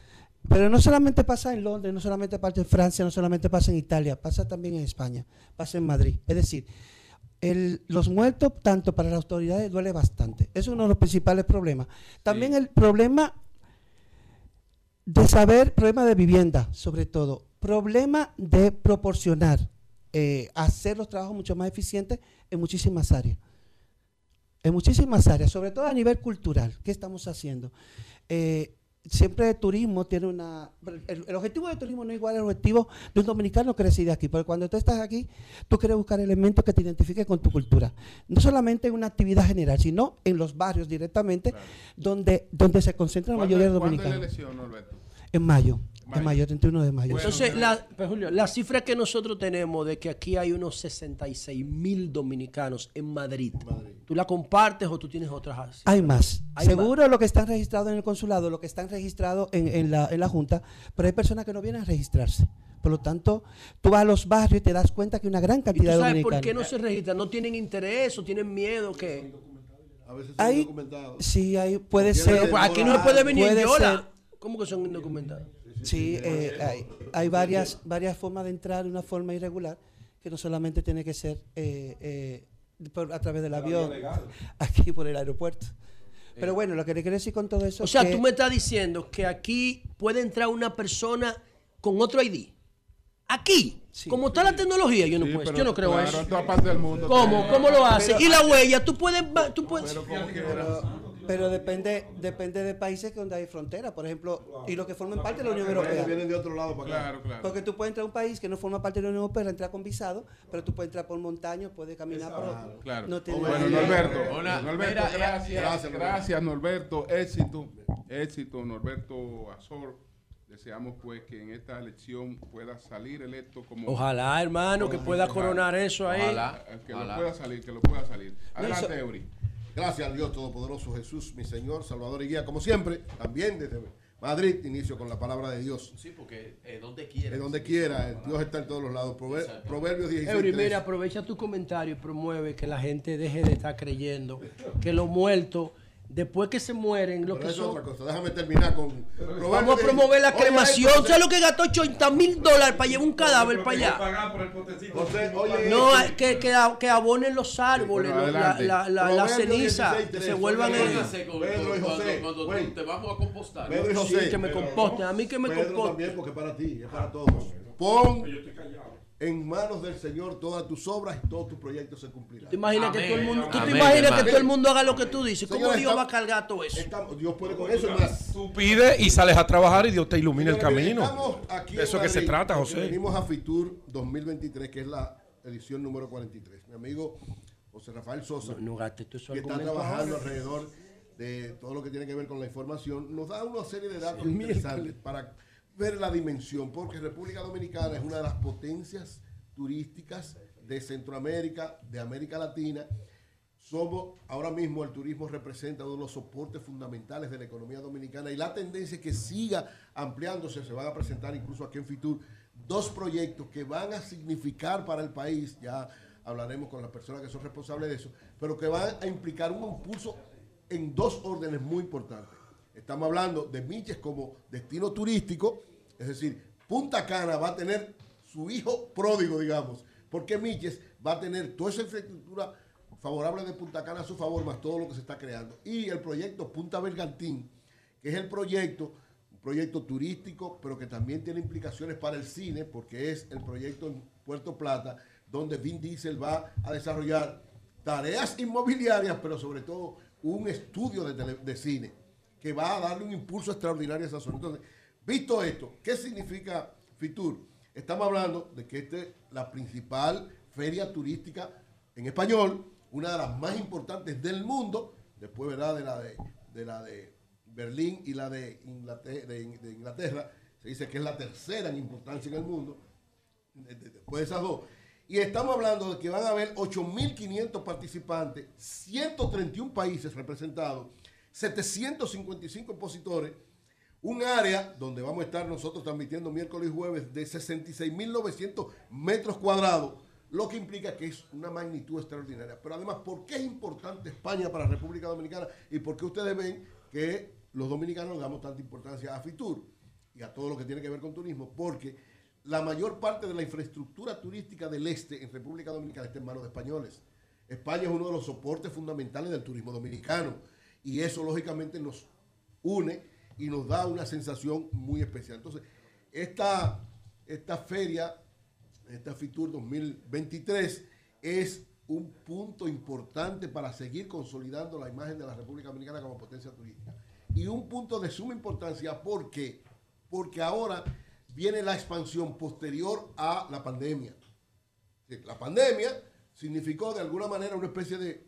Pero no solamente pasa en Londres, no solamente pasa en Francia, no solamente pasa en Italia, pasa también en España, pasa en Madrid. Es decir, el- los muertos, tanto para las autoridades, duele bastante. Es uno de los principales problemas. También el problema de saber, problema de vivienda, sobre todo, problema de proporcionar, eh, hacer los trabajos mucho más eficientes en muchísimas áreas. En muchísimas áreas, sobre todo a nivel cultural. ¿Qué estamos haciendo? Eh, siempre el turismo tiene una... El, el objetivo del turismo no es igual al objetivo de un dominicano que reside aquí, porque cuando tú estás aquí, tú quieres buscar elementos que te identifiquen con tu cultura. No solamente en una actividad general, sino en los barrios directamente, donde, donde se concentra la mayoría de los ¿Cuándo es la dominicanos. elección, Norberto? En mayo, Mayo. en mayo, 31 de mayo. Entonces, la, pues, Julio, la cifra que nosotros tenemos de que aquí hay unos 66 mil dominicanos en Madrid, ¿tú la compartes o tú tienes otras? Hay más. Hay Seguro lo que están registrados en el consulado, lo que están registrados en, en la, en la Junta, pero hay personas que no vienen a registrarse. Por lo tanto, tú vas a los barrios y te das cuenta que hay una gran ¿Y tú cantidad de sabes por dominicanos. qué no se registran? ¿No tienen interés o tienen miedo? que A veces son Hay, sí, hay, puede ser. Pues aquí no se puede venir en puede Yola. ser. ¿Cómo que son indocumentados? Sí, eh, hay, hay varias, varias formas de entrar de una forma irregular que no solamente tiene que ser eh, eh, por- a través del avión, <laughs> aquí por el aeropuerto. Pero bueno, lo que le quiero decir con todo eso O sea, que tú me estás diciendo que aquí puede entrar una persona con otro ID. Aquí. Sí. Como está la tecnología, yo no, Sí, puedo, pero yo no creo claro, eso. En toda parte del mundo. ¿Cómo? tiene- ¿Cómo lo hace? pero- y la huella, tú puedes... Tú puedes Pero. Pero, pero depende, depende de países donde hay frontera, por ejemplo, y los que forman parte de la Unión Europea. vienen de otro lado para acá. Claro, claro. Porque tú puedes entrar a un país que no forma parte de la Unión Europea, entrar con visado, pero tú puedes entrar por montaña, puedes caminar por... Claro. No bueno, que. Norberto, Norberto, mira, gracias, gracias, gracias, Norberto, éxito, éxito, Norberto Azor. Deseamos pues que en esta elección pueda salir electo como Ojalá, hermano, que pueda coronar eso ahí. Ojalá. eh, que Ojalá. lo pueda salir, que lo pueda salir. Adelante, eso- Eury. Gracias al Dios Todopoderoso Jesús, mi Señor, Salvador y Guía. Como siempre, también desde Madrid inicio con la palabra de Dios. Sí, porque eh, donde quiera. De donde quiera, el Dios está en todos los lados. Prover- Proverbios 16. Eury, 13. mira, aprovecha tu comentario y promueve que la gente deje de estar creyendo que los muertos, después que se mueren, lo Pero que eso es son... otra cosa. Déjame terminar con. Vamos a 16. promover la cremación. ¿Sabes lo que gastó 80 mil dólares para llevar un cadáver para allá? José, oye, No, que, que, que abonen los árboles, Bueno, los- la, la, la, la ceniza, 16, que se 13. vuelvan con- Pedro y cuando- José, cuando güey. te vamos a compostar. Pedro y José. Sí, que me composten, a mí que me composten. también, porque para ti, es para todos. Pon en manos del Señor todas tus obras y todos tus proyectos se cumplirán. ¿Te imaginas que todo el mundo, tú te Amén, imaginas que todo el mundo haga lo que tú dices? ¿Cómo Dios estamos- va a cargar todo eso? Estamos- Dios puede con eso y más. Tú pides y sales a trabajar y Dios te ilumina el camino. Estamos aquí De eso en que se Madrid, trata, José. Venimos a Fitur 2023, que es la edición número 43. Mi amigo José Rafael Sosa, No, no que está trabajando alrededor de todo lo que tiene que ver con la información, nos da una serie de datos El interesantes para ver la dimensión, porque República Dominicana es una de las potencias turísticas de Centroamérica, de América Latina. Somos, ahora mismo el turismo representa uno de los soportes fundamentales de la economía dominicana y la tendencia es que siga ampliándose, se van a presentar incluso aquí en Fitur dos proyectos que van a significar para el país, ya hablaremos con las personas que son responsables de eso, pero que van a implicar un impulso en dos órdenes muy importantes. Estamos hablando de Miches como destino turístico, es decir, Punta Cana va a tener su hijo pródigo, digamos, porque Miches va a tener toda esa infraestructura favorable de Punta Cana a su favor, más todo lo que se está creando. Y el proyecto Punta Bergantín, que es el proyecto, un proyecto turístico, pero que también tiene implicaciones para el cine, porque es el proyecto en Puerto Plata, donde Vin Diesel va a desarrollar tareas inmobiliarias, pero sobre todo un estudio de, de cine, que va a darle un impulso extraordinario a esa zona. Entonces, visto esto, ¿qué significa Fitur? Estamos hablando de que esta es la principal feria turística en español, una de las más importantes del mundo, después ¿verdad? de la de, de la de Berlín y la de Inglaterra, de, In- de Inglaterra, se dice que es la tercera en importancia en el mundo, de- de- después de esas dos. Y estamos hablando de que van a haber 8.500 participantes, 131 países representados, 755 expositores, un área donde vamos a estar nosotros transmitiendo miércoles y jueves de 66.900 metros cuadrados, lo que implica que es una magnitud extraordinaria. Pero además, ¿por qué es importante España para la República Dominicana y por qué ustedes ven que los dominicanos damos tanta importancia a Fitur y a todo lo que tiene que ver con turismo? Porque la mayor parte de la infraestructura turística del este en República Dominicana está en manos de españoles. España es uno de los soportes fundamentales del turismo dominicano y eso lógicamente nos une y nos da una sensación muy especial. Entonces, esta, esta feria, esta FITUR 2023 es un punto importante para seguir consolidando la imagen de la República Dominicana como potencia turística. Y un punto de suma importancia, ¿por qué? Porque ahora viene la expansión posterior a la pandemia. La pandemia significó de alguna manera una especie de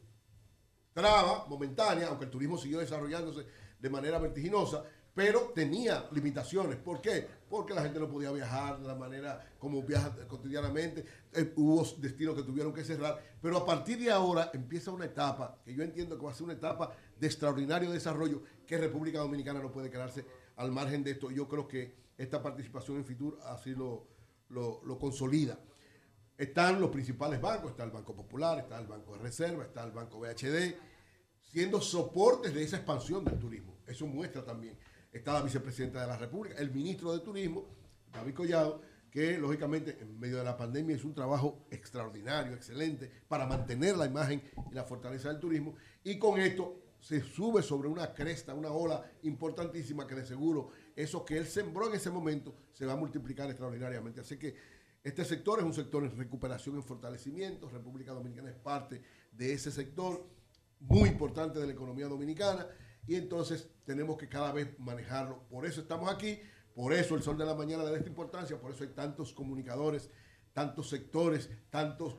traba momentánea, aunque el turismo siguió desarrollándose de manera vertiginosa, pero tenía limitaciones. ¿Por qué? Porque la gente no podía viajar de la manera como viaja cotidianamente. Eh, hubo destinos que tuvieron que cerrar. Pero a partir de ahora empieza una etapa que yo entiendo que va a ser una etapa de extraordinario desarrollo que República Dominicana no puede quedarse al margen de esto. Yo creo que esta participación en FITUR así lo, lo, lo consolida. Están los principales bancos, está el Banco Popular, está el Banco de Reserva, está el Banco BHD, siendo soportes de esa expansión del turismo. Eso muestra también. Está la vicepresidenta de la República, el ministro de Turismo, David Collado, que lógicamente en medio de la pandemia es un trabajo extraordinario, excelente, para mantener la imagen y la fortaleza del turismo. Y con esto se sube sobre una cresta, una ola importantísima que de seguro eso que él sembró en ese momento se va a multiplicar extraordinariamente. Así que este sector es un sector en recuperación, en fortalecimiento. República Dominicana es parte de ese sector muy importante de la economía dominicana y entonces tenemos que cada vez manejarlo. Por eso estamos aquí, por eso el sol de la mañana le da esta importancia, por eso hay tantos comunicadores, tantos sectores, tantos,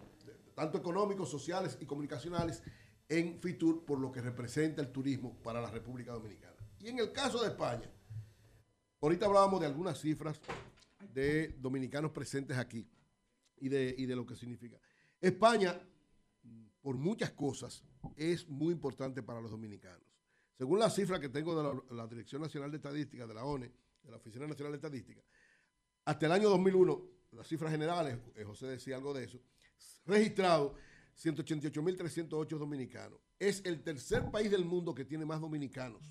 tanto económicos, sociales y comunicacionales en FITUR por lo que representa el turismo para la República Dominicana. Y en el caso de España, ahorita hablábamos de algunas cifras de dominicanos presentes aquí y de, y de lo que significa. España, por muchas cosas, es muy importante para los dominicanos. Según la cifra que tengo de la, la Dirección Nacional de Estadística, de la ONE, de la Oficina Nacional de Estadística, hasta el año 2001, las cifras generales, eh, José decía algo de eso, registrado 188.308 dominicanos. Es el tercer país del mundo que tiene más dominicanos.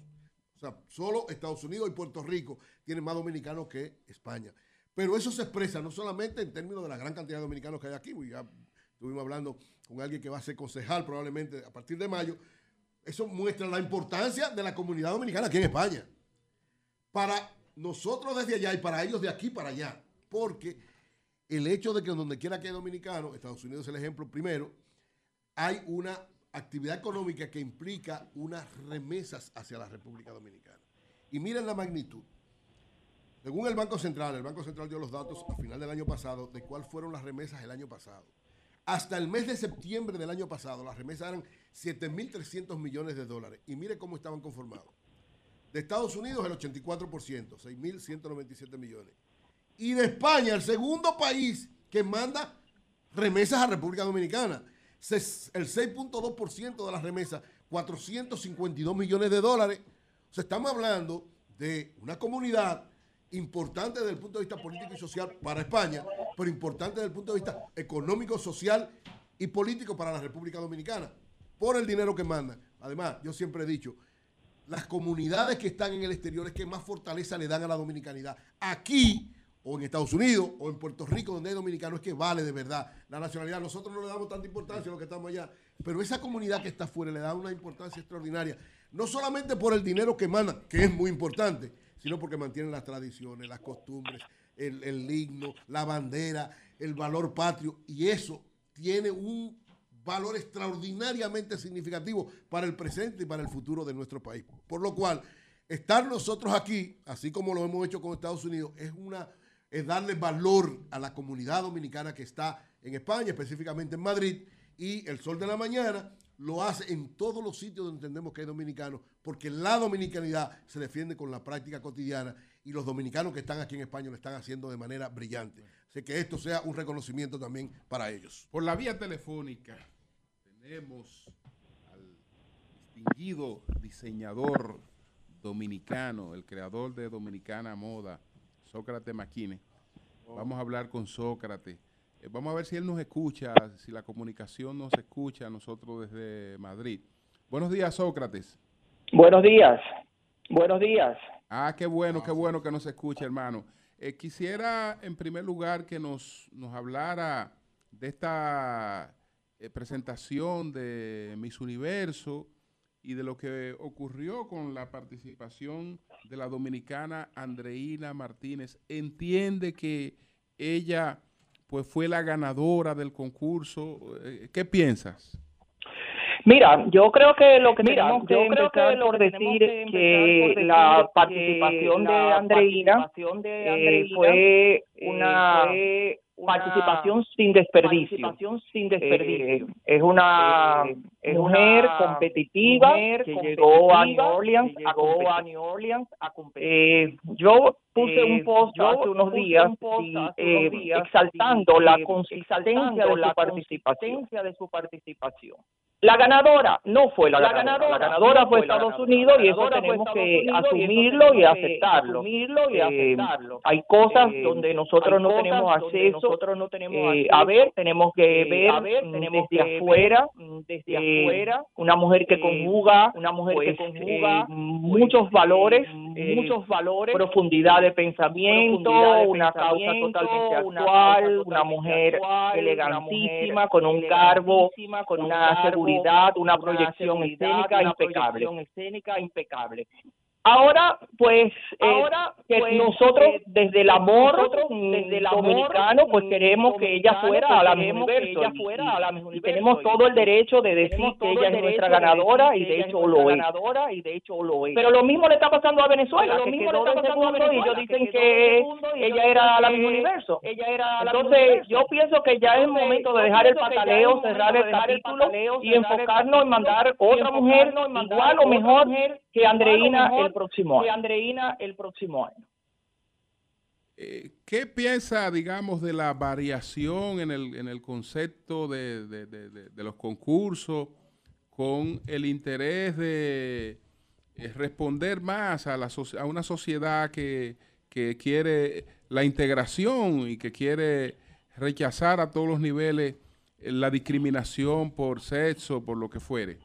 O sea, solo Estados Unidos y Puerto Rico tienen más dominicanos que España. Pero eso se expresa no solamente en términos de la gran cantidad de dominicanos que hay aquí, ya estuvimos hablando con alguien que va a ser concejal probablemente a partir de mayo, eso muestra la importancia de la comunidad dominicana aquí en España. Para nosotros desde allá y para ellos de aquí para allá. Porque el hecho de que donde quiera que hay dominicano, Estados Unidos es el ejemplo primero, hay una actividad económica que implica unas remesas hacia la República Dominicana. Y miren la magnitud. Según el Banco Central, el Banco Central dio los datos a final del año pasado de cuáles fueron las remesas el año pasado. Hasta el mes de septiembre del año pasado, las remesas eran 7.300 millones de dólares. Y mire cómo estaban conformados. De Estados Unidos el 84%, 6.197 millones. Y de España, el segundo país que manda remesas a República Dominicana. El 6.2% de las remesas, 452 millones de dólares. O sea, estamos hablando de una comunidad importante desde el punto de vista político y social para España, pero importante desde el punto de vista económico, social y político para la República Dominicana, por el dinero que mandan. Además, yo siempre he dicho, las comunidades que están en el exterior es que más fortaleza le dan a la dominicanidad. Aquí, o en Estados Unidos, o en Puerto Rico, donde hay dominicanos, es que vale de verdad la nacionalidad. Nosotros no le damos tanta importancia a los que estamos allá, pero esa comunidad que está afuera le da una importancia extraordinaria, no solamente por el dinero que mandan, que es muy importante, sino porque mantienen las tradiciones, las costumbres, el, el himno, la bandera, el valor patrio, y eso tiene un valor extraordinariamente significativo para el presente y para el futuro de nuestro país. Por lo cual, estar nosotros aquí, así como lo hemos hecho con Estados Unidos, es una es darle valor a la comunidad dominicana que está en España, específicamente en Madrid, y el Sol de la Mañana lo hace en todos los sitios donde entendemos que hay dominicanos, porque la dominicanidad se defiende con la práctica cotidiana y los dominicanos que están aquí en España lo están haciendo de manera brillante. Así que esto sea un reconocimiento también para ellos. Por la vía telefónica tenemos al distinguido diseñador dominicano, el creador de Dominicana Moda, Sócrates Maquine. Vamos a hablar con Sócrates. Eh, vamos a ver si él nos escucha, si la comunicación nos escucha a nosotros desde Madrid. Buenos días, Sócrates. Buenos días. Buenos días. Ah, qué bueno, qué bueno que nos escuche, hermano. Eh, quisiera, en primer lugar, que nos, nos hablara de esta eh, presentación de Miss Universo y de lo que ocurrió con la participación de la dominicana Andreina Martínez. Entiende que ella pues fue la ganadora del concurso. Eh, ¿Qué piensas? Mira, yo creo que lo que tenemos que empezar por decir que, la participación de Andreina, eh, fue una participación sin desperdicio. sin desperdicio. es una mujer competitiva que llegó a New Orleans a New Orleans a competir. yo puse un post hace unos días, exaltando la consistencia de la participación de su participación. La ganadora no fue la, ganadora. La ganadora fue Estados Unidos y eso tenemos que asumirlo y aceptarlo. Eh, hay cosas donde nosotros no tenemos acceso eh, a ver, tenemos que ver, desde afuera, desde eh, afuera, una mujer que conjuga, una mujer que pues, conjuga pues, muchos valores, muchos valores, profundidad de pensamiento, una causa totalmente actual, una mujer elegantísima, con un cargo, con una seguridad una proyección escénica impecable. Ahora, pues, eh, Ahora, que pues, nosotros eh, desde el amor desde el dominicano, pues queremos que ella fuera a la universo. Y, tenemos todo el derecho de decir que ella es nuestra ganadora y de hecho lo es. Pero lo mismo le está pasando a Venezuela, lo mismo le está pasando a Venezuela, y ellos dicen que ella era la misma universo. Entonces, yo pienso que ya es el momento de dejar el pataleo, cerrar el capítulo y enfocarnos en mandar otra mujer igual o mejor que Andreina el próximo año. Andreina el próximo año. Eh, ¿Qué piensa, digamos, de la variación en el, en el concepto de, de, de, los concursos con el interés de eh, responder más a, la, a una sociedad que, que quiere la integración y que quiere rechazar a todos los niveles eh, la discriminación por sexo, por lo que fuere?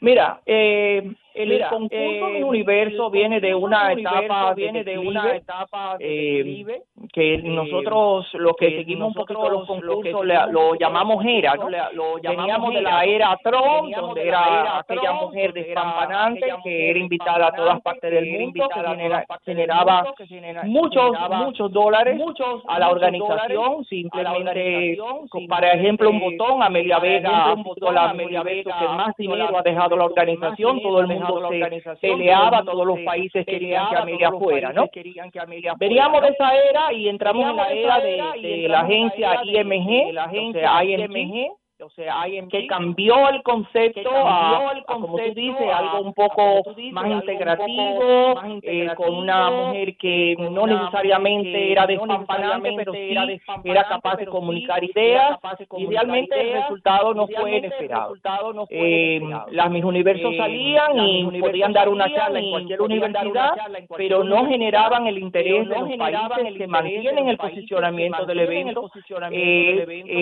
Mira, eh, el concurso eh, universo viene de una etapa viene de una etapa eh, que eh, nosotros los que seguimos un poquito los concursos lo, llamamos era ¿no? lo veníamos de la era Trump donde era aquella mujer despampanante que era invitada a todas partes del mundo que generaba muchos muchos dólares a la organización simplemente para ejemplo un botón Amelia Vega la Amelia Vega que más dinero ha dejado la organización todo el mundo se peleaba, todos los países querían que Amelia fuera, ¿no? Veníamos de esa era y entramos en la era de, la agencia IMG, o sea, IMG, o sea, que cambió el concepto, a, como tú dices, algo un poco más integrativo, eh, con una mujer que no necesariamente era despampanante, pero sí era capaz de comunicar ideas. Idealmente el resultado no fue inesperado. Eh, las mis universos eh, salían y podían dar una charla en cualquier universidad, pero no generaban el interés de los países que mantienen el posicionamiento del evento,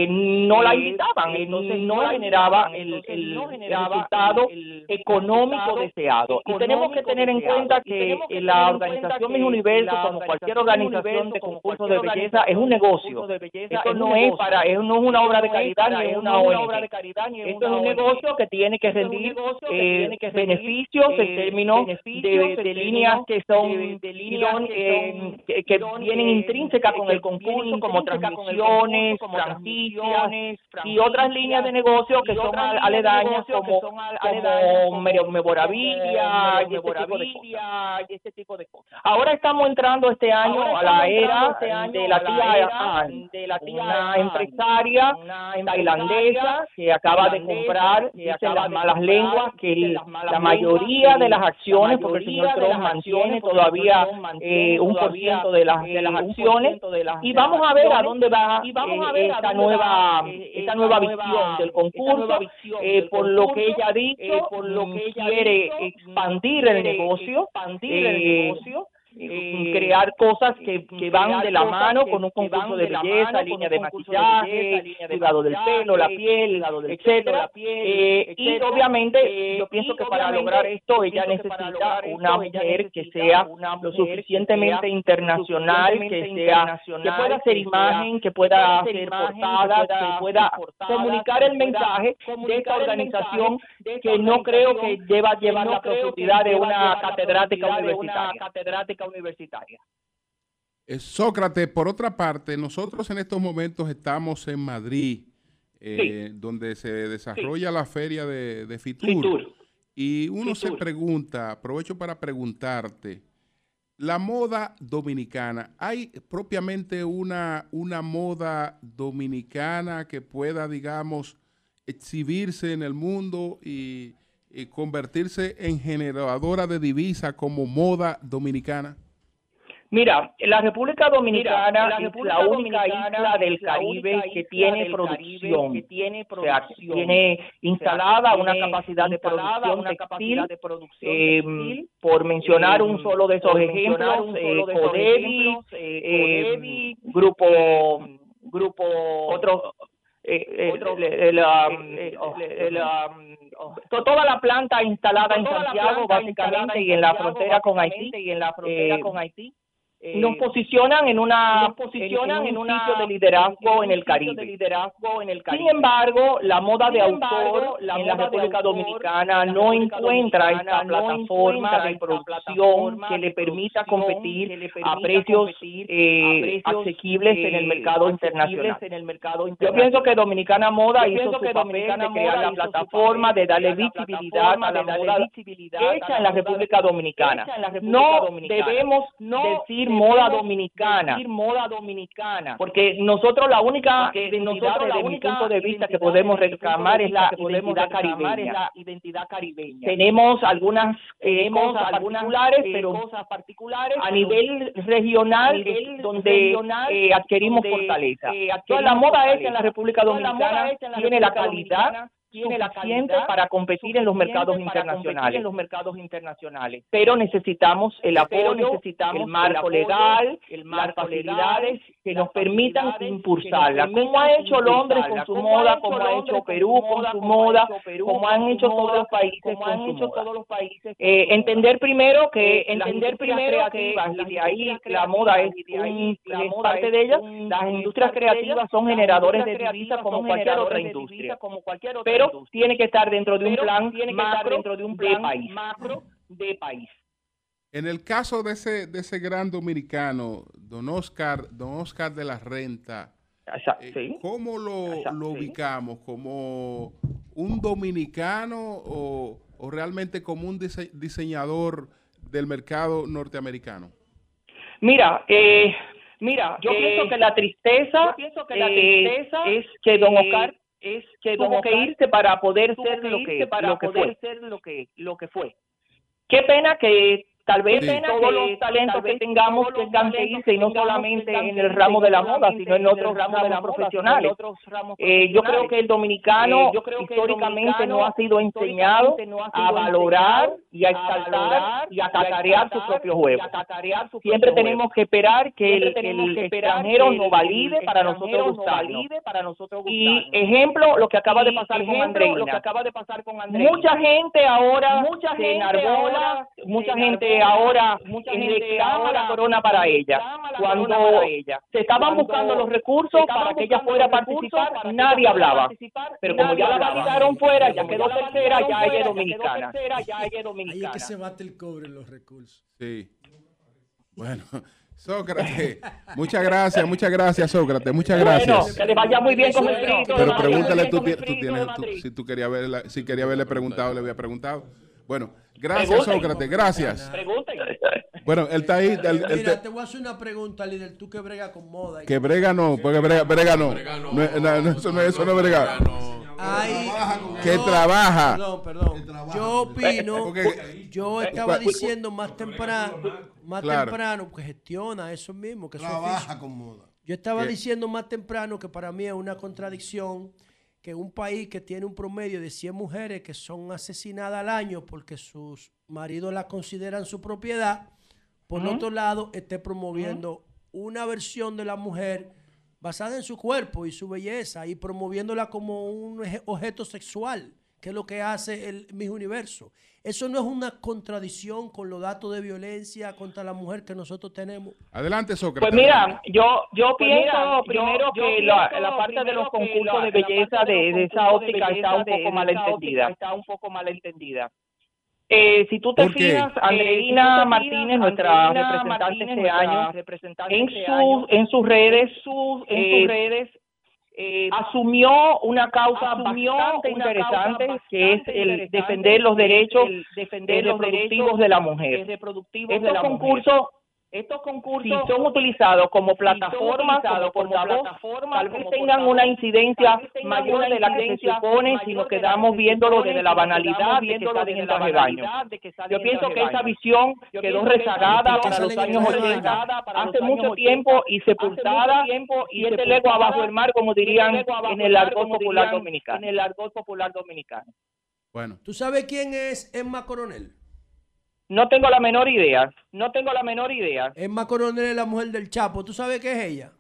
no la invitaban entonces no generaba el, resultado económico deseado. Y tenemos que tener en cuenta que la organización Mis Universo, como cualquier organización de concursos de belleza, es un negocio. Esto no es para, es, no es una obra de caridad ni es una ONG. Esto es un negocio que tiene que rendir eh, beneficios en términos de, líneas que son, eh, que, vienen intrínsecas con el concurso, como transmisiones, franquicias y otras líneas de negocio que son aledañas como, como memorabilia y este tipo de cosas. Ahora estamos entrando este año a la era de la tía una empresaria tailandesa que acaba de comprar, dicen las malas lenguas, que la mayoría de las acciones, porque el señor Trump mantiene todavía eh, un por ciento de las, de las acciones, y vamos a ver a dónde va esta nueva esta nueva victoria visión del concurso, eh, por lo que ella ha dicho, por lo que ella quiere expandir el negocio, expandir el negocio eh, crear cosas que, que van de la mano con un concurso de belleza, línea de maquillaje, cuidado del pelo, la piel, etcétera. Eh, y obviamente eh, yo pienso que para lograr esto ella necesita una mujer que sea lo suficientemente internacional, que sea que pueda hacer imagen, que pueda hacer portadas, que pueda comunicar el mensaje de esta organización que no creo que lleva llevar la profundidad de una catedrática universitaria universitaria. Eh, Sócrates, por otra parte, nosotros en estos momentos estamos en Madrid, eh, donde se desarrolla la feria de, Fitur. Y uno se pregunta, aprovecho para preguntarte, la moda dominicana, ¿hay propiamente una, una moda dominicana que pueda, digamos, exhibirse en el mundo y, y convertirse en generadora de divisa como moda dominicana? Mira, la República Dominicana es la única isla del Caribe que tiene producción, que tiene, producción, tiene instalada una capacidad de producción textil, eh, por mencionar un solo de esos ejemplos, eh, Codevi, eh, grupo, grupo, otro, toda la planta instalada en Santiago básicamente y en la frontera con Haití y en la frontera con Haití eh, nos posicionan en una posicionan en, un sitio de liderazgo en, el Caribe. liderazgo en el Sin embargo, la moda de autor en la República Dominicana no encuentra esta plataforma de producción que le permita competir a precios eh, asequibles en el mercado internacional. Yo pienso que Dominicana Moda hizo su papel de crear la plataforma, de darle visibilidad a la moda hecha en la República Dominicana. No debemos decir moda dominicana. moda dominicana. Porque nosotros la única identidad desde mi punto de vista que podemos reclamar es la identidad caribeña. la identidad caribeña. Tenemos algunas eh, cosas particulares, pero cosas particulares a nivel regional donde eh, adquirimos fortaleza. Eh, Toda la moda es en la República Dominicana tiene la calidad tiene la calidad para competir en los mercados internacionales. En los mercados internacionales. Pero necesitamos el apoyo, necesitamos el marco legal, el marco las facilidades que nos permitan impulsarla, como ha hecho Londres con su moda, como ha hecho Perú con su moda, como han hecho todos los países con su moda. Eh, entender primero que entender primero que y de ahí la moda es, parte de ellas, las industrias creativas son generadores de divisas como cualquier otra industria. Pero tiene que estar dentro de un plan macro dentro de un plan país. macro de país. En el caso de ese, de ese gran dominicano, don Oscar, don Oscar de la Renta, eh, ¿cómo lo, lo ubicamos? ¿Como un dominicano o, o realmente como un diseñador del mercado norteamericano? Mira, eh, mira, yo pienso eh, que la tristeza, pienso que la tristeza es que don Oscar es que tuvo que irse para poder ser lo que, para lo que poder fue. ser lo que lo que fue. Qué pena que Tal vez todos los talentos que tengamos que irse y no solamente en el ramo de la moda, sino en otros ramos de la profesionales. Eh, yo creo que el dominicano eh, históricamente no ha sido enseñado a valorar y a exaltar y a cacarear su propio juego. Siempre tenemos que esperar que el, extranjero nos valide para nosotros gustarnos. Y ejemplo, lo que acaba de pasar con Andreina. Mucha gente ahora mucha se enarbola, mucha gente ahora mucha gente la corona para ella. Cuando se estaban buscando los recursos para que ella fuera a participar, nadie hablaba. Pero como ya la validaron fuera, ya quedó tercera, ya ella es dominicana. Ahí es que se bate el cobre en los recursos. Sí. Bueno. Sócrates, muchas gracias, muchas gracias, Sócrates, muchas gracias. Bueno, que le vaya muy bien con el frito. Pero pregúntale, tú, tienes, si tú querías verle, si quería haberle preguntado, le había preguntado. Bueno, Gracias, Sócrates, gracias. Bueno, él está ahí. Mira, te voy a hacer una pregunta, líder. Tú que brega con moda. Que brega no, porque brega, brega no. no, eso no eso no brega. Ay, que trabaja. Perdón, perdón. Yo opino, yo estaba diciendo más temprano, más temprano, que gestiona eso mismo. Que trabaja con moda. Yo estaba diciendo más temprano que para mí es una contradicción que un país que tiene un promedio de 100 mujeres que son asesinadas al año porque sus maridos la consideran su propiedad, por otro lado esté promoviendo una versión de la mujer basada en su cuerpo y su belleza y promoviéndola como un objeto sexual, que es lo que hace el Miss Universo. Eso no es una contradicción con los datos de violencia contra la mujer que nosotros tenemos. Adelante, Sócrates. Pues mira, yo yo Pues pienso mira, primero yo que la, pienso la parte de los concursos de belleza de, de los de esa de óptica está un poco de mal esa óptica entendida. está un poco mal entendida. Eh, si tú te fijas, Eh, Andreina te Martínez, nuestra Andreina representante Martínez, este año, representante en, este sus año, en sus redes, en eh, sus redes, asumió una causa asumió bastante una interesante, causa que es el defender los derechos defender eh, los reproductivos derechos, de la mujer. eh, Estos concursos Estos concursos, si son utilizados como si plataformas, utilizados como como portavoz, plataformas, tal vez como tengan portavoz, una incidencia tengan mayor una de la que se supone si nos de quedamos que se viéndolo desde si la banalidad de que salen en la traje de baño. de Yo en pienso que de esa visión Yo quedó rezagada para los años rezagada 80, para los hace mucho 80, tiempo y hace sepultada, mucho tiempo y siete sepultada, leguas bajo el mar, como dirían el argot popular dominicano. En el argot popular dominicano. Bueno, ¿Tú sabes quién es Emma Coronel? No tengo la menor idea. no tengo la menor idea. Emma Coronel es la mujer del Chapo. ¿Tú sabes qué es ella?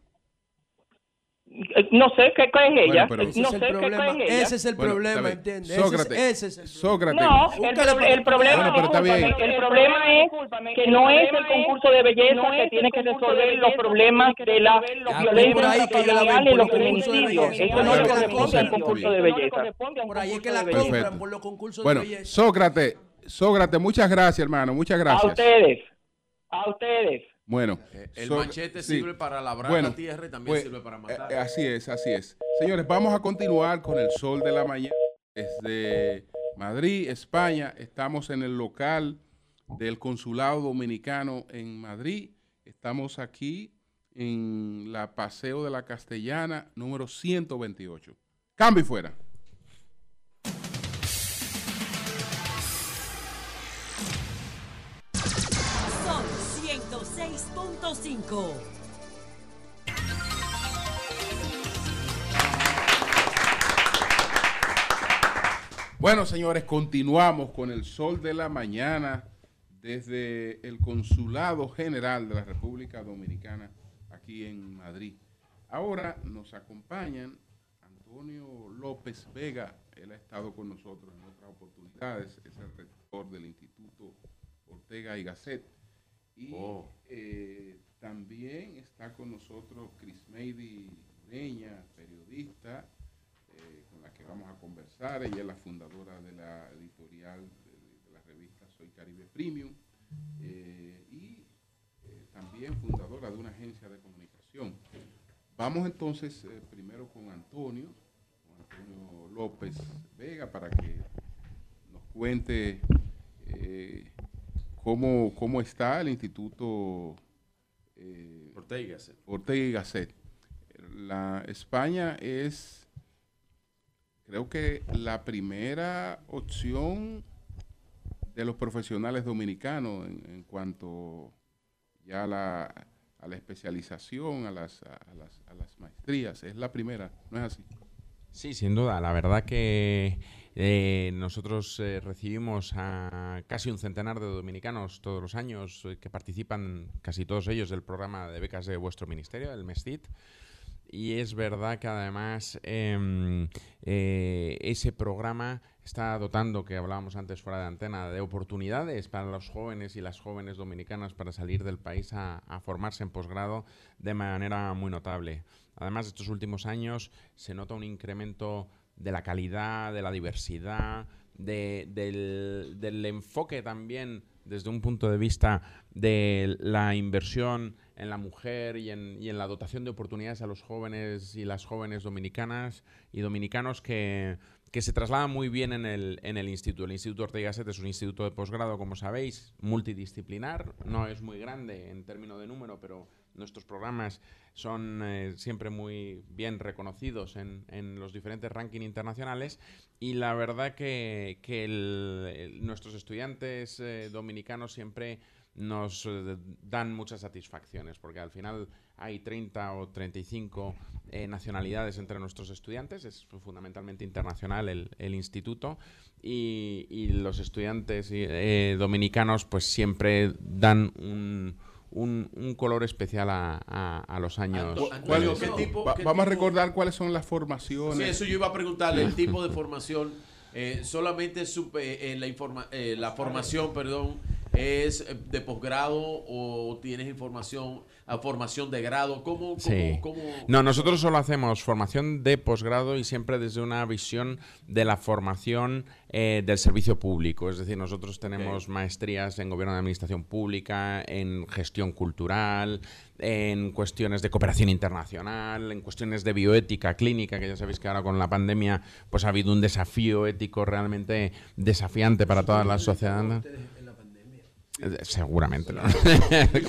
No sé qué, qué es ella. pero- Ese no es el sé qué, es ella. Ese es el Bueno, problema. ¿entiendes? Ese es- Sócrates, ese es el Sócrates. No, el, pro- el problema, Bueno, pero está bien. el problema es que no es el concurso de belleza que tiene que resolver los problemas de la violencia por ahí que yo la veo intrafamiliar y por los el concurso de feminicidios. belleza. Eso no le que la corresponde al concurso de belleza. Por ahí es que la compran por los concursos Bueno, de belleza. Sócrates, Sócrates, muchas gracias, hermano, muchas A gracias. ustedes. A ustedes. Bueno, Eh, el so- machete sí. sirve para labrar Bueno, la tierra y también pues, sirve para eh, matar. eh, así es, así es. Señores, vamos a continuar con el sol de la mañana desde Madrid, España. Estamos en el local del Consulado Dominicano en Madrid. Estamos aquí en la Paseo de la Castellana, número 128. Cambio y fuera. 106.5. Bueno, señores, continuamos con el sol de la mañana desde el Consulado General de la República Dominicana aquí en Madrid. Ahora nos acompañan Antonio López Vega, él ha estado con nosotros en otras oportunidades, es el rector del Instituto Ortega y Gasset. Y Oh. Eh, también está con nosotros Crismeidi Ureña, periodista, eh, con la que vamos a conversar. Ella es la fundadora de la editorial de, la revista Soy Caribe Premium eh, y también fundadora de una agencia de comunicación. Vamos entonces primero con Antonio, con Antonio López Vega, para que nos cuente cómo, cómo está el Instituto eh, Ortega y Gasset. Ortega y Gasset. La España es, creo que la primera opción de los profesionales dominicanos en, en cuanto ya a la, a la especialización, a las, a, las, a las maestrías. Es la primera, ¿no es así? Sí, sin duda. La verdad que eh, nosotros eh, recibimos a casi un centenar de dominicanos todos los años eh, que participan, casi todos ellos, del programa de becas de vuestro ministerio, el MESTIT. Y es verdad que además em, eh, ese programa está dotando, que hablábamos antes fuera de antena, de oportunidades para los jóvenes y las jóvenes dominicanas para salir del país a, a formarse en posgrado de manera muy notable. Además, estos últimos años se nota un incremento de la calidad, de la diversidad, de- del, enfoque también desde un punto de vista de la inversión en la mujer y en, la dotación de oportunidades a los jóvenes y las jóvenes dominicanas y dominicanos que, se trasladan muy bien en el, en el instituto. El Instituto Ortega Gasset es un instituto de posgrado, como sabéis, multidisciplinar, no es muy grande en términos de número, pero nuestros programas son eh, siempre muy bien reconocidos en, en los diferentes rankings internacionales y la verdad que, que el- el- nuestros estudiantes eh, dominicanos siempre nos eh, dan muchas satisfacciones, porque al final hay 30 o 35 eh, nacionalidades entre nuestros estudiantes, es fundamentalmente internacional el, el instituto, y, y los estudiantes eh, dominicanos pues siempre dan un, un, un color especial a, a- a los años. ¿Cuál- ¿qué tipo- va- qué vamos a recordar cuáles son las Sí, formaciones. eso yo iba a preguntarle, el <laughs> tipo de formación, eh, solamente supe, eh, la, informa- eh, la formación, perdón, es eh, de posgrado o tienes información, a formación de grado, ¿cómo? cómo, Sí. cómo- No, nosotros solo hacemos formación de posgrado y siempre desde una visión de la formación eh, del servicio público. Es decir, nosotros tenemos maestrías en gobierno de administración pública, en gestión cultural, en cuestiones de cooperación internacional, en cuestiones de bioética clínica, que ya sabéis que ahora con la pandemia pues ha habido un desafío ético realmente desafiante para toda la sociedad. Seguramente, ¿no?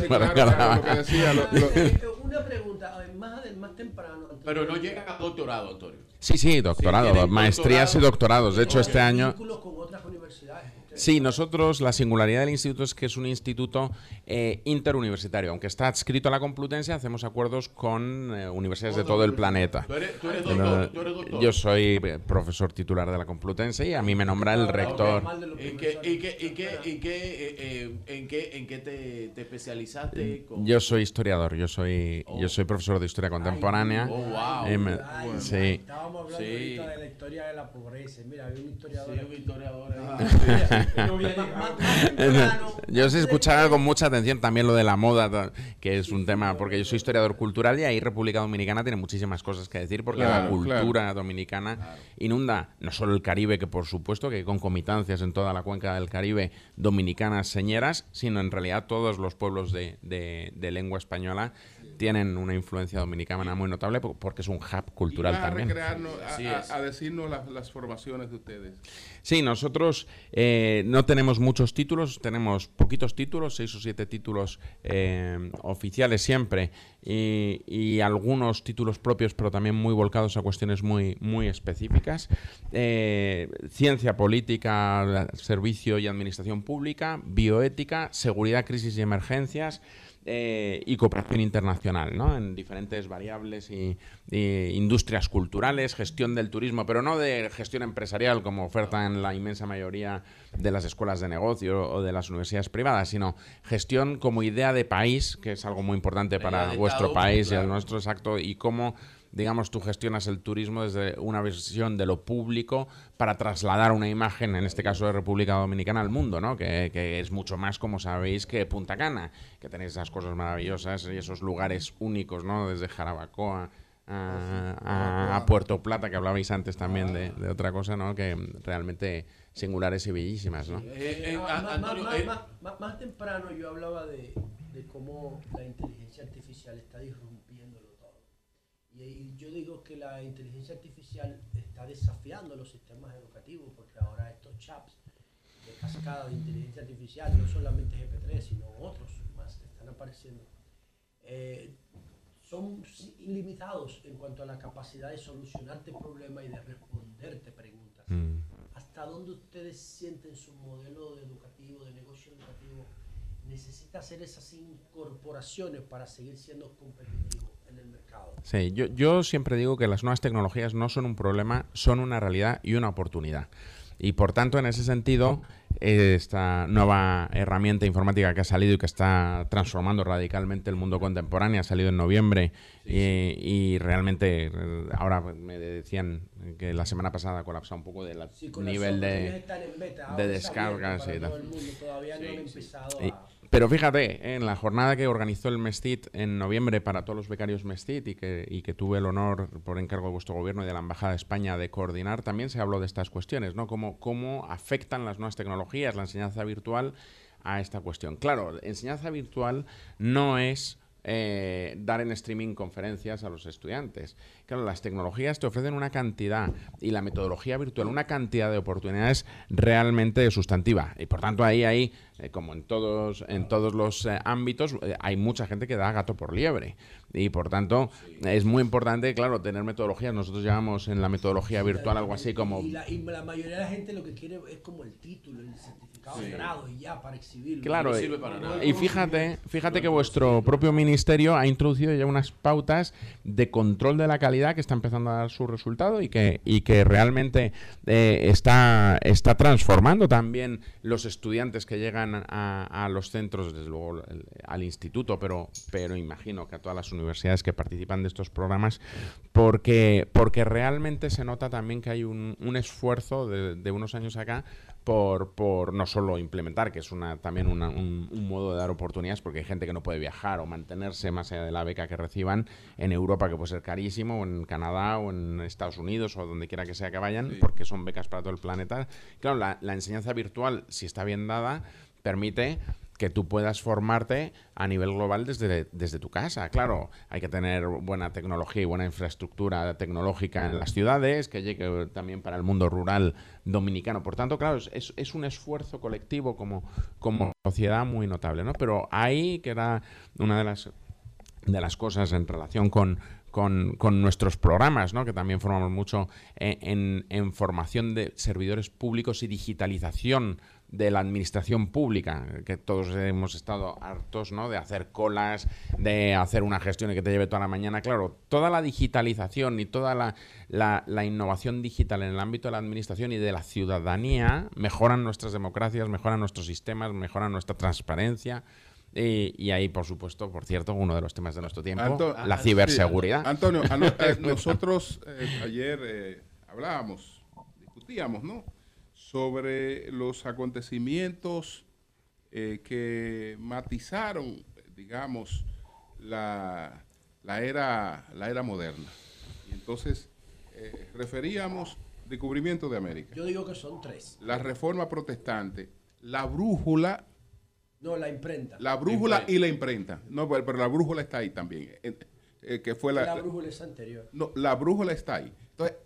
claro, claro, lo que decía, lo- lo- Una pregunta, más, más temprano. Pero no llega a doctorado, Antonio. Sí, sí, doctorado, tienen maestrías y doctorado. doctorados. De hecho, este año... Vínculos con otras universidades. Ustedes- Sí, nosotros la singularidad del instituto es que es un instituto eh, interuniversitario. Aunque está adscrito a la Complutense, hacemos acuerdos con eh, universidades de todo el planeta. Tú eres, tú eres Pero, doctor, tú eres doctor. yo soy eh, profesor titular de la Complutense y a mí me nombra el rector. De los ¿Y qué, profesores. y qué, y qué, y qué, en qué, en qué te, te especializaste? Con... Yo soy historiador, yo soy, Oh. yo soy profesor de historia contemporánea. Oh, wow. Eh, me- Ay, sí. Estábamos hablando Sí. ahorita de la historia de la pobreza. Mira, había un historiador. Sí, un historiador <laughs> Yo escuchar que- con mucha atención también lo de la moda, que es un tema, porque yo soy historiador cultural y ahí República Dominicana tiene muchísimas cosas que decir, porque la Claro, cultura dominicana inunda no solo el Caribe, que por supuesto que hay concomitancias en toda la cuenca del Caribe dominicanas señeras, sino en realidad todos los pueblos de, de- de lengua española tienen una influencia dominicana muy notable po- porque es un hub cultural a también. a- decirnos las, las formaciones de ustedes. Sí, nosotros eh, no tenemos muchos títulos, tenemos poquitos títulos, seis o siete títulos eh, oficiales siempre y, y algunos títulos propios, pero también muy volcados a cuestiones muy, muy específicas. Eh, ciencia política, servicio y administración pública, bioética, seguridad, crisis y emergencias. Eh, y cooperación internacional, ¿no? En diferentes variables y, y industrias culturales, gestión del turismo, pero no de gestión empresarial como ofertan la inmensa mayoría de las escuelas de negocio o de las universidades privadas, sino gestión como idea de país, que es algo muy importante para vuestro país y el nuestro exacto, y cómo digamos, tú gestionas el turismo desde una visión de lo público para trasladar una imagen, en este caso de República Dominicana, al mundo, ¿no? Que, que es mucho más, como sabéis, que Punta Cana, que tenéis esas cosas maravillosas y esos lugares únicos, ¿no? Desde Jarabacoa a, a- a Puerto Plata, que hablabais antes también de, de otra cosa, ¿no? Que realmente singulares y bellísimas, ¿no? Eh, eh, Ah, a- más, Antonio, más- eh, más- más- más temprano yo hablaba de, de cómo la inteligencia artificial está disrumpiéndolo todo. Y, yo digo que la inteligencia artificial está desafiando los sistemas educativos porque ahora estos chaps de cascada de inteligencia artificial, no solamente GP3, sino otros más que están apareciendo, eh, son ilimitados en cuanto a la capacidad de solucionarte problemas y de responderte preguntas. Mm. ¿Hasta dónde ustedes sienten su modelo educativo, de negocio educativo, necesita hacer esas incorporaciones para seguir siendo competitivo en el mercado? Sí, yo, yo siempre digo que las nuevas tecnologías no son un problema, son una realidad y una oportunidad. Y por tanto, en ese sentido, esta nueva herramienta informática que ha salido y que está transformando radicalmente el mundo contemporáneo, ha salido en noviembre y, y realmente eh, ahora me decían que la semana pasada colapsa un poco del Sí, nivel de, beta, de descargas y tal. todo el mundo, Todavía no han empezado a... pero fíjate, en la jornada que organizó el Mestit en noviembre para todos los becarios Mestit y que, y que tuve el honor por encargo de vuestro gobierno y de la Embajada de España de coordinar, también se habló de estas cuestiones, ¿no? Cómo, cómo afectan las nuevas tecnologías, la enseñanza virtual a esta cuestión. Claro, enseñanza virtual no es eh, dar en streaming conferencias a los estudiantes. claro, las tecnologías te ofrecen una cantidad y la metodología virtual una cantidad de oportunidades realmente sustantiva. Y por tanto ahí, ahí eh, como en todos, en todos los eh, ámbitos, eh, hay mucha gente que da gato por liebre. Y por tanto, es muy importante, claro, tener metodologías. Nosotros llamamos en la metodología virtual algo así como... Y la, y la mayoría de la gente lo que quiere es como el título, el certificado de grado y ya para exhibirlo. Claro, No y- sirve para nada. y fíjate, fíjate que vuestro propio ministerio ha introducido ya unas pautas de control de la calidad que está empezando a dar su resultado y que, y que realmente eh, está, está transformando también los estudiantes que llegan a, a los centros, desde luego el- al instituto, pero, pero imagino que a todas las universidades que participan de estos programas, porque, porque realmente se nota también que hay un, un esfuerzo de, de unos años acá por, por no solo implementar, que es una, también una- un, un modo de dar oportunidades, porque hay gente que no puede viajar o mantenerse más allá de la beca que reciban en Europa, que puede ser carísimo, o en Canadá o en Estados Unidos o donde quiera que sea que vayan, porque son becas para todo el planeta. Claro, la, la enseñanza virtual, si está bien dada, permite que tú puedas formarte a nivel global desde, desde tu casa. Claro, hay que tener buena tecnología y buena infraestructura tecnológica en las ciudades, que llegue también para el mundo rural dominicano. Por tanto, claro, es- es, un esfuerzo colectivo como, como sociedad muy notable, ¿no? Pero ahí, que era una de las de las cosas en relación con, con, con nuestros programas, ¿no? que también formamos mucho en, en- en formación de servidores públicos y digitalización de la administración pública, que todos hemos estado hartos ¿no? de hacer colas, de hacer una gestión y que te lleve toda la mañana. Claro, toda la digitalización y toda la, la- la innovación digital en el ámbito de la administración y de la ciudadanía mejoran nuestras democracias, mejoran nuestros sistemas, mejoran nuestra transparencia. Y, y ahí, por supuesto, por cierto, uno de los temas de nuestro tiempo, Anto- la sí, ciberseguridad. Antonio, eh, <laughs> nosotros eh, ayer eh, hablábamos, discutíamos, ¿no? Sobre los acontecimientos eh, que matizaron, digamos, la, la era, la era moderna. Y entonces eh, referíamos descubrimiento de América, Yo digo que son tres. la reforma protestante, la brújula No, la imprenta. la brújula y la imprenta. No, pero, pero la brújula está ahí también. eh, eh, que fue la, La brújula es anterior. No, la brújula está ahí. Entonces,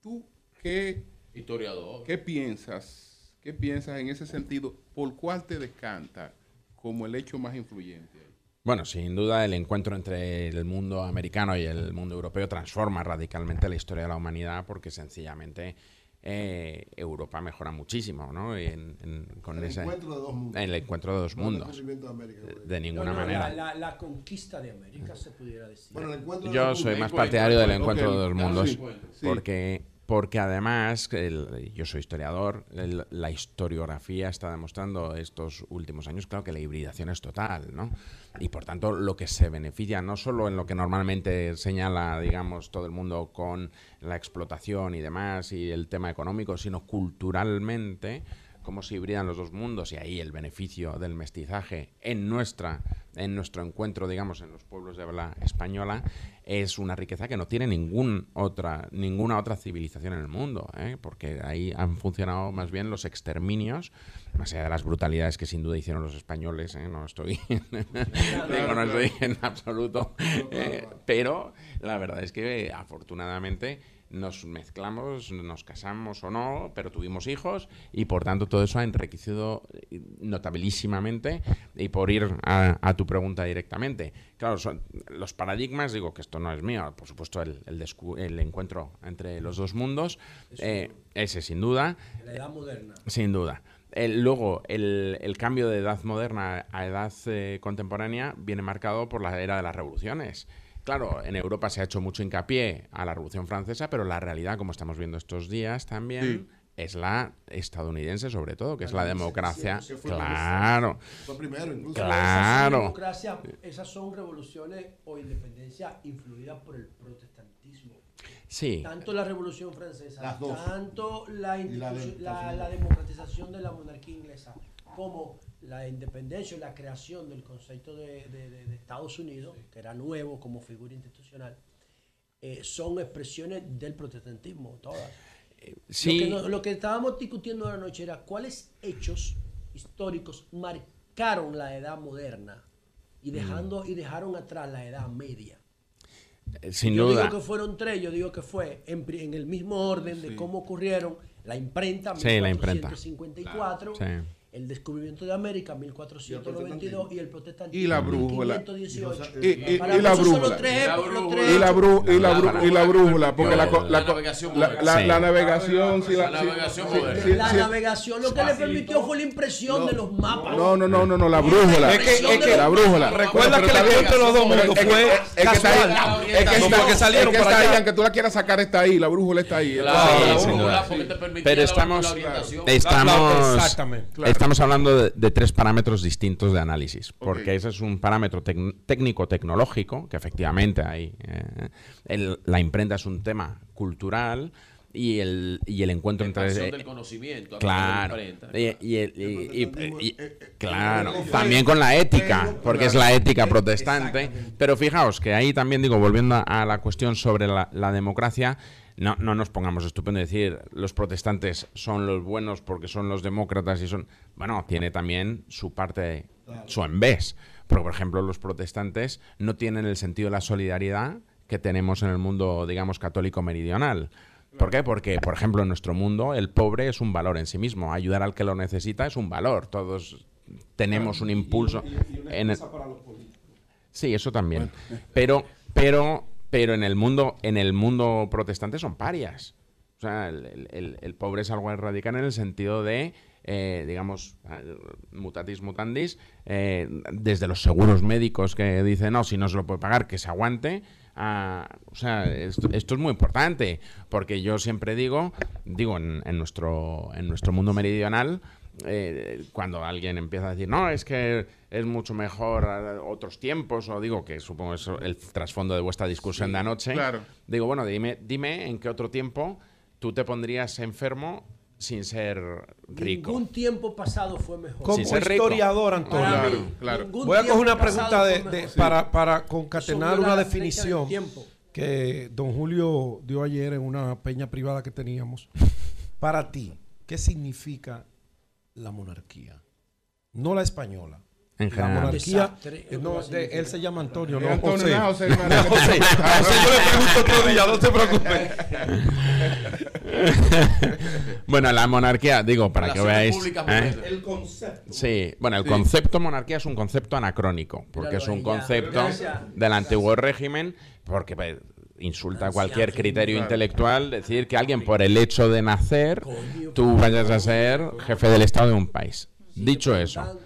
¿tú qué, Historiador. qué piensas? ¿Qué piensas en ese sentido? ¿Por cuál te descanta como el hecho más influyente? Bueno, sin duda el encuentro entre el mundo americano y el mundo europeo transforma radicalmente la historia de la humanidad porque sencillamente eh, Europa mejora muchísimo, ¿no? En- en- con El ese, encuentro de dos mundos. El encuentro de dos No mundos. de América, De- De ninguna no, manera. La, la- la conquista de América se pudiera decir. Bueno, el encuentro de Yo dos soy más partidario del encuentro de dos mundos sí, sí. porque porque además yo soy historiador, la historiografía está demostrando estos últimos años claro que la hibridación es total, ¿no? Y por tanto lo que se beneficia no solo en lo que normalmente señala, digamos, todo el mundo con la explotación y demás y el tema económico, sino culturalmente cómo se hibridan los dos mundos y ahí el beneficio del mestizaje en nuestra en nuestro encuentro digamos en los pueblos de habla española es una riqueza que no tiene ningún otra ninguna otra civilización en el mundo ¿eh? porque ahí han funcionado más bien los exterminios más allá de las brutalidades que sin duda hicieron los españoles ¿eh? no estoy <laughs> digo, no estoy en absoluto eh, pero la verdad es que afortunadamente nos mezclamos, nos casamos o no, pero tuvimos hijos y por tanto todo eso ha enriquecido eh, notabilísimamente y por ir a, a tu pregunta directamente. Claro, son los paradigmas, digo que esto no es mío, por supuesto el, el, descu- el encuentro entre los dos mundos, eh, ese sin duda, La edad moderna. sin duda. El- luego, el, el cambio de edad moderna a edad eh, contemporánea viene marcado por la era de las revoluciones. Claro, en Europa se ha hecho mucho hincapié a la Revolución Francesa, pero la realidad, como estamos viendo estos días también, es la estadounidense sobre todo, que es la democracia. Fue Claro. Fue primero, incluso. Claro. Esas son, democracia- esas son revoluciones o independencia influidas por el protestantismo. Sí. Tanto la Revolución Francesa, tanto la, la la- democratización de la monarquía inglesa como la independencia y la creación del concepto de, de- de- Estados Unidos, que era nuevo como figura institucional, eh, son expresiones del protestantismo, todas. sí. Lo, que lo que estábamos discutiendo anoche era cuáles hechos históricos marcaron la edad moderna y, dejando, y dejaron atrás la edad media. Eh, Sin yo duda. digo que fueron tres, yo digo que fue en, en el mismo orden de cómo ocurrieron la imprenta, Sí, la imprenta. 1454, Sí. El descubrimiento de América, 1492, y el protestantismo, Y la brújula. 1518. Y, y- Para y la brújula. los tres ejemplos, los tres Y la, bru- y la, bru- y la brújula, porque la, La la, navegación la, la- Sí. la navegación, La la, La lo que le permitió fue la impresión de los mapas. No, no, no, no, no, la brújula. Es que- es que- la brújula. Recuerda que encuentro de los dos mundos fue es que está casual. ahí. Es que salieron para allá. aunque tú la quieras sacar, está ahí. La brújula está ahí. La brújula, Pero la- estamos, la estamos, Exactamente. Estamos hablando de, de tres parámetros distintos de análisis, porque ese es un parámetro tec- técnico-tecnológico, que efectivamente hay. eh, el- la imprenta es un tema cultural y el, y el encuentro entre... Eh, del conocimiento. Claro. claro, también con la ética, porque es la ética protestante. Pero fijaos que ahí también digo, volviendo a, a la cuestión sobre la, la democracia, no, no nos pongamos estupendo decir los protestantes son los buenos porque son los demócratas y son... Bueno, tiene también su parte, su envés. Porque, por ejemplo, los protestantes no tienen el sentido de la solidaridad que tenemos en el mundo, digamos, católico meridional. ¿Por qué? Porque, por ejemplo, en nuestro mundo el pobre es un valor en sí mismo. Ayudar al que lo necesita es un valor. Todos tenemos un impulso. en el- Sí, eso también. Pero, pero, pero en el mundo, en el mundo protestante son parias. O sea, el, el- pobre es algo radical en el sentido de, eh, digamos, mutatis mutandis, eh, desde los seguros médicos que dicen, no, si no se lo puede pagar, que se aguante. a- o sea, esto, esto es muy importante, porque yo siempre digo, digo, en, en nuestro, en nuestro mundo meridional, eh, cuando alguien empieza a decir, no, es que es mucho mejor otros tiempos, o digo que supongo es el trasfondo de vuestra discusión de anoche, claro. digo, bueno, dime, dime en qué otro tiempo tú te pondrías enfermo sin ser rico. Ningún tiempo pasado fue mejor. Como Sin ser rico. historiador, Antonio. Claro, Voy a coger una pregunta de, de- para, concatenar una definición que don Julio dio ayer en una peña privada que teníamos. <laughs> Para ti, ¿qué significa la monarquía? No la española. En La general. monarquía, Desastre, eh, no, de- él se llama Antonio, no Antonio, José. no, José, No. José. A José yo le pregunto otro día, no se preocupe. <laughs> bueno, la monarquía, digo, para que veáis. ¿eh? El concepto. Sí, bueno, el concepto monarquía es un concepto anacrónico, porque Míralo es un ya. concepto del antiguo régimen, porque pues, insulta cualquier criterio intelectual decir que alguien por el hecho de nacer tú vayas a ser jefe del Estado de un país. Dicho eso,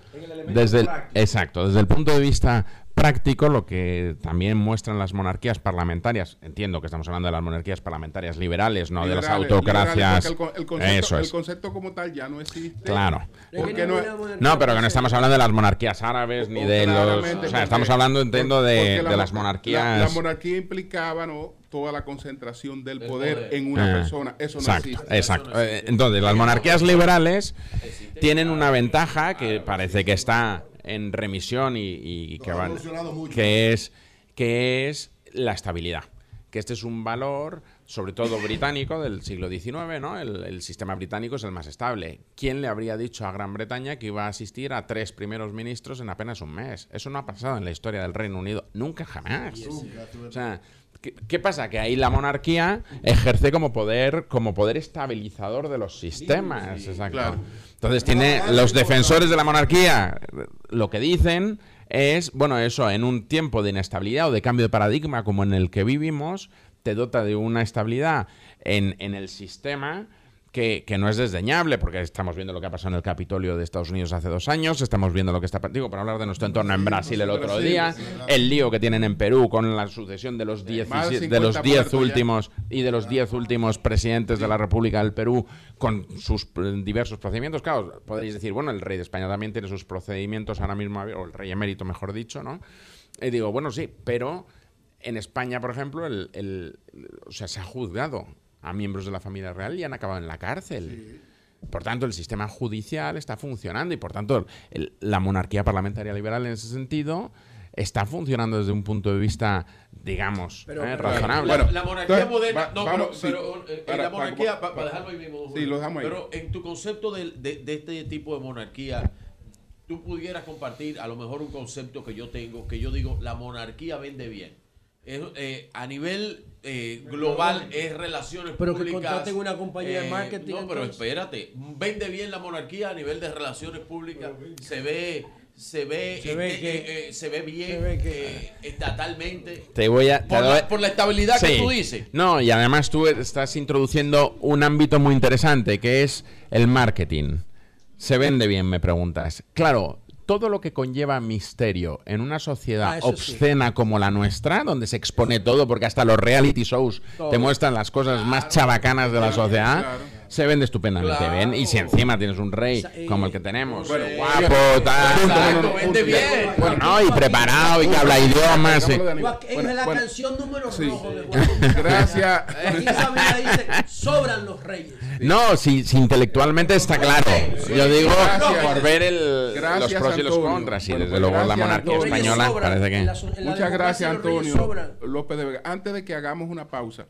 desde el, exacto, desde el punto de vista práctico, lo que también muestran las monarquías parlamentarias, entiendo que estamos hablando de las monarquías parlamentarias liberales, no de las autocracias. liberales, porque el, con- el concepto, Eso el es. concepto como tal ya no existe. Claro. Porque no, No, pero que no estamos hablando de las monarquías árabes ni de los. O sea, estamos hablando, entiendo, de, la de mo- las La, monarquías. la monarquía implicaba ¿no? toda la concentración del poder. en una Eh, persona. Eso no exacto, existe. exacto. Eh, Entonces, las monarquías liberales tienen una ventaja que parece que está en remisión y, y que, van- que es que es la estabilidad. Que este es un valor, sobre todo británico, del siglo XIX, ¿no? El, el sistema británico es el más estable. ¿Quién le habría dicho a Gran Bretaña que iba a asistir a tres primeros ministros en apenas un mes? Eso no ha pasado en la historia del Reino Unido. Nunca, jamás. O sea, ¿qué, qué pasa? Que ahí la monarquía ejerce como poder, como poder estabilizador de los sistemas. Exacto. claro. Entonces tiene los defensores de la monarquía lo que dicen es, bueno, eso, en un tiempo de inestabilidad o de cambio de paradigma como en el que vivimos, te dota de una estabilidad en, en el sistema que, que no es desdeñable, porque estamos viendo lo que ha pasado en el Capitolio de Estados Unidos hace dos años, estamos viendo lo que está, digo, para hablar de nuestro entorno en Brasil el otro día, el lío que tienen en Perú con la sucesión de los 10 Más de los 50 10 muertos ya. últimos y de los 10 últimos presidentes de la República del Perú con sus eh, diversos procedimientos. Claro, podréis decir, bueno, el rey de España también tiene sus procedimientos ahora mismo, o el rey emérito, mejor dicho, ¿no? Y digo, bueno, sí, pero en España, por ejemplo, el, el- o sea, se ha juzgado a miembros de la familia real y han acabado en la cárcel. Por tanto, el sistema judicial está funcionando y, por tanto, el- la monarquía parlamentaria liberal en ese sentido está funcionando desde un punto de vista, digamos, Pero- eh, pero- razonable. Bueno, la monarquía entonces, moderna. va- no, vamos, pero, sí. pero, eh, Para- la para- monarquía, para, para- dejarlo ahí mismo. Sí, lo dejamos ahí. Pero en tu concepto de, de- de este tipo de monarquía, tú pudieras compartir a lo mejor un concepto que yo tengo, que yo digo, la monarquía vende bien. Es, eh, a nivel eh, global es relaciones Pero que públicas. contraten una compañía de eh, marketing, No, pero entonces. espérate. Vende bien la monarquía a nivel de relaciones públicas. Se ve. Se ve, Se ve eh, que- eh, eh, se ve bien se ve eh, estatalmente. Te voy a. te Por doy- la, por la estabilidad que tú dices. No, y además tú estás introduciendo un ámbito muy interesante que es el marketing. Se vende bien, me preguntas. Claro, todo lo que conlleva misterio en una sociedad Ah, sí. obscena como la nuestra, donde se expone todo, porque hasta los reality shows Todo. te muestran las cosas más chabacanas de la sociedad, se vende estupendamente Claro. bien. Y si encima tienes un rey y- como el que tenemos, Bueno, guapo, tal, Exacto, vende bien. bueno, no, y preparado y que habla idiomas. Bueno, es la bueno, canción número sí. rojo de <laughs> Joaquín. Gracias. Dice, sobran los reyes. No, si, si intelectualmente está claro. Yo digo Gracias. por ver el, Gracias, los pros y los contras. Y desde luego la monarquía Antonio. española parece en la que... so- en la Muchas gracias, Antonio. López de Vega. Antes de que hagamos una pausa,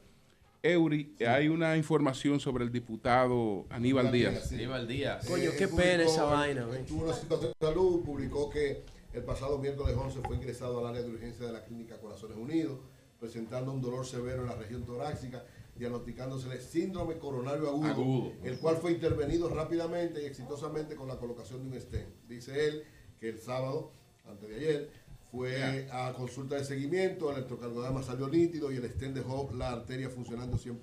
Eury, hay una información sobre el diputado Aníbal Díaz. Aníbal Díaz. Coño, qué pena esa vaina. Tuvo una situación de salud, publicó que el pasado miércoles 11 fue ingresado al área de urgencia de la clínica Corazones Unidos, presentando un dolor severo en la región torácica, diagnosticándosele síndrome coronario agudo, Agudo. el cual fue intervenido rápidamente y exitosamente con la colocación de un stent. Dice él que el sábado, antes de ayer, fue a consulta de seguimiento, el electrocardiograma salió nítido y el stent dejó la arteria funcionando 100%.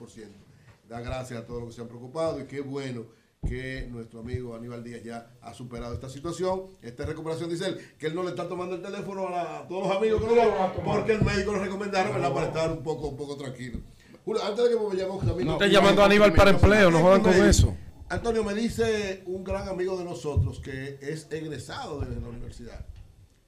Da gracias a todos los que se han preocupado y qué bueno que nuestro amigo Aníbal Díaz ya ha superado esta situación, esta recuperación, dice él, que él no le está tomando el teléfono a, la- a todos los amigos que no lo porque el médico lo recomendaron ¿verdad? para estar un poco, un poco tranquilo. Julio, antes de que me también... No, Están llamando a Aníbal para empleo, no jodan con eso. Antonio, me dice un gran amigo de nosotros que es egresado de la universidad.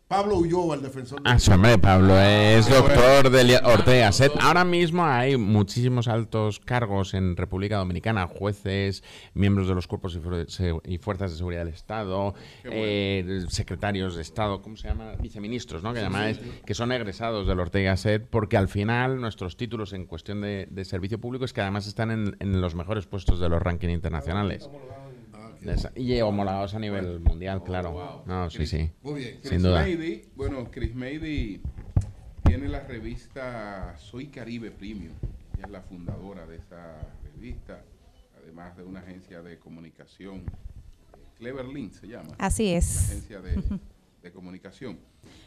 Pablo Ulloa, el defensor. Ah, sí, hombre, Pablo es doctor de Ortega Set. Ahora mismo hay muchísimos altos cargos en República Dominicana, jueces, miembros de los cuerpos y, fuerzas de seguridad del Estado, eh, secretarios de Estado, ¿cómo se llama? Viceministros, ¿no? Que llamáis, que son egresados del Ortega Set, porque al final nuestros títulos en cuestión de, de servicio público es que además están en, en los mejores puestos de los rankings internacionales. Y homologados a nivel mundial, claro. No, sí, sí. Muy bien. Chris Sin duda. Mady, bueno, Chris Mady tiene la revista Soy Caribe Premium. Ella es la fundadora de esa revista, además de una agencia de comunicación, Clever Link se llama. Así es. Agencia de, de comunicación.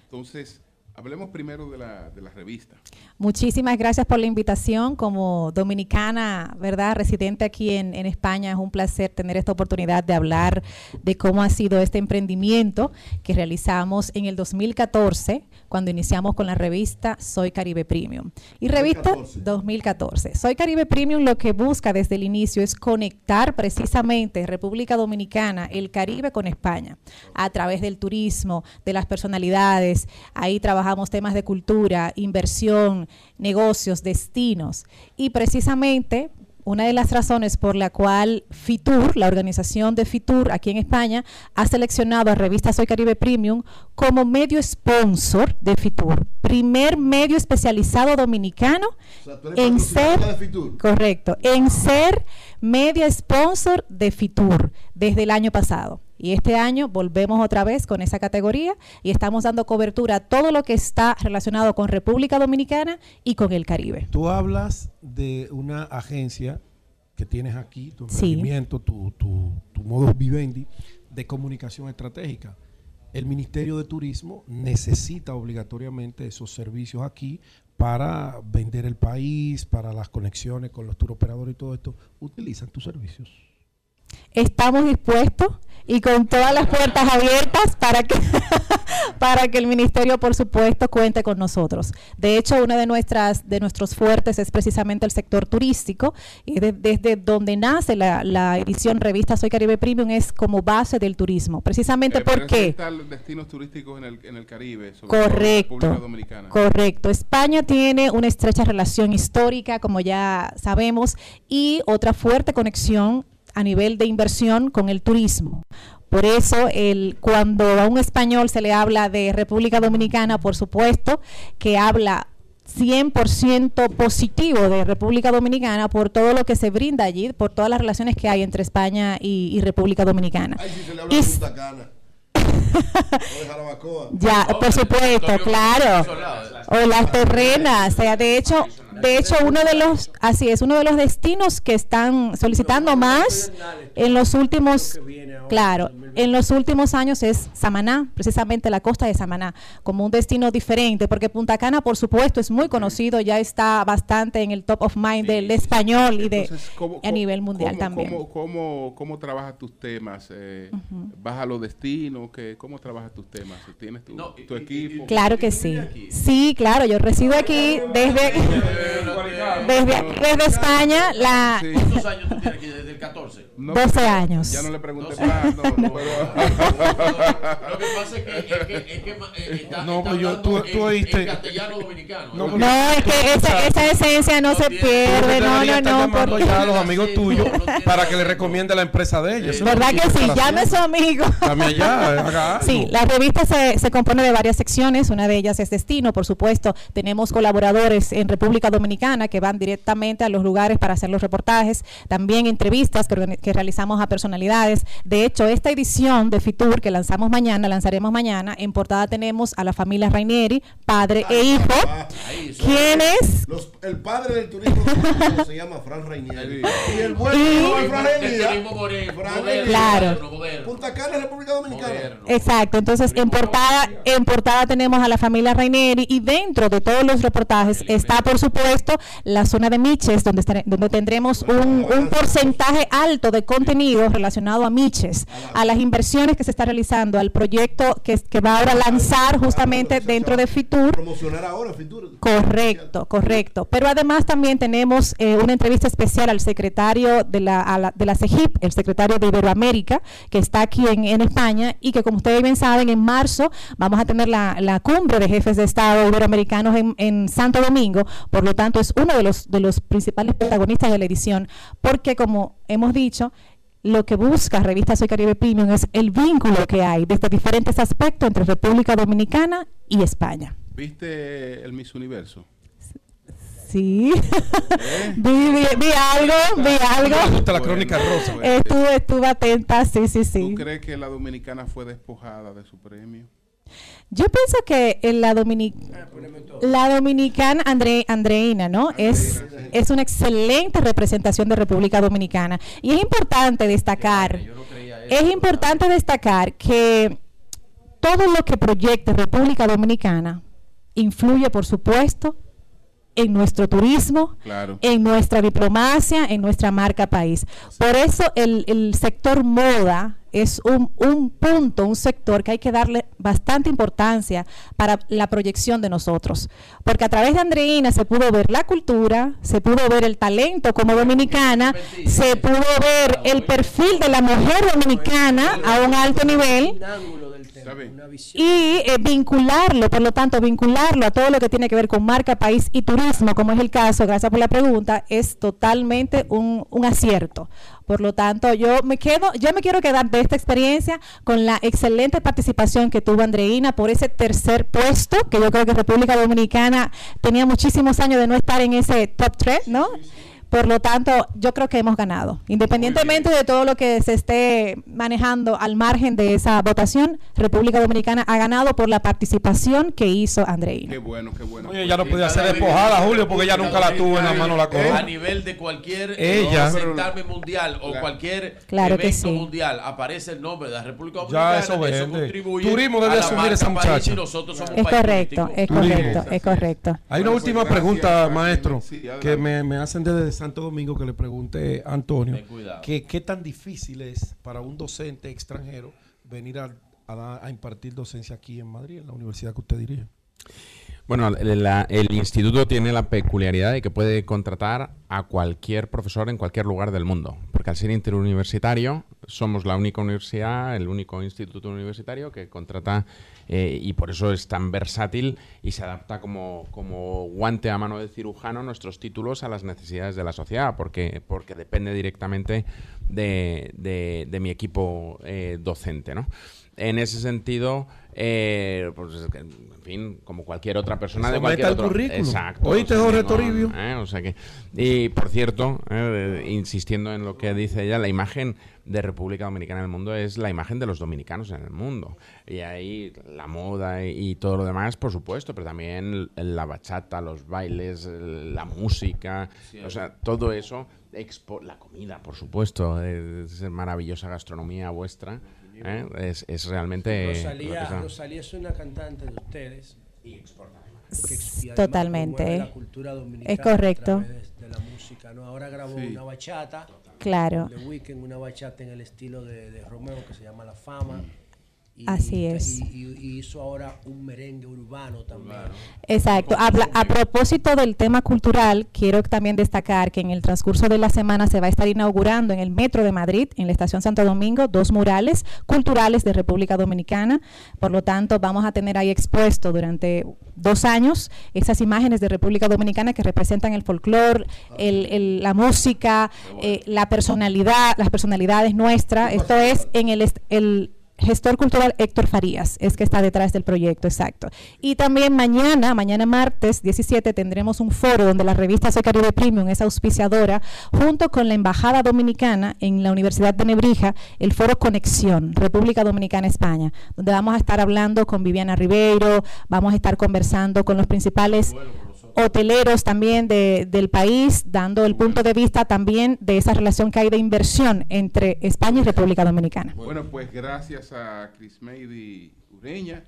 Entonces, hablemos primero de la, de la revista. Muchísimas gracias por la invitación. Como dominicana, ¿verdad? Residente aquí en, en España, es un placer tener esta oportunidad de hablar de cómo ha sido este emprendimiento que realizamos en el 2014, cuando iniciamos con la revista Soy Caribe Premium. Y revista 2014. 2014. Soy Caribe Premium lo que busca desde el inicio es conectar precisamente República Dominicana, el Caribe con España, a través del turismo, de las personalidades. Ahí trabajamos temas de cultura, inversión, negocios, destinos. Y precisamente una de las razones por la cual FITUR, la organización de FITUR aquí en España, ha seleccionado a Revista Soy Caribe Premium como medio sponsor de FITUR. Primer medio especializado dominicano O sea, en ser, de Fitur. correcto, en ser media sponsor de FITUR desde el año pasado. Y este año volvemos otra vez con esa categoría y estamos dando cobertura a todo lo que está relacionado con República Dominicana y con el Caribe. Tú hablas de una agencia que tienes aquí, tu Sí. emprendimiento, tu, tu, tu modus vivendi de comunicación estratégica. El Ministerio de Turismo necesita obligatoriamente esos servicios aquí para vender el país, para las conexiones con los turoperadores y todo esto. Utilizan tus servicios. Estamos dispuestos y con todas las puertas abiertas para que <laughs> para que el ministerio por supuesto cuente con nosotros. De hecho, una de nuestras de nuestros fuertes es precisamente el sector turístico y de- desde donde nace la, la edición revista Soy Caribe Premium es como base del turismo. Precisamente Eh, porque representar destinos turísticos en el, en el Caribe, sobre todo Correcto. República Dominicana. Correcto. España tiene una estrecha relación histórica, como ya sabemos, y otra fuerte conexión a nivel de inversión con el turismo. Por eso, el, cuando a un español se le habla de República Dominicana, por supuesto que habla 100% positivo de República Dominicana por todo lo que se brinda allí, por todas las relaciones que hay entre España y, y República Dominicana. Ay, si se le habla Y ya, por supuesto, claro. O las terrenas, o sea, de hecho, de hecho uno de los, así es, uno de los destinos que están solicitando más en los últimos, claro, en los últimos años es Samaná, precisamente la costa de Samaná, como un destino diferente, porque Punta Cana, por supuesto, es muy conocido, ya está bastante en el top of mind del español y de a nivel mundial también. Cómo, cómo, cómo, trabajas tus temas? Eh, ¿Vas a los destinos? ¿Qué, ¿Cómo trabajas tus temas? ¿Tienes tu, tu equipo? Claro que sí. Sí, claro, yo resido aquí desde, desde, desde España. La, ¿Cuántos años tú tienes aquí? ¿Desde el 14? 12 años. Ya no le pregunté más. No, no, Lo que pasa es que, es que, es que eh, está, no, está pero yo, tú, en, tú oíste. en castellano dominicano. No, No, es que esa, esa esencia no, se pierde, no, no, no. llamando porque- ya a los amigos tuyos para que le recomiende la empresa de ellos. ¿Verdad que sí? Llame a su amigo. <laughs> Llame allá, <laughs> haga algo. Sí, la revista se, se compone de varias secciones, una de ellas es Destino, por supuesto, tenemos colaboradores en República Dominicana que van directamente a los lugares para hacer los reportajes, también entrevistas que realizamos a personalidades. De hecho, esta edición de Fitur que lanzamos mañana, lanzaremos mañana, en portada tenemos a la familia Rainieri, padre e hijo, quienes Los- el padre del turismo se llama Fran Reinieri. Y el buen Y- Fran Reinieri. Claro. moderno. Punta Cana, República Dominicana. Exacto, entonces en portada, en portada tenemos a la familia Raineri y dentro de todos los reportajes está por supuesto la zona de Miches, donde, estaré- donde tendremos un, un porcentaje alto de contenido relacionado a Miches, a las inversiones que se está realizando, al proyecto que, que va ahora a lanzar justamente dentro de Fitur. Promocionar ahora, Fitur. Correcto, correcto. Pero además también tenemos eh, una entrevista especial al secretario de la, a la- de la CEGIP, el secretario de Iberoamérica, que está aquí en, en España y que como ustedes bien saben, en marzo vamos a tener la, la cumbre de jefes de Estado iberoamericanos en, en Santo Domingo. Por lo tanto, es uno de los, de los principales protagonistas de la edición, porque como hemos dicho, lo que busca Revista Soy Caribe Premium es el vínculo que hay desde diferentes aspectos entre República Dominicana y España. ¿Viste el Miss Universo? Sí. <laughs> vi, vi- vi algo, vi algo. Me gusta la crónica rosa. Estuve, estuve atenta, sí, sí, ¿Tú sí. crees que la dominicana fue despojada de su premio? Yo pienso que en la, domini- la dominicana Andre- Andreina, ¿no? Es, es una excelente representación de República Dominicana. Y es importante destacar, es importante destacar que todo lo que proyecte República Dominicana influye, por supuesto, en nuestro turismo, Claro. en nuestra diplomacia, en nuestra marca país. Por eso el, el sector moda es un, un punto, un sector que hay que darle bastante importancia para la proyección de nosotros. Porque a través de Andreina se pudo ver la cultura, se pudo ver el talento como dominicana, se pudo ver el perfil de la mujer dominicana a un alto nivel y eh, vincularlo, por lo tanto, vincularlo a todo lo que tiene que ver con marca, país y turismo, como es el caso, gracias por la pregunta, es totalmente un, un acierto. Por lo tanto, yo me quedo, yo me quiero quedar de esta experiencia con la excelente participación que tuvo Andreina por ese tercer puesto, que yo creo que República Dominicana tenía muchísimos años de no estar en ese top 3, ¿no? Por lo tanto, yo creo que hemos ganado. Independientemente de todo lo que se esté manejando al margen de esa votación, República Dominicana ha ganado por la participación que hizo Andreina. Qué bueno, qué bueno. Oye, ella no podía ser despojada, Julio, porque ella nunca la tuvo en la mano la A corona. nivel de cualquier Ella. eh, certamen mundial o cualquier Claro que evento sí. mundial aparece el nombre de la República Ya, Dominicana. eso vende. contribuye Turismo debe a la asumir esa muchacha. y nosotros somos un Es país correcto, es correcto, es correcto. Hay una última pues, pregunta, maestro, que me, me hacen desde Santo Domingo que le pregunte a Antonio, que qué tan difícil es para un docente extranjero venir a, a dar- a impartir docencia aquí en Madrid, en la universidad que usted dirige. Bueno, la- el instituto tiene la peculiaridad de que puede contratar a cualquier profesor en cualquier lugar del mundo, porque al ser interuniversitario somos la única universidad, el único instituto universitario que contrata eh, y por eso es tan versátil y se adapta como, como guante a mano de cirujano nuestros títulos a las necesidades de la sociedad, porque, porque depende directamente de, de- mi equipo eh, docente, ¿no? En ese sentido, eh, pues, en fin, como cualquier otra persona de Someta cualquier otro. currículum. Exacto. Oíste, o sea, Jorge no, Toribio. ¿eh? O sea que, y por cierto, eh, insistiendo en lo que dice ella, la imagen de República Dominicana en el mundo es la imagen de los dominicanos en el mundo. Y ahí la moda y, y todo lo demás, por supuesto, pero también la bachata, los bailes, la música, o sea, todo eso, expo- la comida, por supuesto, es maravillosa gastronomía vuestra. ¿Eh? Es, es realmente... lo que Rosalía, sea. Rosalía es una cantante de ustedes. Y exporta Totalmente. La cultura dominicana Es correcto. A través de la música, ¿no? Ahora grabó Sí. una bachata. Claro. The Weeknd, una bachata en el estilo de, de Romeo que se llama La Fama. Y, Así es. Y, y- y hizo ahora un merengue urbano también. Exacto. Habla- a propósito del tema cultural, quiero también destacar que en el transcurso de la semana se va a estar inaugurando en el Metro de Madrid, en la Estación Santo Domingo, dos murales culturales de República Dominicana. Por lo tanto, vamos a tener ahí expuesto durante dos años esas imágenes de República Dominicana que representan el folclore, el- el- la música, eh, la personalidad, las personalidades nuestras. Esto es en el gestor cultural Héctor Farías es que está detrás del proyecto, exacto. Y también mañana, mañana martes 17, tendremos un foro donde la revista Caribe Premium es auspiciadora, junto con la Embajada Dominicana en la Universidad de Nebrija, el foro Conexión, República Dominicana España, donde vamos a estar hablando con Viviana Ribeiro, vamos a estar conversando con los principales hoteleros también de- del país, dando el punto de vista también de esa relación que hay de inversión entre España y República Dominicana. Bueno, pues gracias a Crismeidi Ureña,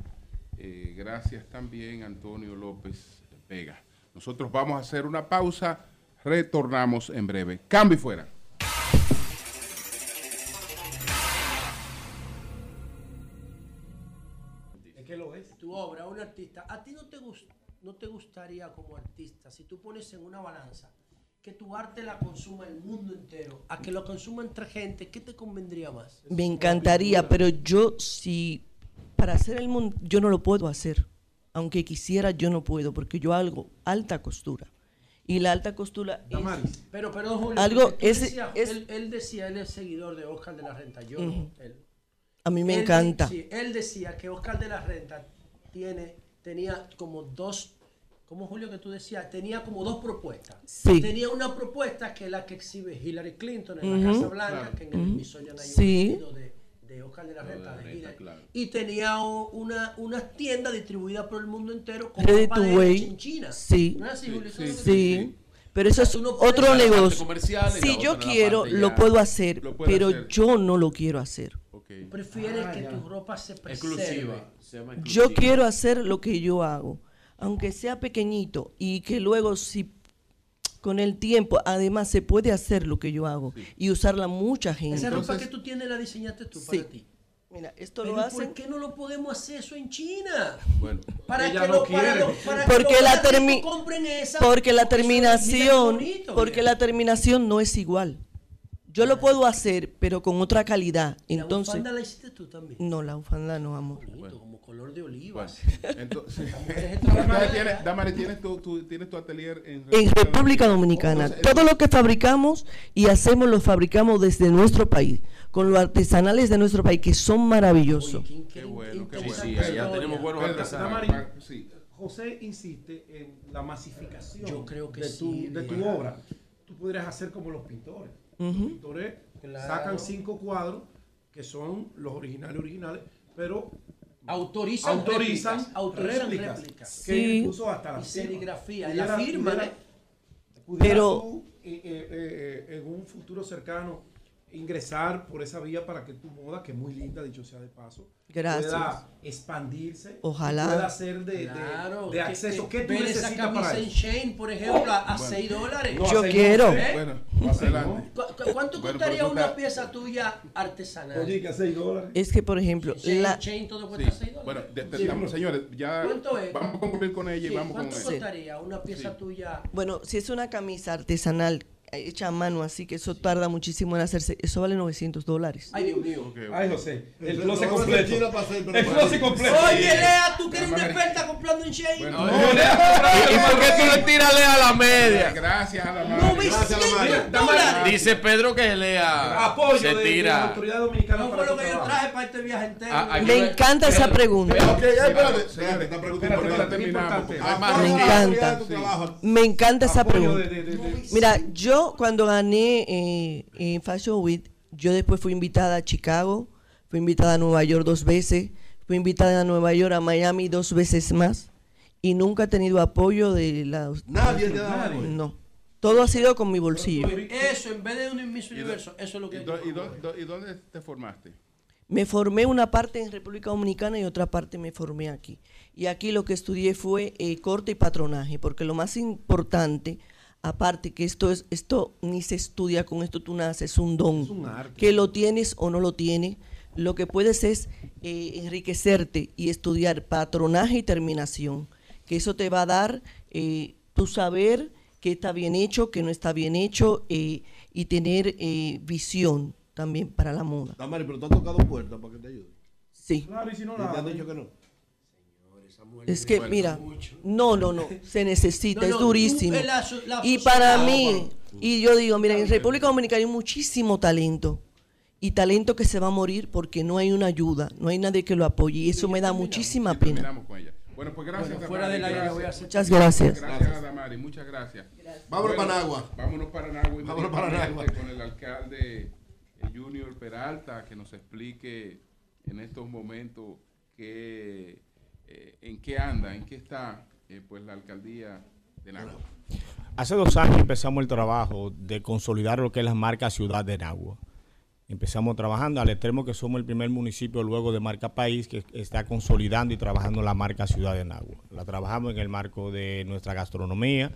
eh, gracias también a Antonio López Vega. Nosotros vamos a hacer una pausa, retornamos en breve. Cambio y fuera. Es que lo es. Tu obra, un artista. ¿A ti no te, gus- no te gustaría como artista, si tú pones en una balanza, que tu arte la consuma el mundo entero, a que lo consuma entre gente, ¿qué te convendría más? Me encantaría, pero yo si para hacer el mundo yo no lo puedo hacer. Aunque quisiera yo no puedo porque yo hago alta costura. Y la alta costura es Pero, perdón, Julio, Algo es- decías- es- él, él decía, él es seguidor de Oscar de la Renta. Yo, él. a mí me Él- encanta. sí, él decía que Oscar de la Renta tiene, tenía como dos, como Julio que tú decías, tenía como dos propuestas. Sí. Tenía una propuesta que es la que exhibe Hillary Clinton en la Casa Blanca, Claro. que en el episodio hay un Sí. de, de Oscar de la Renta. de Hillary. Y tenía una, una tienda distribuida por el mundo entero con Ready ropa to de él way. hecha en China. Sí. ¿No es así, Julio? Sí. dices. Pero eso es otro la negocio. la Si yo la quiero, lo puedo hacer, Lo pero hacer. yo no lo quiero hacer. Prefieres Ah, que ya. tu ropa se preserve. Exclusiva. Se llama Yo exclusiva. quiero hacer lo que yo hago, aunque sea pequeñito y que luego si con el tiempo además se puede hacer lo que yo hago y usarla mucha gente. Esa ropa que tú tienes la diseñaste tú para ti. Mira, esto Pero lo ¿y hacen. ¿Por qué no lo podemos hacer eso en China? Bueno, Para Ella que no lo, para quiere. lo- para que porque los la termi- compren esa, porque la terminación porque la terminación no es igual. Yo lo puedo hacer, pero con otra calidad. Y la Entonces, bufanda la hiciste tú también. no la bufanda no amor. Bonito, como color de oliva. <laughs> Entonces, Entonces, Damaris, ¿tienes, Damaris, ¿tienes tu, tu- tienes tu atelier en En República Dominicana, Entonces, todo lo que fabricamos y hacemos lo fabricamos desde nuestro país, con los artesanales de nuestro país que son maravillosos. Qué bueno, qué Sí, bueno. sí, allá tenemos buenos. Damaris, sí. José insiste en la masificación Yo creo que de, tu, sí, de tu obra. Tú podrías hacer como los pintores. Los Ujú. pintores Claro. sacan cinco cuadros que son los originales originales, pero Autorizan autorizan réplicas, autorizan réplicas, réplicas. que Sí. incluso hasta la Y serigrafía, Pudiera- la firma, pudiera- pudiera Pero- tú, eh, eh, eh, en un futuro cercano ingresar por esa vía para que tu moda, que es muy linda, dicho sea de paso, Gracias. pueda expandirse. Ojalá. Pueda ser de, de- Claro, de que- acceso. que ¿Qué tú ver esa necesitas camisa para en? Shane, por ejemplo, a, a 6 dólares. No, Yo quiero. ¿Eh? Bueno, adelante. ¿Cu- cu- ¿Cuánto Bueno, costaría una estás- pieza tuya artesanal? Oye, que a 6 dólares. Es que, por ejemplo, Shane, la, Shane todo Sí. cuesta 6 dólares. Bueno, de- de- Sí. damos, señores, ya ¿Cuánto es? vamos a concluir con ella y Sí, vamos con ¿Cuánto ella. costaría una pieza tuya? bueno, si es una camisa artesanal hecha a mano así, que eso tarda muchísimo en hacerse. Eso vale 900 dólares. Ay, Dios mío. Ay, José. El closet no completo. El closet completo. Oye, Lea, tú que eres una experta comprando en Shein. Bueno, ¿Y por qué tú le tiras Lea a la media? Gracias a la No, madre. Dice Pedro que Lea Apoyo se de, de la tira. autoridad dominicana No fue lo que yo traje para este viaje entero. Me encanta esa pregunta. Ok, ya, espérate. Señores, Espérate, esta pregunta Me encanta. de tu trabajo. Me encanta esa pregunta. Mira, yo cuando gané eh, en Fashion Week, yo después fui invitada a Chicago, fui invitada a Nueva York dos veces, fui invitada a Nueva York, a Miami dos veces más, y nunca he tenido apoyo de la... Nadie te da apoyo. No. Todo ha sido con mi bolsillo. Eso, en vez de un Miss Universo, eso es lo que ¿Y, hay do- que y do- do- ¿Y dónde te formaste? Me formé una parte en República Dominicana y otra parte me formé aquí. Y aquí lo que estudié fue eh, corte y patronaje, porque lo más importante, aparte que esto es esto ni se estudia con esto tú naces, es un don, que lo tienes o no lo tienes. Lo que puedes es eh, enriquecerte y estudiar patronaje y terminación, que eso te va a dar eh, tu saber que está bien hecho, que no está bien hecho eh, y tener eh, visión también para la moda. Damari, pero tú has tocado puertas para que te ayude. Sí. Claro, y si no Y te han dicho que no. Es que, mira, no, no, no, se necesita, No, es no, durísimo. la- la Y para mí, y yo digo, mira, en República Dominicana hay muchísimo talento. Y talento que se va a morir porque no hay una ayuda, no hay nadie que lo apoye. Y eso me da muchísima pena. Terminamos con ella. Bueno, pues gracias. Bueno, fuera Damari, del aire gracias. le voy a hacer- Muchas gracias. Gracias a Damari, muchas gracias. Vámonos Bueno, para Nagua. Vámonos para Nagua. Vámonos para Nagua. Con el alcalde Junior Peralta, que nos explique en estos momentos qué, eh, en qué anda, en qué está eh, pues la alcaldía de Nagua. Hace dos años empezamos el trabajo de consolidar lo que es la marca Ciudad de Nagua. Empezamos trabajando al extremo que somos el primer municipio luego de marca país que está consolidando y trabajando la marca Ciudad de Nagua. La trabajamos en el marco de nuestra gastronomía,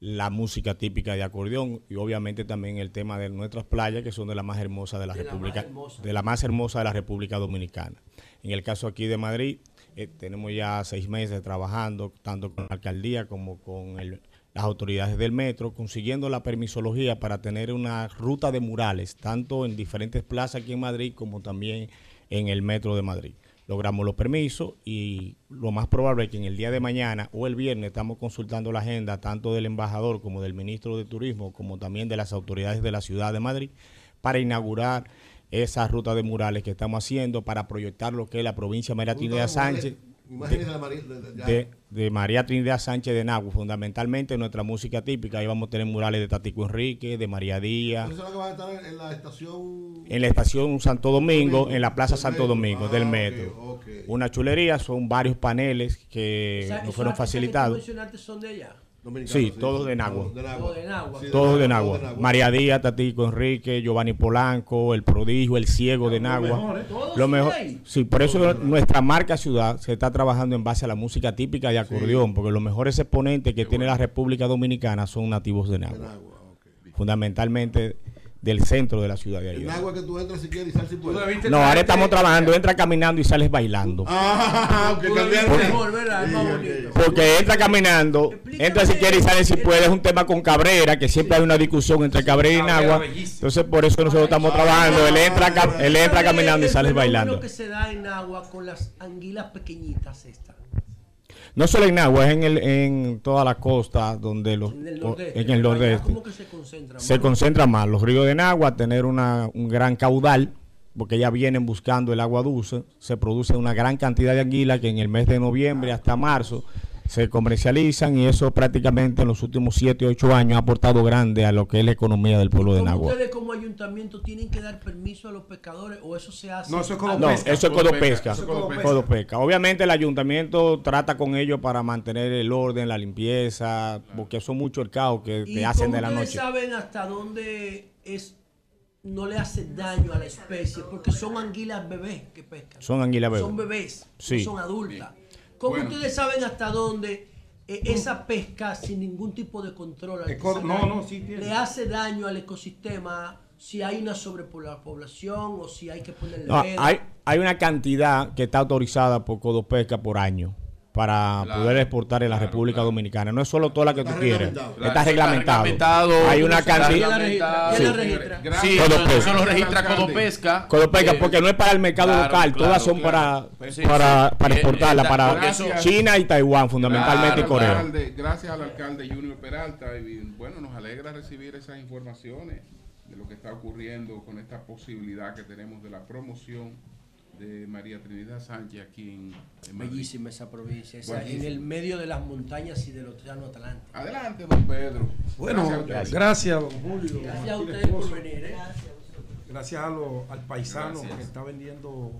la música típica de acordeón y obviamente también el tema de nuestras playas que son de las más hermosas de la De la más República, de la más hermosa de la República Dominicana. En el caso aquí de Madrid, eh, tenemos ya seis meses trabajando tanto con la alcaldía como con las autoridades del metro, consiguiendo la permisología para tener una ruta de murales, tanto en diferentes plazas aquí en Madrid como también en el metro de Madrid. Logramos los permisos y lo más probable es que en el día de mañana o el viernes estamos consultando la agenda tanto del embajador como del ministro de Turismo, como también de las autoridades de la ciudad de Madrid, para inaugurar esa ruta de murales que estamos haciendo para proyectar lo que es la provincia María Trinidad Sánchez Imágenes de la María. de- de- ya. de, de María Trinidad Sánchez de Nagua, fundamentalmente nuestra música típica. Ahí vamos a tener murales de Tatico Enrique, de María Díaz, eso es lo que va a estar en la estación. en la estación Santo Domingo, en la Plaza Santo. Domingo, Ah, del ok, metro. Una chulería, son varios paneles que Esa- nos fueron que facilitados. mencionaste son de allá. Dominicano, Sí, todos de Nagua. De Nagua. Todos de Nagua. Sí, Todos de Nagua, Nagua. María Díaz, Tatico Enrique, Giovanni Polanco, El Prodigio, El Ciego de Nagua. Todos Lo mejor, ahí. sí, por eso nuestra marca ciudad se está trabajando en base a la música típica de acordeón, porque los mejores exponentes que tiene la República Dominicana son nativos de De Nagua, fundamentalmente del centro de la ciudad de En ahí. Nagua que tú entras si quieres y sales si puedes. No, ahora estamos trabajando, entra caminando y sales bailando. Ah, bonito. Porque entra caminando, entra si quiere y sale si puede. Es un tema con Cabrera, que siempre hay una discusión entre Cabrera y Nagua. Entonces, por eso nosotros estamos trabajando. Él entra, cam- él entra caminando y El sale fenómeno bailando. que se da en agua con las anguilas pequeñitas estas. No solo en Nagua, es en, el, en toda la costa, donde los, En el nordeste. en el pero allá nordeste. ¿Cómo que se concentra? Se concentra más. Los ríos de Nagua, tener una, un gran caudal, porque ya vienen buscando el agua dulce. Se produce una gran cantidad de anguilas que en el mes de noviembre hasta marzo se comercializan y eso prácticamente en los últimos 7 o 8 años ha aportado grande a lo que es la economía del pueblo de ¿Cómo Nagua. ustedes como ayuntamiento tienen que dar permiso a los pescadores o eso se hace? No, eso es a- como No, pesca. eso es Codopesca. Codopesca. Eso es Codopesca. Codopesca. Obviamente el ayuntamiento trata con ellos para mantener el orden, la limpieza, porque son muchos el caos que ¿Y te hacen de la ustedes noche. saben hasta dónde es no le hace daño a la especie? Porque son anguilas bebés que pescan. Son anguilas bebés. Son bebés, Sí. no son adultas. ¿Cómo Bueno. ustedes saben hasta dónde eh, esa pesca sin ningún tipo de control Escor- artesanal no, no, sí tiene. le hace daño al ecosistema? Si hay una sobrepoblación o si hay que ponerle No, hay, hay una cantidad que está autorizada por Codopesca por año. Para Claro, poder exportar en la República Dominicana. No es solo toda la que tú quieres, está reglamentado. Está reglamentado, Hay una está cantidad. Sí, Sí, Codopesca. eso- lo registra Codopesca. Codopesca, Eh, porque no es para el mercado claro, local, claro, todas son claro. para, Sí, para, sí. para Eh, exportarla, eh, para gracias. China y Taiwán, fundamentalmente y Corea. alcalde, gracias al alcalde Junior Peralta. Y bueno, nos alegra recibir esas informaciones de lo que está ocurriendo con esta posibilidad que tenemos de la promoción de María Trinidad Sánchez aquí en, en Madrid. Bellísima esa provincia, esa- en el medio de las montañas y del Océano Atlántico. Adelante, don Pedro. Bueno, Gracias don Julio. Gracias a ustedes por venir. ¿eh? Gracias a lo- al paisano Gracias. que está vendiendo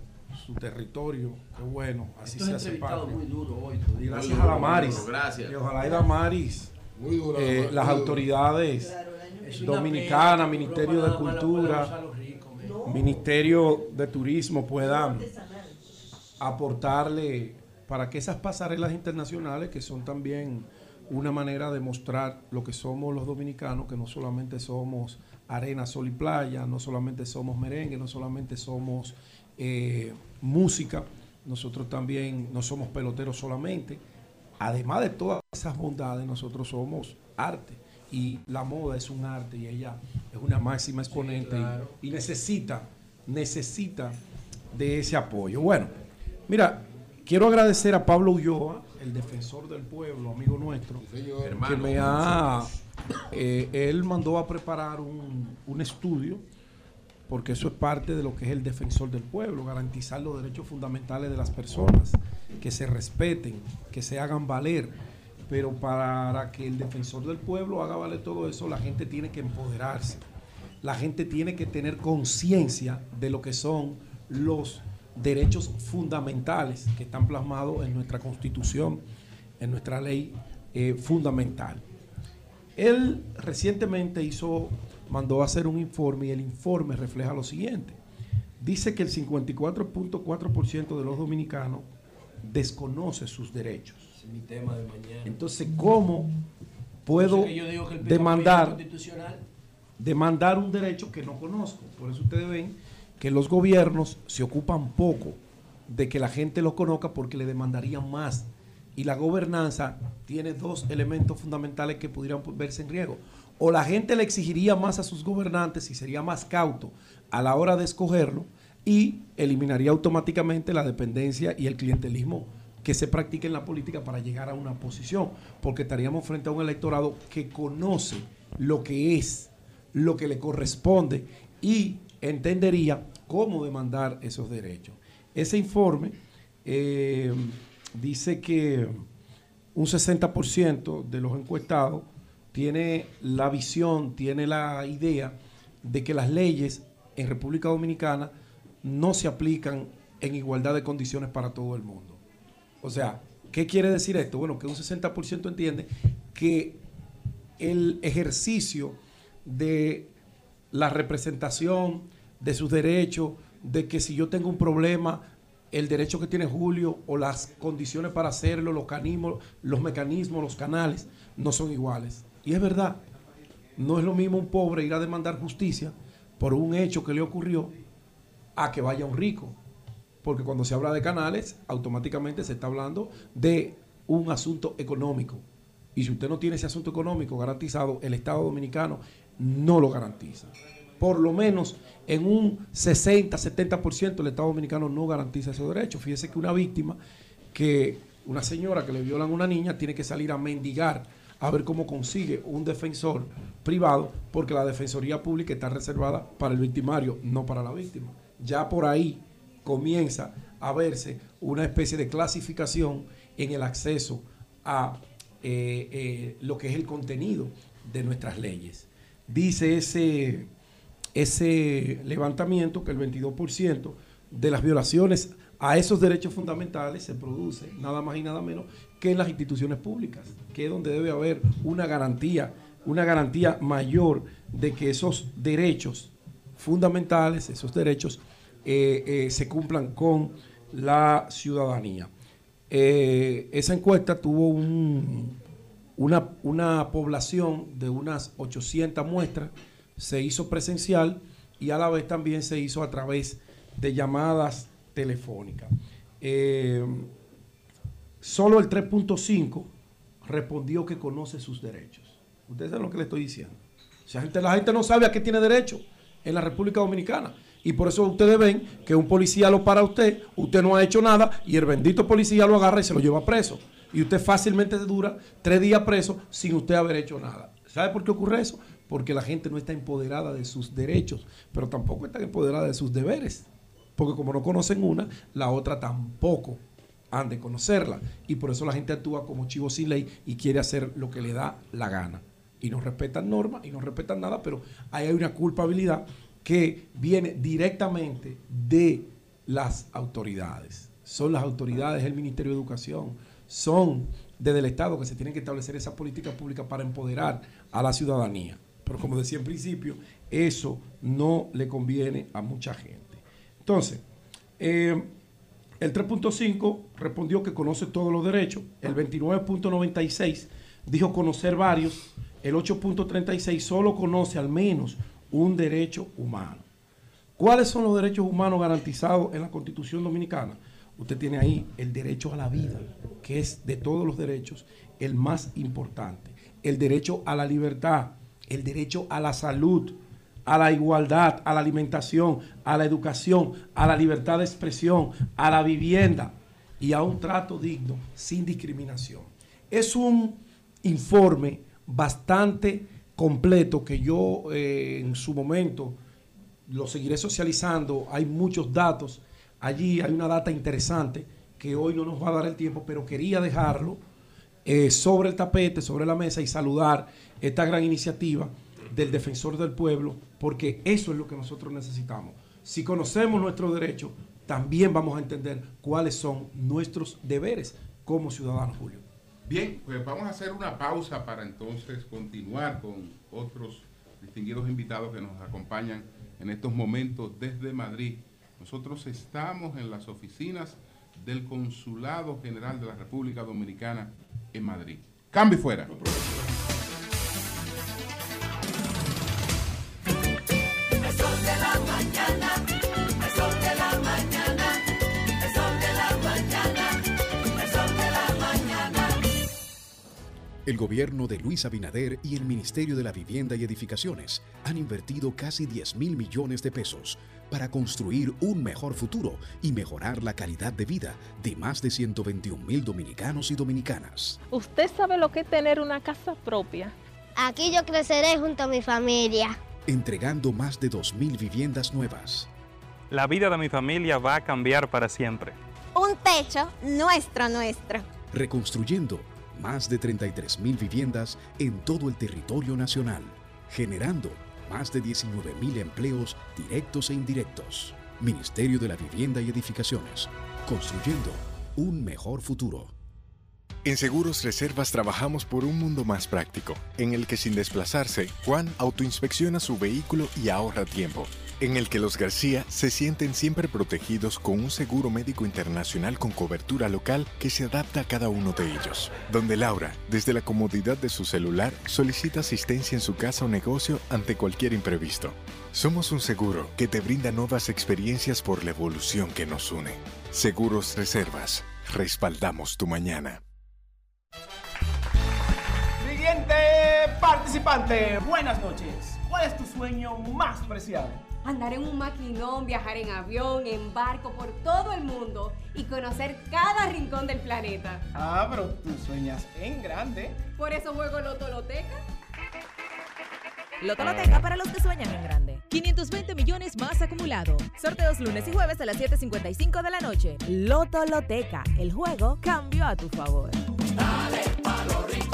su territorio. Qué bueno, así se hace parte. muy duro hoy. Y Muy gracias duro, a la Maris. duro, gracias. Y ojalá y la Maris, Muy duro, eh, muy las autoridades Es una dominicanas, Ministerio de Cultura, Ministerio de Turismo puedan aportarle para que esas pasarelas internacionales, que son también una manera de mostrar lo que somos los dominicanos, que no solamente somos arena, sol y playa, no solamente somos merengue, no solamente somos eh, música, nosotros también no somos peloteros solamente. Además de todas esas bondades, nosotros somos arte. Y la moda es un arte y ella es una máxima exponente y- claro. y, necesita, necesita de ese apoyo. Bueno, mira, quiero agradecer a Pablo Ulloa, el defensor del pueblo, amigo nuestro, que Hermano. me ha, eh, él mandó a preparar un, un estudio, porque eso es parte de lo que es el defensor del pueblo, garantizar los derechos fundamentales de las personas, que se respeten, que se hagan valer. Pero para que el defensor del pueblo haga valer todo eso, la gente tiene que empoderarse. La gente tiene que tener conciencia de lo que son los derechos fundamentales que están plasmados en nuestra constitución, en nuestra ley eh, fundamental. Él recientemente hizo, mandó a hacer un informe y el informe refleja lo siguiente. Dice que el 54.4% de los dominicanos desconoce sus derechos. Es mi tema de mañana. Entonces, ¿cómo puedo yo digo que el pico demandar, constitucional demandar un derecho que no conozco? Por eso ustedes ven que los gobiernos se ocupan poco de que la gente lo conozca porque le demandarían más. Y la gobernanza tiene dos elementos fundamentales que pudieran verse en riesgo. O la gente le exigiría más a sus gobernantes y sería más cauto a la hora de escogerlo y eliminaría automáticamente la dependencia y el clientelismo que se practica en la política para llegar a una posición, porque estaríamos frente a un electorado que conoce lo que es, lo que le corresponde y entendería cómo demandar esos derechos. Ese informe eh, dice que un 60% de los encuestados tiene la visión, tiene la idea de que las leyes en República Dominicana no se aplican en igualdad de condiciones para todo el mundo. O sea, ¿qué quiere decir esto? Bueno, que un 60% entiende que el ejercicio de la representación de sus derechos, de que si yo tengo un problema, el derecho que tiene Julio o las condiciones para hacerlo, los, canismos, los mecanismos, los canales, no son iguales. Y es verdad, no es lo mismo un pobre ir a demandar justicia por un hecho que le ocurrió a que vaya un rico. Porque cuando se habla de canales, automáticamente se está hablando de un asunto económico. Y si usted no tiene ese asunto económico garantizado, el Estado Dominicano no lo garantiza. Por lo menos en un 60, 70% el Estado Dominicano no garantiza esos derechos. Fíjese que una víctima, que una señora que le violan a una niña, tiene que salir a mendigar a ver cómo consigue un defensor privado, porque la defensoría pública está reservada para el victimario, no para la víctima. Ya por ahí comienza a verse una especie de clasificación en el acceso a eh, eh, lo que es el contenido de nuestras leyes. Dice ese, ese levantamiento que el 22% de las violaciones a esos derechos fundamentales se produce nada más y nada menos que en las instituciones públicas, que es donde debe haber una garantía, una garantía mayor de que esos derechos fundamentales, esos derechos eh, eh, se cumplan con la ciudadanía. Eh, esa encuesta tuvo un, una, población de unas 800 muestras, se hizo presencial y a la vez también se hizo a través de llamadas telefónicas. Solo el 3.5 respondió que conoce sus derechos. Ustedes saben lo que le estoy diciendo. O sea, la gente no sabe a qué tiene derecho en la República Dominicana. Y por eso ustedes ven que un policía lo para a usted, usted no ha hecho nada y el bendito policía lo agarra y se lo lleva preso. Y usted fácilmente dura tres días preso sin usted haber hecho nada. ¿Sabe por qué ocurre eso? Porque la gente no está empoderada de sus derechos, pero tampoco está empoderada de sus deberes. Porque como no conocen una, la otra tampoco han de conocerla. Y por eso la gente actúa como chivo sin ley y quiere hacer lo que le da la gana. Y no respetan normas y no respetan nada, pero ahí hay una culpabilidad que viene directamente de las autoridades. Son las autoridades, el Ministerio de Educación, son desde el Estado que se tienen que establecer esas políticas públicas para empoderar a la ciudadanía. Pero como decía en principio, eso no le conviene a mucha gente. Entonces, eh, el 3.5 respondió que conoce todos los derechos. El 29.96 dijo conocer varios. El 8.36 solo conoce al menos un derecho humano. ¿Cuáles son los derechos humanos garantizados en la Constitución Dominicana? Usted tiene ahí el derecho a la vida, que es de todos los derechos el más importante. El derecho a la libertad, el derecho a la salud, a la igualdad, a la alimentación, a la educación, a la libertad de expresión, a la vivienda y a un trato digno sin discriminación. Es un informe bastante completo que yo eh, en su momento lo seguiré socializando. Hay muchos datos. Allí hay una data interesante que hoy no nos va a dar el tiempo, pero quería dejarlo eh, sobre el tapete, sobre la mesa y saludar esta gran iniciativa del defensor del pueblo, porque eso es lo que nosotros necesitamos. Si conocemos nuestros derechos, también vamos a entender cuáles son nuestros deberes como ciudadanos, Julio. Bien, pues vamos a hacer una pausa para entonces continuar con otros distinguidos invitados que nos acompañan en estos momentos desde Madrid. Nosotros estamos en las oficinas del Consulado General de la República Dominicana en Madrid. Cambio fuera. El gobierno de Luis Abinader y el Ministerio de la Vivienda y Edificaciones han invertido casi 10 mil millones de pesos para construir un mejor futuro y mejorar la calidad de vida de más de 121 mil dominicanos y dominicanas. ¿Usted sabe lo que es tener una casa propia? Aquí yo creceré junto a mi familia. Entregando más de 2 mil viviendas nuevas. La vida de mi familia va a cambiar para siempre. Un techo nuestro, nuestro. Reconstruyendo más de 33 mil viviendas en todo el territorio nacional, generando más de 19 mil empleos directos e indirectos. Ministerio de la Vivienda y Edificaciones, construyendo un mejor futuro. En Seguros Reservas trabajamos por un mundo más práctico, en el que sin desplazarse, Juan autoinspecciona su vehículo y ahorra tiempo en el que los García se sienten siempre protegidos con un seguro médico internacional con cobertura local que se adapta a cada uno de ellos. Donde Laura, desde la comodidad de su celular, solicita asistencia en su casa o negocio ante cualquier imprevisto. Somos un seguro que te brinda nuevas experiencias por la evolución que nos une. Seguros Reservas. Respaldamos tu mañana. Siguiente participante. Buenas noches. ¿Cuál es tu sueño más preciado? Andar en un maquinón, viajar en avión, en barco por todo el mundo y conocer cada rincón del planeta. Ah, pero tú sueñas en grande. Por eso juego Lotoloteca. Lotoloteca para los que sueñan en grande. 520 millones más acumulado. Sorteos lunes y jueves a las 7.55 de la noche. Lotoloteca. El juego cambió a tu favor. Dale pa los rincones.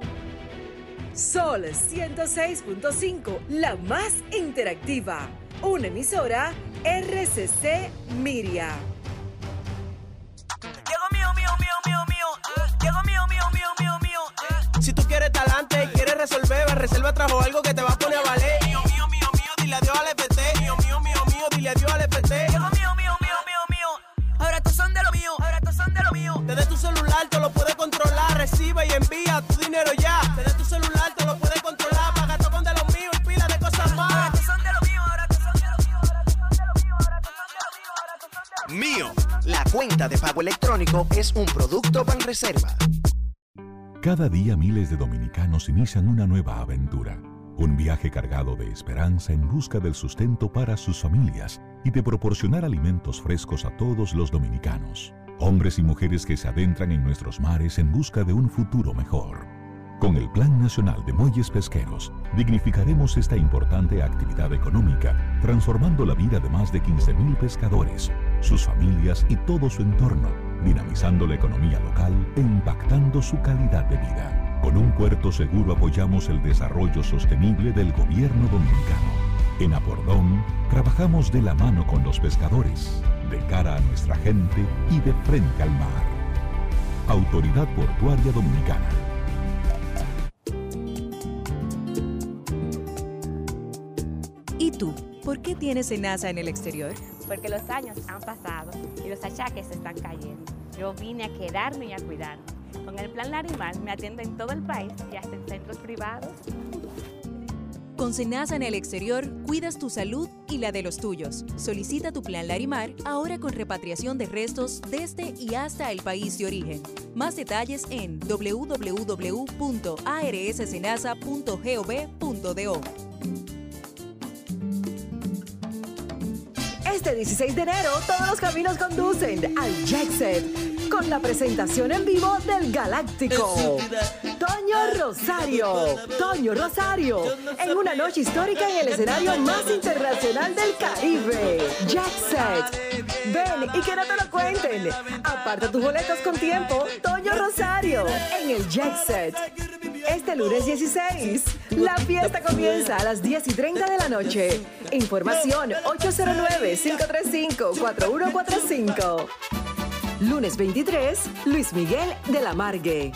Sol 106.5, la más interactiva. Una emisora RCC Miria. Mío, mío, mío, mío, mío. Mío, mío, mío, mío, mío. Si tú Reserva trajo algo que te va a poner a valer. Mío, mío, mío, mío, dile adiós al FT. Mío, mío, mío, mío, dile adiós al FT. Mío, mío, mío, mío, mío. Ahora estos son de lo mío, ahora estos son de lo mío. Desde tu celular te lo puedes mío. La cuenta de pago electrónico es un producto Banreserva. Cada día miles de dominicanos inician una nueva aventura, un viaje cargado de esperanza en busca del sustento para sus familias y de proporcionar alimentos frescos a todos los dominicanos, hombres y mujeres que se adentran en nuestros mares en busca de un futuro mejor. Con el Plan Nacional de Muelles Pesqueros, dignificaremos esta importante actividad económica, transformando la vida de más de 15.000 pescadores, sus familias y todo su entorno, dinamizando la economía local e impactando su calidad de vida. Con un puerto seguro apoyamos el desarrollo sostenible del gobierno dominicano. En Apordón, trabajamos de la mano con los pescadores, de cara a nuestra gente y de frente al mar. Autoridad Portuaria Dominicana. Tú? ¿Por qué tienes SENASA en el exterior? Porque los años han pasado y los achaques se están cayendo. Yo vine a quedarme y a cuidarme. Con el plan Larimar me atiendo en todo el país y hasta en centros privados. Con SENASA en el exterior, cuidas tu salud y la de los tuyos. Solicita tu plan Larimar ahora con repatriación de restos desde y hasta el país de origen. Más detalles en www.arssenasa.gov.do. Este 16 de enero todos los caminos conducen al Jackset con la presentación en vivo del Galáctico. Toño Rosario, Toño Rosario, en una noche histórica en el escenario más internacional del Caribe, Jackset. Ven y que no te lo cuenten. Aparta tus boletos con tiempo, Toño Rosario, en el Jackset. Este lunes 16, la fiesta comienza a las 10 y 30 de la noche. Información 809-535-4145. Lunes 23, Luis Miguel de la Margue.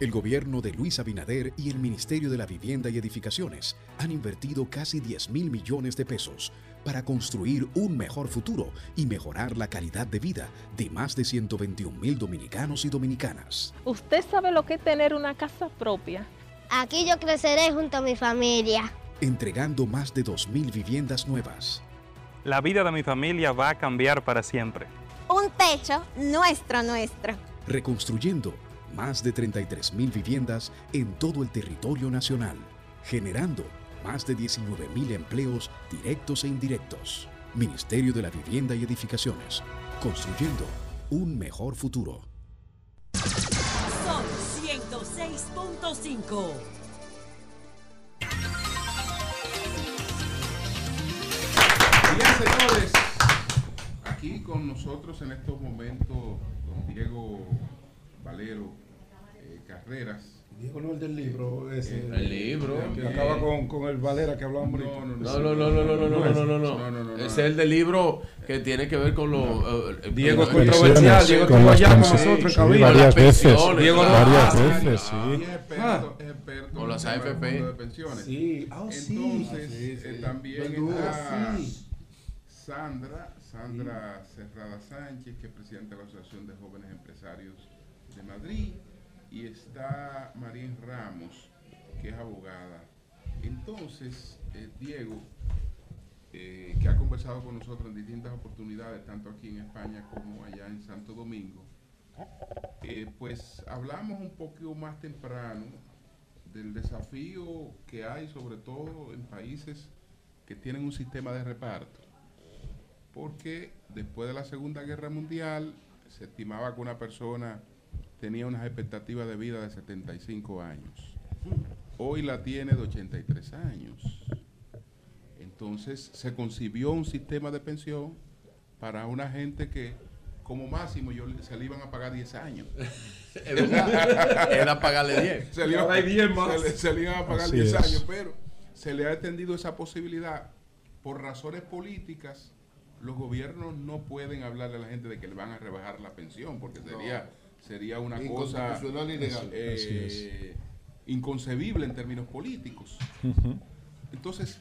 El gobierno de Luis Abinader y el Ministerio de la Vivienda y Edificaciones han invertido casi 10 mil millones de pesos para construir un mejor futuro y mejorar la calidad de vida de más de 121 mil dominicanos y dominicanas. ¿Usted sabe lo que es tener una casa propia? Aquí yo creceré junto a mi familia. Entregando más de 2 mil viviendas nuevas. La vida de mi familia va a cambiar para siempre. Un techo nuestro, nuestro. Reconstruyendo más de 33 mil viviendas en todo el territorio nacional, generando más de 19 mil empleos directos e indirectos. Ministerio de la Vivienda y Edificaciones, construyendo un mejor futuro. Sol 106.5. Bien, señores, aquí con nosotros en estos momentos, don Diego Valero eh, Carreras. Diego no el del libro, ese. El libro. Que acaba con, con el Valera que hablábamos No, no, No, no, no, no, no, no, no, no, no, no. No, no, no, Ese no. es el del libro que tiene que ver con los. eh, Diego es con- controversial, Diego con estuvo allá con pensiones, nosotros, las varias veces, Diego no- varias Ah, veces, sí. es experto, es experto Con las en AFP. fondo de pensiones. Sí, ah, sí. Entonces, Ah, eh, también está. Sandra, Sandra Cerrada Sánchez, que es presidenta de la Asociación de Jóvenes Empresarios de Madrid, y está Marín Ramos, que es abogada. Entonces, eh, Diego, eh, que ha conversado con nosotros en distintas oportunidades, tanto aquí en España como allá en Santo Domingo, eh, pues hablamos un poco más temprano del desafío que hay, sobre todo en países que tienen un sistema de reparto. Porque después de la Segunda Guerra Mundial se estimaba que una persona tenía unas expectativas de vida de 75 años. Hoy la tiene de 83 años. Entonces se concibió un sistema de pensión para una gente que como máximo yo, se le iban a pagar 10 años. <laughs> Era pagarle 10. <laughs> Se le, iba- Ahora hay 10 más. se le- se le iban a pagar Así 10 es. años, pero se le ha extendido esa posibilidad por razones políticas. Los gobiernos no pueden hablarle a la gente de que le van a rebajar la pensión, porque sería, sería una cosa ilegal. eh, inconcebible en términos políticos. Entonces,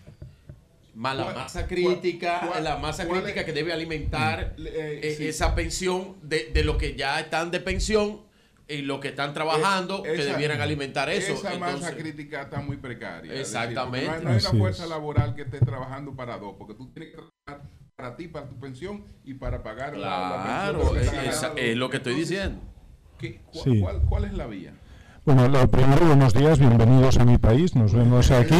Más la ¿Cuál- masa crítica, cuál- la masa crítica es- que debe alimentar Mm, eh, eh, sí. esa pensión de, de los que ya están de pensión y los que están trabajando que esa- debieran alimentar eso. Esa masa crítica está muy precaria. decir, Exactamente. no hay, no hay una fuerza es. laboral que esté trabajando para dos, porque tú tienes que trabajar para ti, para tu pensión y para pagar la- la, Claro, pensión. de es, lo que estoy Entonces, diciendo. ¿Qué- cu- Sí. cuál, cuál es la vía? Bueno, lo primero, buenos días, bienvenidos a mi país, nos vemos aquí.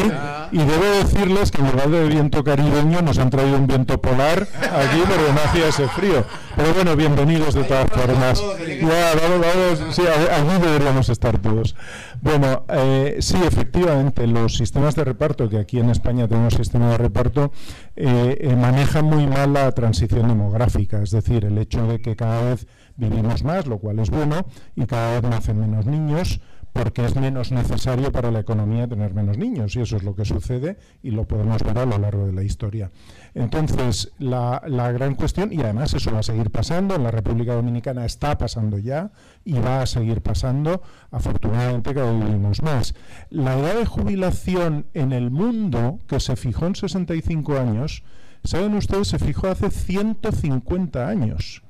Y debo decirles que en lugar de viento caribeño nos han traído un viento polar aquí porque no hacía ese frío. Pero bueno, bienvenidos de todas formas. Ya, vamos, vamos, sí, aquí deberíamos estar todos. Bueno, eh, sí, efectivamente, los sistemas de reparto, que aquí en España tenemos sistema de reparto, eh, eh, manejan muy mal la transición demográfica, es decir, el hecho de que cada vez vivimos más, lo cual es bueno, y cada vez nacen menos niños, porque es menos necesario para la economía tener menos niños, y eso es lo que sucede y lo podemos ver a lo largo de la historia. Entonces, la, la gran cuestión, y además eso va a seguir pasando, en la República Dominicana está pasando ya y va a seguir pasando, afortunadamente cada vez vivimos más. La edad de jubilación en el mundo, que se fijó en 65 años, ¿saben ustedes? Se fijó hace 150 años.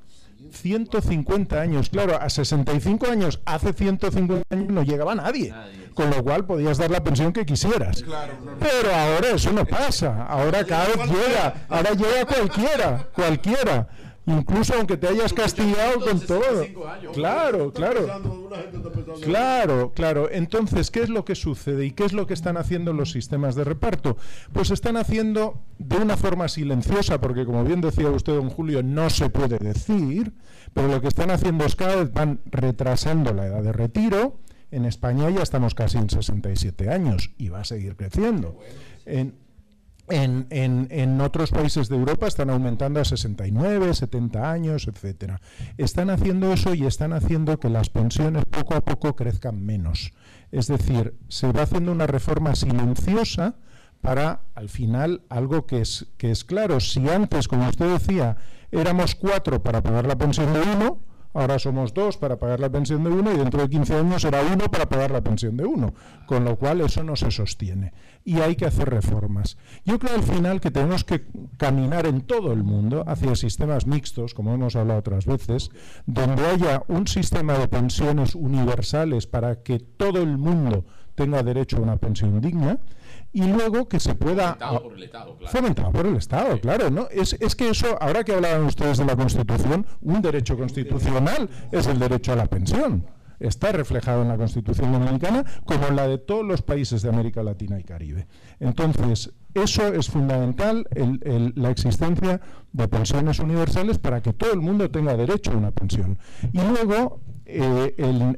150 años, claro, a 65 años, hace 150 años no llegaba nadie, con lo cual podías dar la pensión que quisieras. Pero ahora eso no pasa, ahora cada vez llega, ahora llega cualquiera, cualquiera, incluso aunque te hayas castigado con todo. Claro, claro. Claro, claro. Entonces, ¿qué es lo que sucede y qué es lo que están haciendo los sistemas de reparto? Pues están haciendo de una forma silenciosa, porque como bien decía usted, don Julio, no se puede decir, pero lo que están haciendo es cada vez van retrasando la edad de retiro. En España ya estamos casi en 67 años y va a seguir creciendo. En, en, en- en otros países de Europa están aumentando a 69, 70 años, etcétera. Están haciendo eso y están haciendo que las pensiones poco a poco crezcan menos. Es decir, se va haciendo una reforma silenciosa para al final algo que es, que es claro. Si antes, como usted decía, éramos cuatro para pagar la pensión de uno, ahora somos dos para pagar la pensión de uno y dentro de 15 años será uno para pagar la pensión de uno. Con lo cual eso no se sostiene. Y hay que hacer reformas. Yo creo al final que tenemos que caminar en todo el mundo hacia sistemas mixtos, como hemos hablado otras veces, donde haya un sistema de pensiones universales para que todo el mundo tenga derecho a una pensión digna y luego que se pueda Fomentado por el Estado, claro. fomentado por el Estado, claro, ¿no? Es, es que eso, ahora que hablaban ustedes de la Constitución, un derecho constitucional es el derecho a la pensión. Está reflejado en la Constitución dominicana como en la de todos los países de América Latina y Caribe. Entonces, eso es fundamental, la existencia de pensiones universales para que todo el mundo tenga derecho a una pensión. Y luego, eh, en-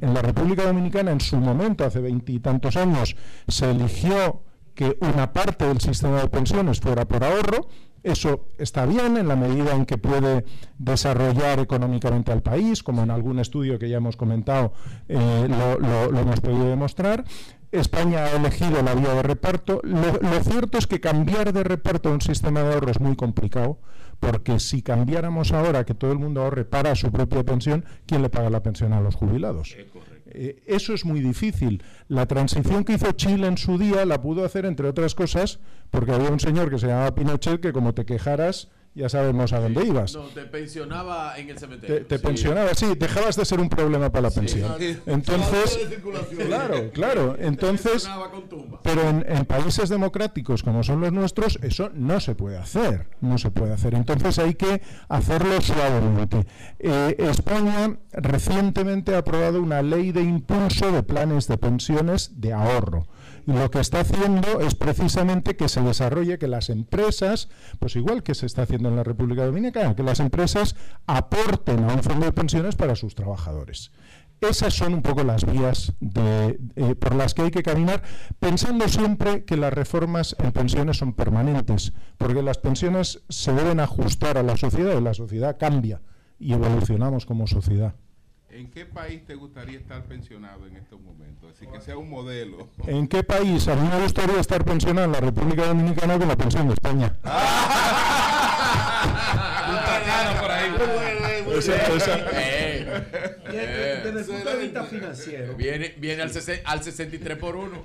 en la República Dominicana, en su momento, hace veintitantos años, se eligió que una parte del sistema de pensiones fuera por ahorro. Eso está bien en la medida en que puede desarrollar económicamente al país, como en algún estudio que ya hemos comentado eh, lo, hemos podido demostrar. España ha elegido la vía de reparto. Lo, cierto es que cambiar de reparto a un sistema de ahorro es muy complicado, porque si cambiáramos ahora que todo el mundo ahorre para su propia pensión, ¿quién le paga la pensión a los jubilados? Eso es muy difícil. La transición que hizo Chile en su día la pudo hacer, entre otras cosas, porque había un señor que se llamaba Pinochet que como te quejaras, ya sabemos a dónde ibas. No, te pensionaba en el cementerio. Te, te sí. pensionaba, sí, dejabas de ser un problema para la Sí. pensión. Sí. Entonces, claro, claro. Entonces, pero en, en países democráticos como son los nuestros, eso no se puede hacer. No se puede hacer. Entonces hay que hacerlo suavemente. Eh, España recientemente ha aprobado una ley de impulso de planes de pensiones de ahorro. Y lo que está haciendo es precisamente que se desarrolle, que las empresas, pues igual que se está haciendo en la República Dominicana, que las empresas aporten a un fondo de pensiones para sus trabajadores. Esas son un poco las vías eh, por las que hay que caminar, pensando siempre que las reformas en pensiones son permanentes, porque las pensiones se deben ajustar a la sociedad y la sociedad cambia y evolucionamos como sociedad. ¿En qué país te gustaría estar pensionado en estos momentos? Así que sea un modelo. ¿En qué país? A mí me gustaría estar pensionado en la República Dominicana con la pensión de España. <laughs> Esa- esa- Desde, desde el punto de vista financiero. Viene, viene al, al 63 por 1.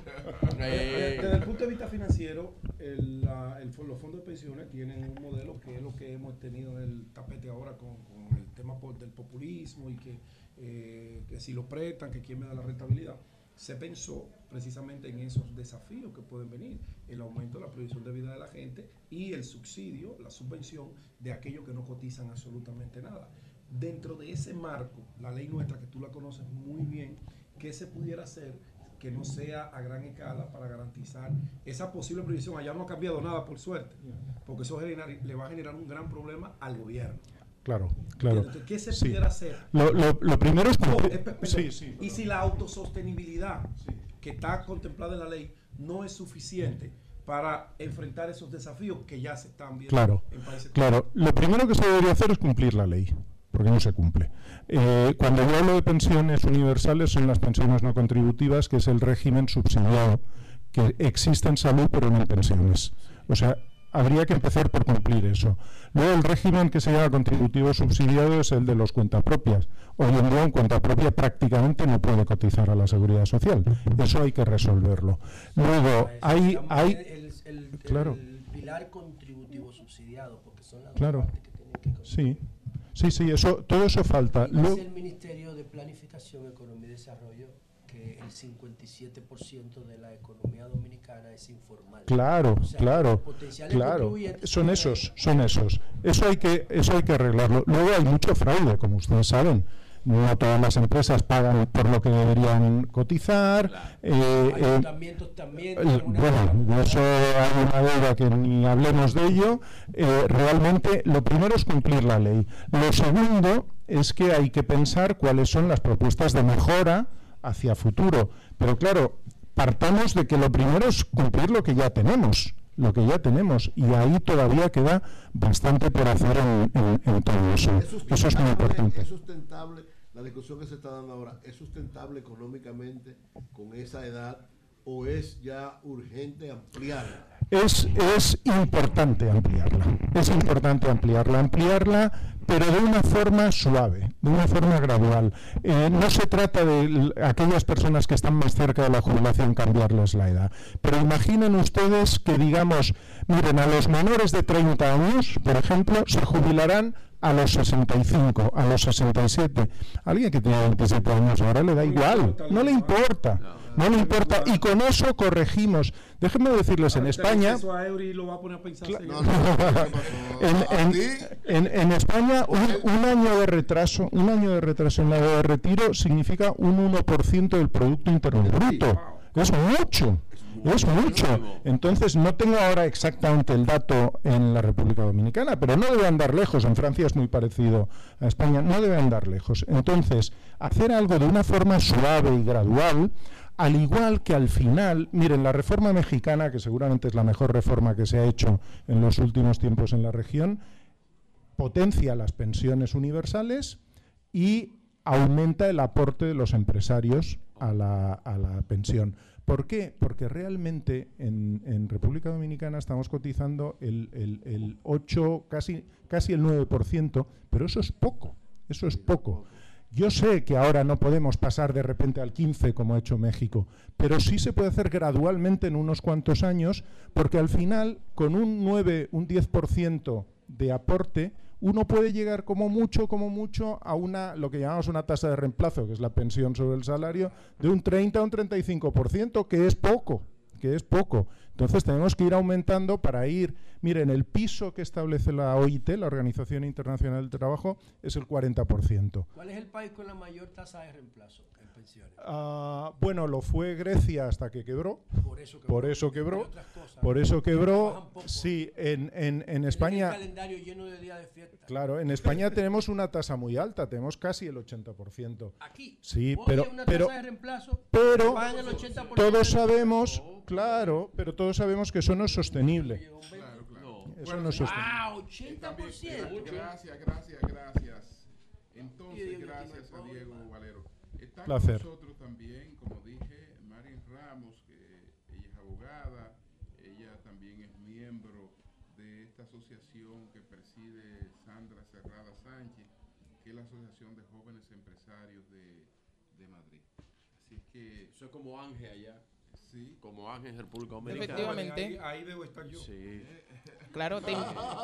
Desde desde el punto de vista financiero, el, la- el los fondos de pensiones tienen un modelo que es lo que hemos tenido en el tapete ahora con, con el tema del populismo y que, eh, que si lo prestan, que quién me da la rentabilidad. Se pensó precisamente en esos desafíos que pueden venir, el aumento de la previsión de vida de la gente y el subsidio, la subvención de aquellos que no cotizan absolutamente nada. Dentro de ese marco, la ley nuestra, que tú la conoces muy bien, ¿qué se pudiera hacer que no sea a gran escala para garantizar esa posible previsión? Allá no ha cambiado nada, por suerte, porque eso le va a generar un gran problema al gobierno. Claro, claro. ¿Qué se Sí. pudiera hacer? Lo, lo- lo primero es No, sí, sí, y si la autosostenibilidad que está contemplada en la ley no es suficiente para enfrentar esos desafíos que ya se están viendo Claro, en países claro. Lo primero que se debería hacer es cumplir la ley, porque no se cumple. Eh, cuando yo hablo de pensiones universales, son las pensiones no contributivas, que es el régimen subsidiado, que existe en salud, pero no en pensiones. O sea, habría que empezar por cumplir eso. Luego, el régimen que se llama contributivo subsidiado es el de los cuentapropias. Hoy en día, un cuenta propia prácticamente no puede cotizar a la seguridad social. Eso hay que resolverlo. Luego, hay. hay el, el- claro. el pilar contributivo subsidiado, porque son las Claro. partes que tienen que Sí, sí, sí, eso, todo eso falta. Y el Ministerio de Planificación, Economía y Desarrollo que el 57% de la economía dominicana es informal. Claro, O sea, claro, claro. Son esos, son esos. Eso hay que, eso hay que arreglarlo. Luego hay mucho fraude, como ustedes saben. No todas las empresas pagan por lo que deberían cotizar. eh, eh, Ayuntamientos también. alguna bueno, de eso hay una deuda que ni hablemos de ello. Eh, realmente, lo primero es cumplir la ley. Lo segundo es que hay que pensar cuáles son las propuestas de mejora hacia futuro. Pero claro, partamos de que lo primero es cumplir lo que ya tenemos, lo que ya tenemos, y ahí todavía queda bastante por hacer en, en- en todo eso. Eso es muy importante. ¿Es sustentable la discusión que se está dando ahora? ¿Es sustentable económicamente con esa edad o es ya urgente ampliarla? Es, es importante ampliarla, es importante ampliarla, ampliarla, pero de una forma suave, de una forma gradual. Eh, no se trata de aquellas personas que están más cerca de la jubilación cambiarles la edad, pero imaginen ustedes que digamos, miren, a los menores de 30 años, por ejemplo, se jubilarán a los 65, a los 67. Alguien que tiene 27 años ahora le da igual, no le importa, no le importa. Y con eso corregimos. Déjenme decirles, en España... Eso a Eury lo va a poner a pensar. seguido. en, España un, un año de retraso, un año de retraso en la edad de retiro significa un 1% del producto interno bruto. Es mucho, es mucho. Entonces no tengo ahora exactamente el dato en la República Dominicana, pero no debe andar lejos. En Francia es muy parecido a España, no debe andar lejos. Entonces, hacer algo de una forma suave y gradual al igual que al final, miren, la reforma mexicana, que seguramente es la mejor reforma que se ha hecho en los últimos tiempos en la región, potencia las pensiones universales y aumenta el aporte de los empresarios a la, a la pensión. ¿Por qué? Porque realmente en, República Dominicana estamos cotizando el, el- el 8, casi, casi el 9%, pero eso es poco, eso es poco. Yo sé que ahora no podemos pasar de repente al 15 como ha hecho México, pero sí se puede hacer gradualmente en unos cuantos años, porque al final, con un 9, un 10% de aporte, uno puede llegar como mucho, como mucho a una lo que llamamos una tasa de reemplazo, que es la pensión sobre el salario, de un 30 a un 35%, que es poco, que es poco. Entonces tenemos que ir aumentando para ir, miren, el piso que establece la OIT, la Organización Internacional del Trabajo, es el 40%. ¿Cuál es el país con la mayor tasa de reemplazo pensiones? Ah, bueno, lo fue Grecia hasta que quebró. Por eso quebró. Por eso quebró. Hay otras cosas. Por eso Trabajan quebró. poco. Sí, en, en, en Tienen España. El calendario lleno de días de fiesta. Claro, en España tenemos una tasa muy alta, tenemos casi el 80%. Aquí. Sí, pero, una pero, tasa de reemplazo, pero pagan el 80% todos sabemos, claro, pero todos sabemos que eso no es sostenible. Eso no es sostenible. ¡Wow! También, 80%. Gracias, gracias, gracias. Entonces, gracias a Diego Valero. Está Placer. con nosotros también, como dije, Marín Ramos, que ella es abogada, ella también es miembro de esta asociación que preside Sandra Cerrada Sánchez, que es la Asociación de Jóvenes Empresarios de, de Madrid. Así es que... Eso es como Ángel allá. Sí. Como Ángel en República Dominicana. Efectivamente. Ahí, ahí debo estar yo. Sí. <laughs> Claro, te,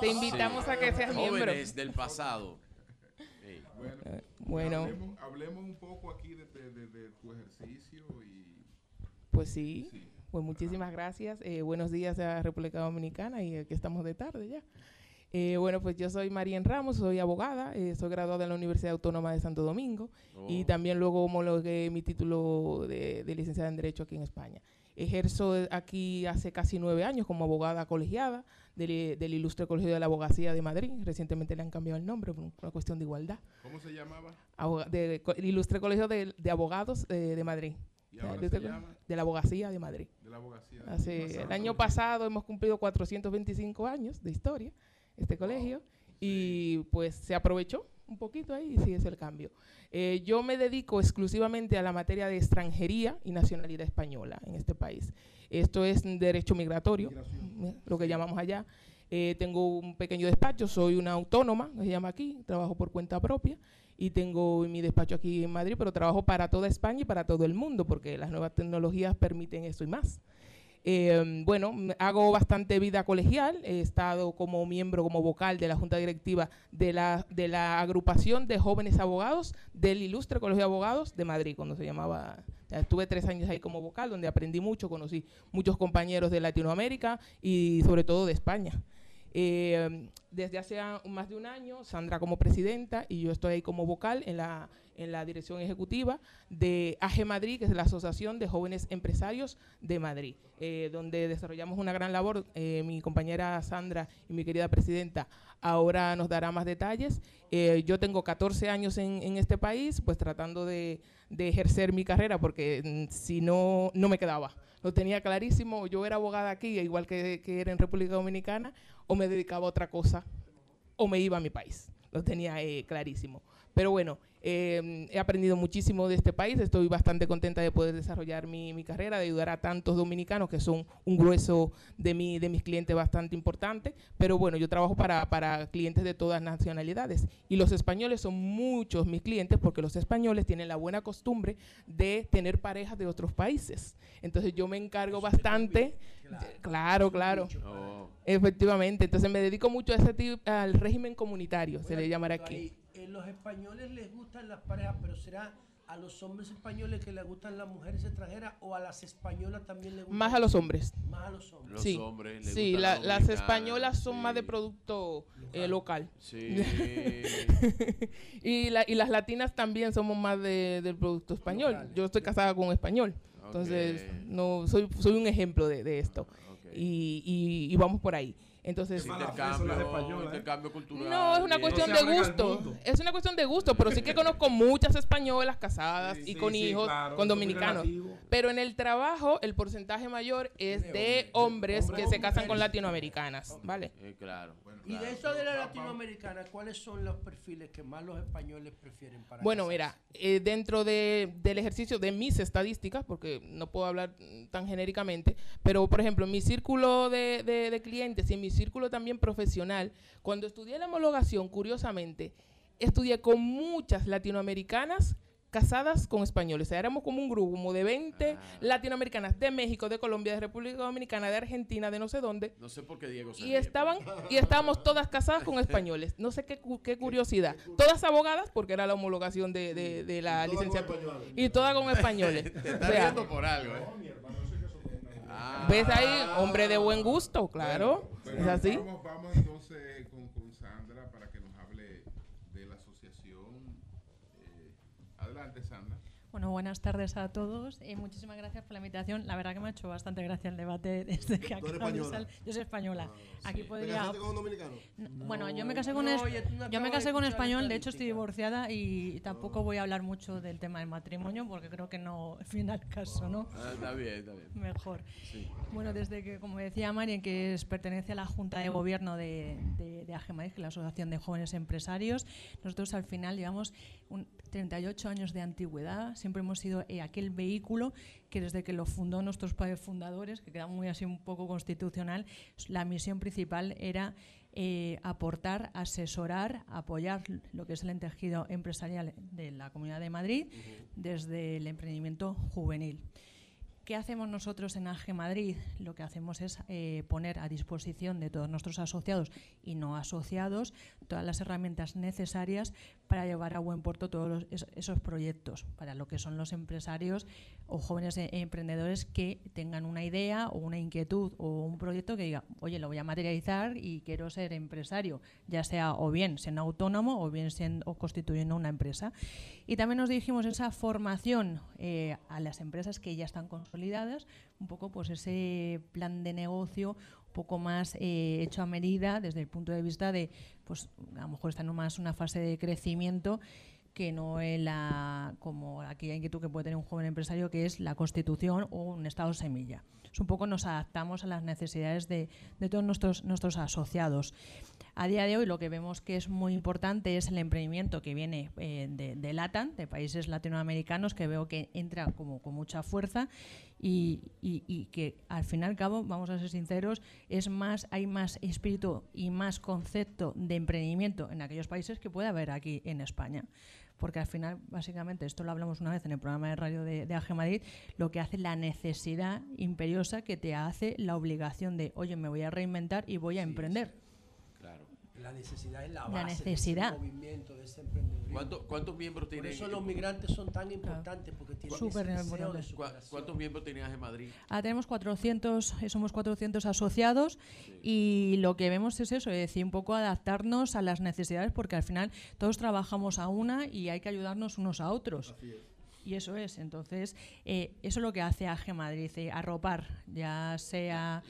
te invitamos a que seas miembro. Jóvenes del pasado. Ey. <laughs> Bueno, bueno. Hablemos, hablemos un poco aquí de, de- de- de tu ejercicio y... Pues sí. Pues muchísimas gracias. Eh, buenos días a República Dominicana y aquí estamos de tarde ya. Eh, bueno, pues yo soy Marien Ramos, soy abogada, eh, soy graduada en la Universidad Autónoma de Santo Domingo y Oh. también luego homologué mi título de, de licenciada en Derecho aquí en España. Ejerzo aquí hace casi nueve años como abogada colegiada del, del Ilustre Colegio de la Abogacía de Madrid. Recientemente le han cambiado el nombre por una cuestión de igualdad. ¿Cómo se llamaba? Aboga- de, Ilustre Colegio de, de Abogados eh, de Madrid. ¿Y ahora se llama? De la Abogacía de Madrid. De la abogacía. de Hace, Madrid. el año pasado hemos cumplido 425 años de historia, este colegio, y pues se aprovechó un poquito ahí y sí es el cambio. Eh, yo me dedico exclusivamente a la materia de extranjería y nacionalidad española en este país. Esto es derecho migratorio, eh, lo que llamamos allá. Eh, tengo un pequeño despacho, soy una autónoma, se llama aquí, trabajo por cuenta propia y tengo mi despacho aquí en Madrid, pero trabajo para toda España y para todo el mundo, porque las nuevas tecnologías permiten esto y más. Eh, bueno, hago bastante vida colegial. He estado como miembro, como vocal de la Junta Directiva de la, de la agrupación de jóvenes abogados del Ilustre Colegio de Abogados de Madrid, cuando se llamaba. Estuve tres años ahí como vocal, donde aprendí mucho, conocí muchos compañeros de Latinoamérica y sobre todo de España. Eh, desde hace más de un año, Sandra como presidenta y yo estoy ahí como vocal en la, en la dirección ejecutiva de AG Madrid, que es la Asociación de Jóvenes Empresarios de Madrid, eh, donde desarrollamos una gran labor. Eh, mi compañera Sandra y mi querida presidenta ahora nos dará más detalles. Eh, yo tengo 14 años en, en este país, pues tratando de, de ejercer mi carrera, porque mm, si no, no me quedaba. Lo tenía clarísimo, yo era abogada aquí, igual que, que era en República Dominicana, o me dedicaba a otra cosa, o me iba a mi país. Lo tenía eh, clarísimo. Pero bueno, eh, he aprendido muchísimo de este país, estoy bastante contenta de poder desarrollar mi, mi carrera, de ayudar a tantos dominicanos que son un grueso de, mi, de mis clientes bastante importante. Pero bueno, yo trabajo para, para clientes de todas nacionalidades y los españoles son muchos mis clientes porque los españoles tienen la buena costumbre de tener parejas de otros países. Entonces yo me encargo bastante. Claro, claro. Oh. Efectivamente, entonces me dedico mucho a ese tipo, al régimen comunitario, se le llamará aquí. Ahí, los españoles les gustan las parejas, pero será a los hombres españoles que les gustan las mujeres extranjeras o a las españolas también les gustan. Más a los hombres. Más a los hombres. Los sí, hombres les sí gustan la- las españolas son más de producto eh, local. Sí. <laughs> y, la- y las latinas también somos más de- del producto español. Yo estoy casada con un español. Entonces, no soy, soy un ejemplo de, de esto. y, y- y vamos por ahí. Entonces, Intercambio, intercambio cultural. no, es una cuestión eso. de gusto. Es una cuestión de gusto, pero sí que <laughs> conozco muchas españolas casadas y sí, con sí, hijos, claro, con dominicanos. Pero en el trabajo, el porcentaje mayor es de hombres que se casan con latinoamericanas, ¿vale? Eh, claro. Y de eso de la latinoamericana, ¿cuáles son los perfiles que más los españoles prefieren para Bueno, casarse? mira, eh, dentro de- del ejercicio de mis estadísticas, porque no puedo hablar tan genéricamente, pero por ejemplo, en mi círculo de, de- de clientes y en mi círculo también profesional, cuando estudié la homologación, curiosamente, estudié con muchas latinoamericanas casadas con españoles. O sea, éramos como un grupo como de 20 latinoamericanas de México, de Colombia, de República Dominicana, de Argentina, de no sé dónde. No sé por qué Diego se Y ríe, estaban y estábamos todas casadas con <laughs> españoles. No sé qué, qué curiosidad. Todas abogadas porque era la homologación de, de- de la licenciatura. Y todas con españoles. <laughs> Te O estás sea, riendo por algo, ¿eh? Ah. ¿Ves ahí? Hombre de buen gusto, claro. Bueno, es así. Vamos, vamos entonces con, con Sandra para que nos hable de la asociación. Eh, adelante, Sandra. Bueno, buenas tardes a todos y muchísimas gracias por la invitación. La verdad que me ha hecho bastante gracia el debate <laughs> desde que ¿Tú eres acaba de española? sal- Yo soy española. Aquí ¿Te podría. casaste con un dominicano? Bueno, yo me casé con es- no yo me casé con español, de hecho estoy divorciada y tampoco voy a hablar mucho del tema del matrimonio porque creo que no <laughs> al caso, ¿no? Ah, está bien, está bien. Mejor. Sí. Bueno, desde que, como decía Marien, que es, pertenece a la Junta de Gobierno de, de, de que es la Asociación de Jóvenes Empresarios, nosotros al final llevamos un- 38 años de antigüedad. Siempre hemos sido eh, aquel vehículo que desde que lo fundó nuestros padres fundadores, que queda muy así un poco constitucional, la misión principal era eh, aportar, asesorar, apoyar lo que es el tejido empresarial de la Comunidad de Madrid desde el emprendimiento juvenil. ¿Qué hacemos nosotros en AGE Madrid? Lo que hacemos es eh, poner a disposición de todos nuestros asociados y no asociados todas las herramientas necesarias para llevar a buen puerto todos los- es- esos proyectos, para lo que son los empresarios o jóvenes e- emprendedores que tengan una idea o una inquietud o un proyecto que diga, oye, lo voy a materializar y quiero ser empresario, ya sea o bien siendo autónomo o bien siendo o constituyendo una empresa. Y también nos dirigimos esa formación eh, a las empresas que ya están consolidadas, un poco pues ese plan de negocio poco más eh, hecho a medida desde el punto de vista de, pues a lo mejor está en más una fase de crecimiento que no en la, como aquella inquietud que puede tener un joven empresario, que es la constitución o un estado semilla. Es un poco nos adaptamos a las necesidades de, de todos nuestros, nuestros asociados. A día de hoy lo que vemos que es muy importante es el emprendimiento que viene eh, de, de LATAM, de países latinoamericanos, que veo que entra como con mucha fuerza y, y- y que al fin y al cabo, vamos a ser sinceros, es más, hay más espíritu y más concepto de emprendimiento en aquellos países que puede haber aquí en España. Porque al final, básicamente, esto lo hablamos una vez en el programa de radio de, de AG Madrid, lo que hace la necesidad imperiosa que te hace la obligación de, oye, me voy a reinventar y voy a emprender. La necesidad es la La base necesidad. de ese movimiento, de ese emprendedurismo. ¿Cuánto- ¿Cuántos miembros Por tienen? eso los migrantes son tan importantes, porque tienen Súper ese deseo de importantes. ¿Cuá- superación. ¿Cuántos miembros tenías en Madrid? Ahora tenemos 400, eh, somos 400 asociados y lo que vemos es eso, es decir, un poco adaptarnos a las necesidades porque al final todos trabajamos a una y hay que ayudarnos unos a otros. Y eso es, entonces, eh, eso es lo que hace AG Madrid, eh, arropar, ya sea...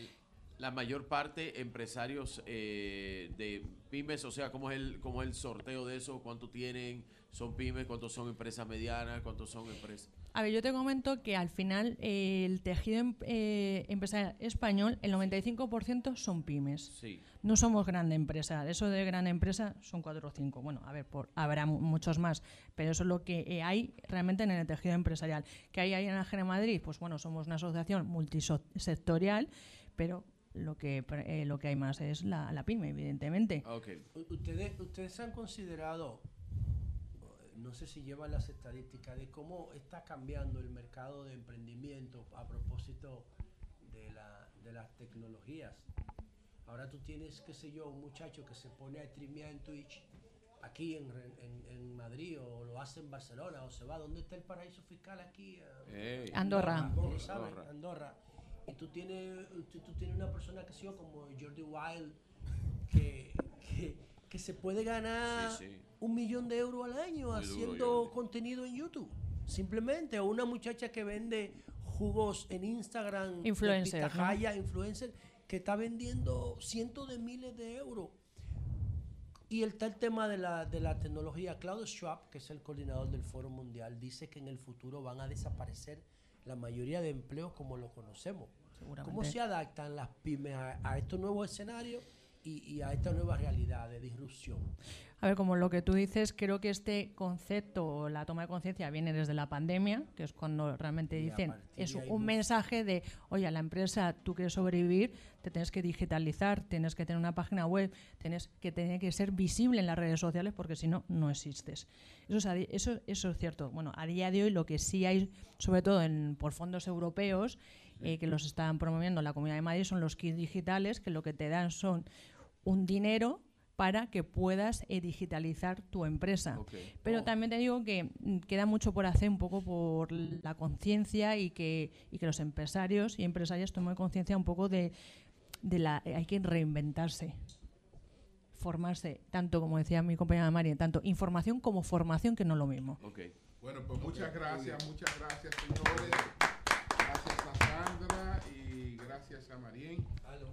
La mayor parte empresarios eh, de pymes, o sea, ¿cómo es, el, ¿cómo es el sorteo de eso? ¿Cuánto tienen? ¿Son pymes? ¿Cuántos son empresas medianas? ¿Cuántos son empresas? A ver, yo te comento que al final eh, el tejido em- eh, empresarial español, el 95% son pymes. Sí. No somos grande empresa. Eso de gran empresa son cuatro o cinco. Bueno, a ver, por, habrá mu- muchos más, pero eso es lo que eh, hay realmente en el tejido empresarial. ¿Qué hay ahí en Ángel Madrid? Pues bueno, somos una asociación multisectorial, pero lo que, pre- eh, lo que hay más es la, la pyme, evidentemente. U- Ustedes, ustedes han considerado, eh, no sé si llevan las estadísticas, de cómo está cambiando el mercado de emprendimiento a propósito de, la, de las tecnologías. Ahora tú tienes, qué sé yo, un muchacho que se pone a streamear en Twitch aquí en, Re- en- en Madrid o lo hace en Barcelona o se va. ¿Dónde está el paraíso fiscal aquí? Ey. Andorra. ¿no lo saben? Andorra. Andorra. Y tú tienes, tú, tú tienes una persona que ha sido como Jordi Wild, que, que, que se puede ganar Sí, sí. un millón de euros al año Muy haciendo contenido en YouTube. Simplemente, o una muchacha que vende jugos en Instagram, Influencer, ¿no? pitahaya, influencer, que está vendiendo cientos de miles de euros. Y el tal tema de la, de la tecnología, Klaus Schwab, que es el coordinador del Foro Mundial, dice que en el futuro van a desaparecer la mayoría de empleos como lo conocemos. Seguramente. ¿Cómo se adaptan las pymes a, a estos nuevos escenarios y, y a esta nueva realidad de disrupción? A ver, como lo que tú dices, creo que este concepto, o la toma de conciencia, viene desde la pandemia, que es cuando realmente Y a dicen, es un buf. mensaje de, oye, la empresa, tú quieres sobrevivir, te tienes que digitalizar, tienes que tener una página web, tienes que tener que ser visible en las redes sociales, porque si no, no existes. Eso es, a eso, eso es cierto. Bueno, a día de hoy lo que sí hay, sobre todo en, por fondos europeos, eh, que los están promoviendo la Comunidad de Madrid, son los kits digitales, que lo que te dan son un dinero para que puedas eh, digitalizar tu empresa. Pero también te digo que mm, queda mucho por hacer un poco por la conciencia y que, y que los empresarios y empresarias tomen conciencia un poco de, de la... Hay que reinventarse, formarse, tanto como decía mi compañera María, tanto información como formación, que no es lo mismo. Ok. Bueno, pues muchas gracias, muchas gracias, señores. Gracias a Marien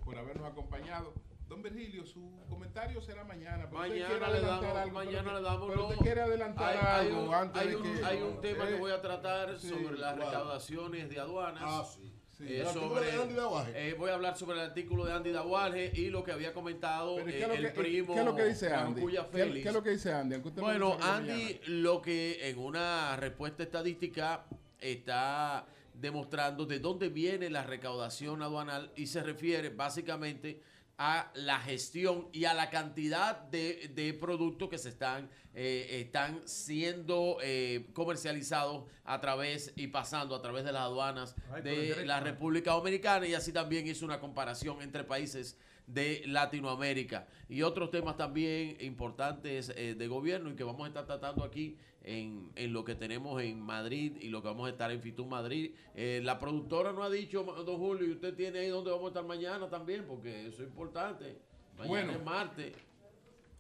por habernos acompañado. Don Virgilio, su comentario será mañana. pero Mañana le damos, algo, mañana pero- le damos. pero no. usted quiere adelantar Hay- hay algo un- antes hay de un, que... hay un tema eh, que voy a tratar sí, sobre las recaudaciones de aduanas. Ah, sí. eh, El artículo sobre, de Andy Dawaje. eh, voy a hablar sobre el artículo de Andy Dawaje y lo que había comentado Pero, ¿y eh, ¿qué es lo el que- primo ¿Qué es lo que dice Andy? Cuya ¿Qué, Félix. qué es lo que dice Andy? Bueno, Andy mañana. lo que en una respuesta estadística está demostrando de dónde viene la recaudación aduanal y se refiere básicamente a la gestión y a la cantidad de, de productos que se están, eh, están siendo eh, comercializados a través y pasando a través de las aduanas Ay, de la República Dominicana. Y así también hizo una comparación entre países de Latinoamérica. Y otros temas también importantes eh, de gobierno y que vamos a estar tratando aquí en, en lo que tenemos en Madrid y lo que vamos a estar en Fitur Madrid. Eh, la productora nos ha dicho, don Julio, y usted tiene ahí donde vamos a estar mañana también, porque eso es importante. Mañana Bueno. es martes.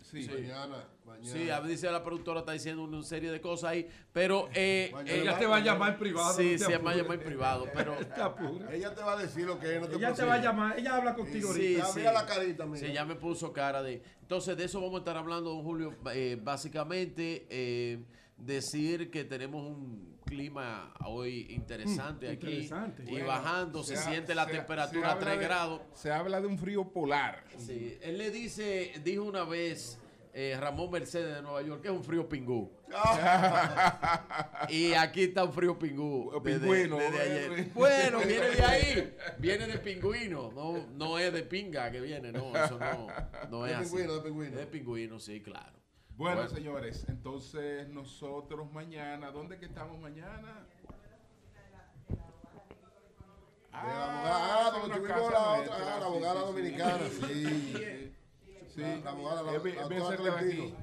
Sí. Mañana, mañana. Sí, a dice la productora está diciendo una serie de cosas ahí, pero eh, Mañana. eh, Ella te va a llamar en privado, Sí, no me va a llamar en privado, pero <laughs> Ella te va a decir lo que es, no te Ella te va a llamar, ella habla contigo Sí, ahorita. sí. Mira la carita, mira. Sí, ya me puso cara de. Entonces, de eso vamos a estar hablando, don Julio. Eh, básicamente, eh, decir que tenemos un clima hoy interesante Mm, aquí interesante. y Bueno, bajando, se, se ha- siente la se- temperatura a habla 3 de- grados. Se habla de un frío polar. Sí, él le dice, dijo una vez. eh, Ramón Mercedes de Nueva York, que es un frío pingú. <laughs> y aquí está un frío pingú. desde- Pingüino, desde bueno. ayer. <laughs> Bueno, viene de ahí. Viene de pingüino. No, no es de pinga que viene, no. Eso no, no De es así. pingüino, de pingüino. De pingüino, sí, claro. Bueno, señores, entonces nosotros mañana, ¿dónde que estamos mañana? Ah, en donde una tuvimos la otra, ah, la abogada sí, dominicana, sí. <laughs> sí. Sí, La- la abogada, la- la aquí.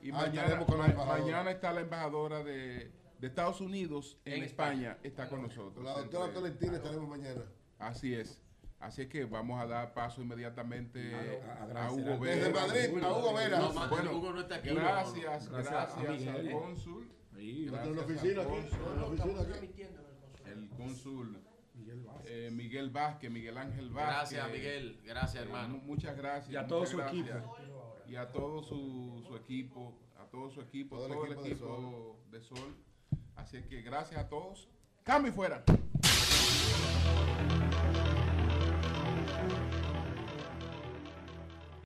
Y Ah, mañana, está la embajadora de, de Estados Unidos en, En España. España. está con nosotros. La doctora Tolentino estaremos mañana. Así es. Así es que vamos a dar paso inmediatamente A- a a, agradecer Hugo Vera. Desde Madrid, a Hugo Vera. No, Bueno, Hugo no está aquí. gracias, Gracias gracias, al cónsul. Sí, Gracias la oficina aquí. cónsul. en la oficina aquí. el cónsul Miguel Vázquez, Miguel, Vázquez Miguel Ángel Vázquez. Gracias, Miguel. Gracias, Eh, hermano. mu- muchas gracias. Y a todo su gracias. equipo. Y a todo su, su equipo, a todo su equipo, Todo todo, el el equipo equipo, de, Sol. Así es que gracias a todos. Cambio y fuera. Thank you.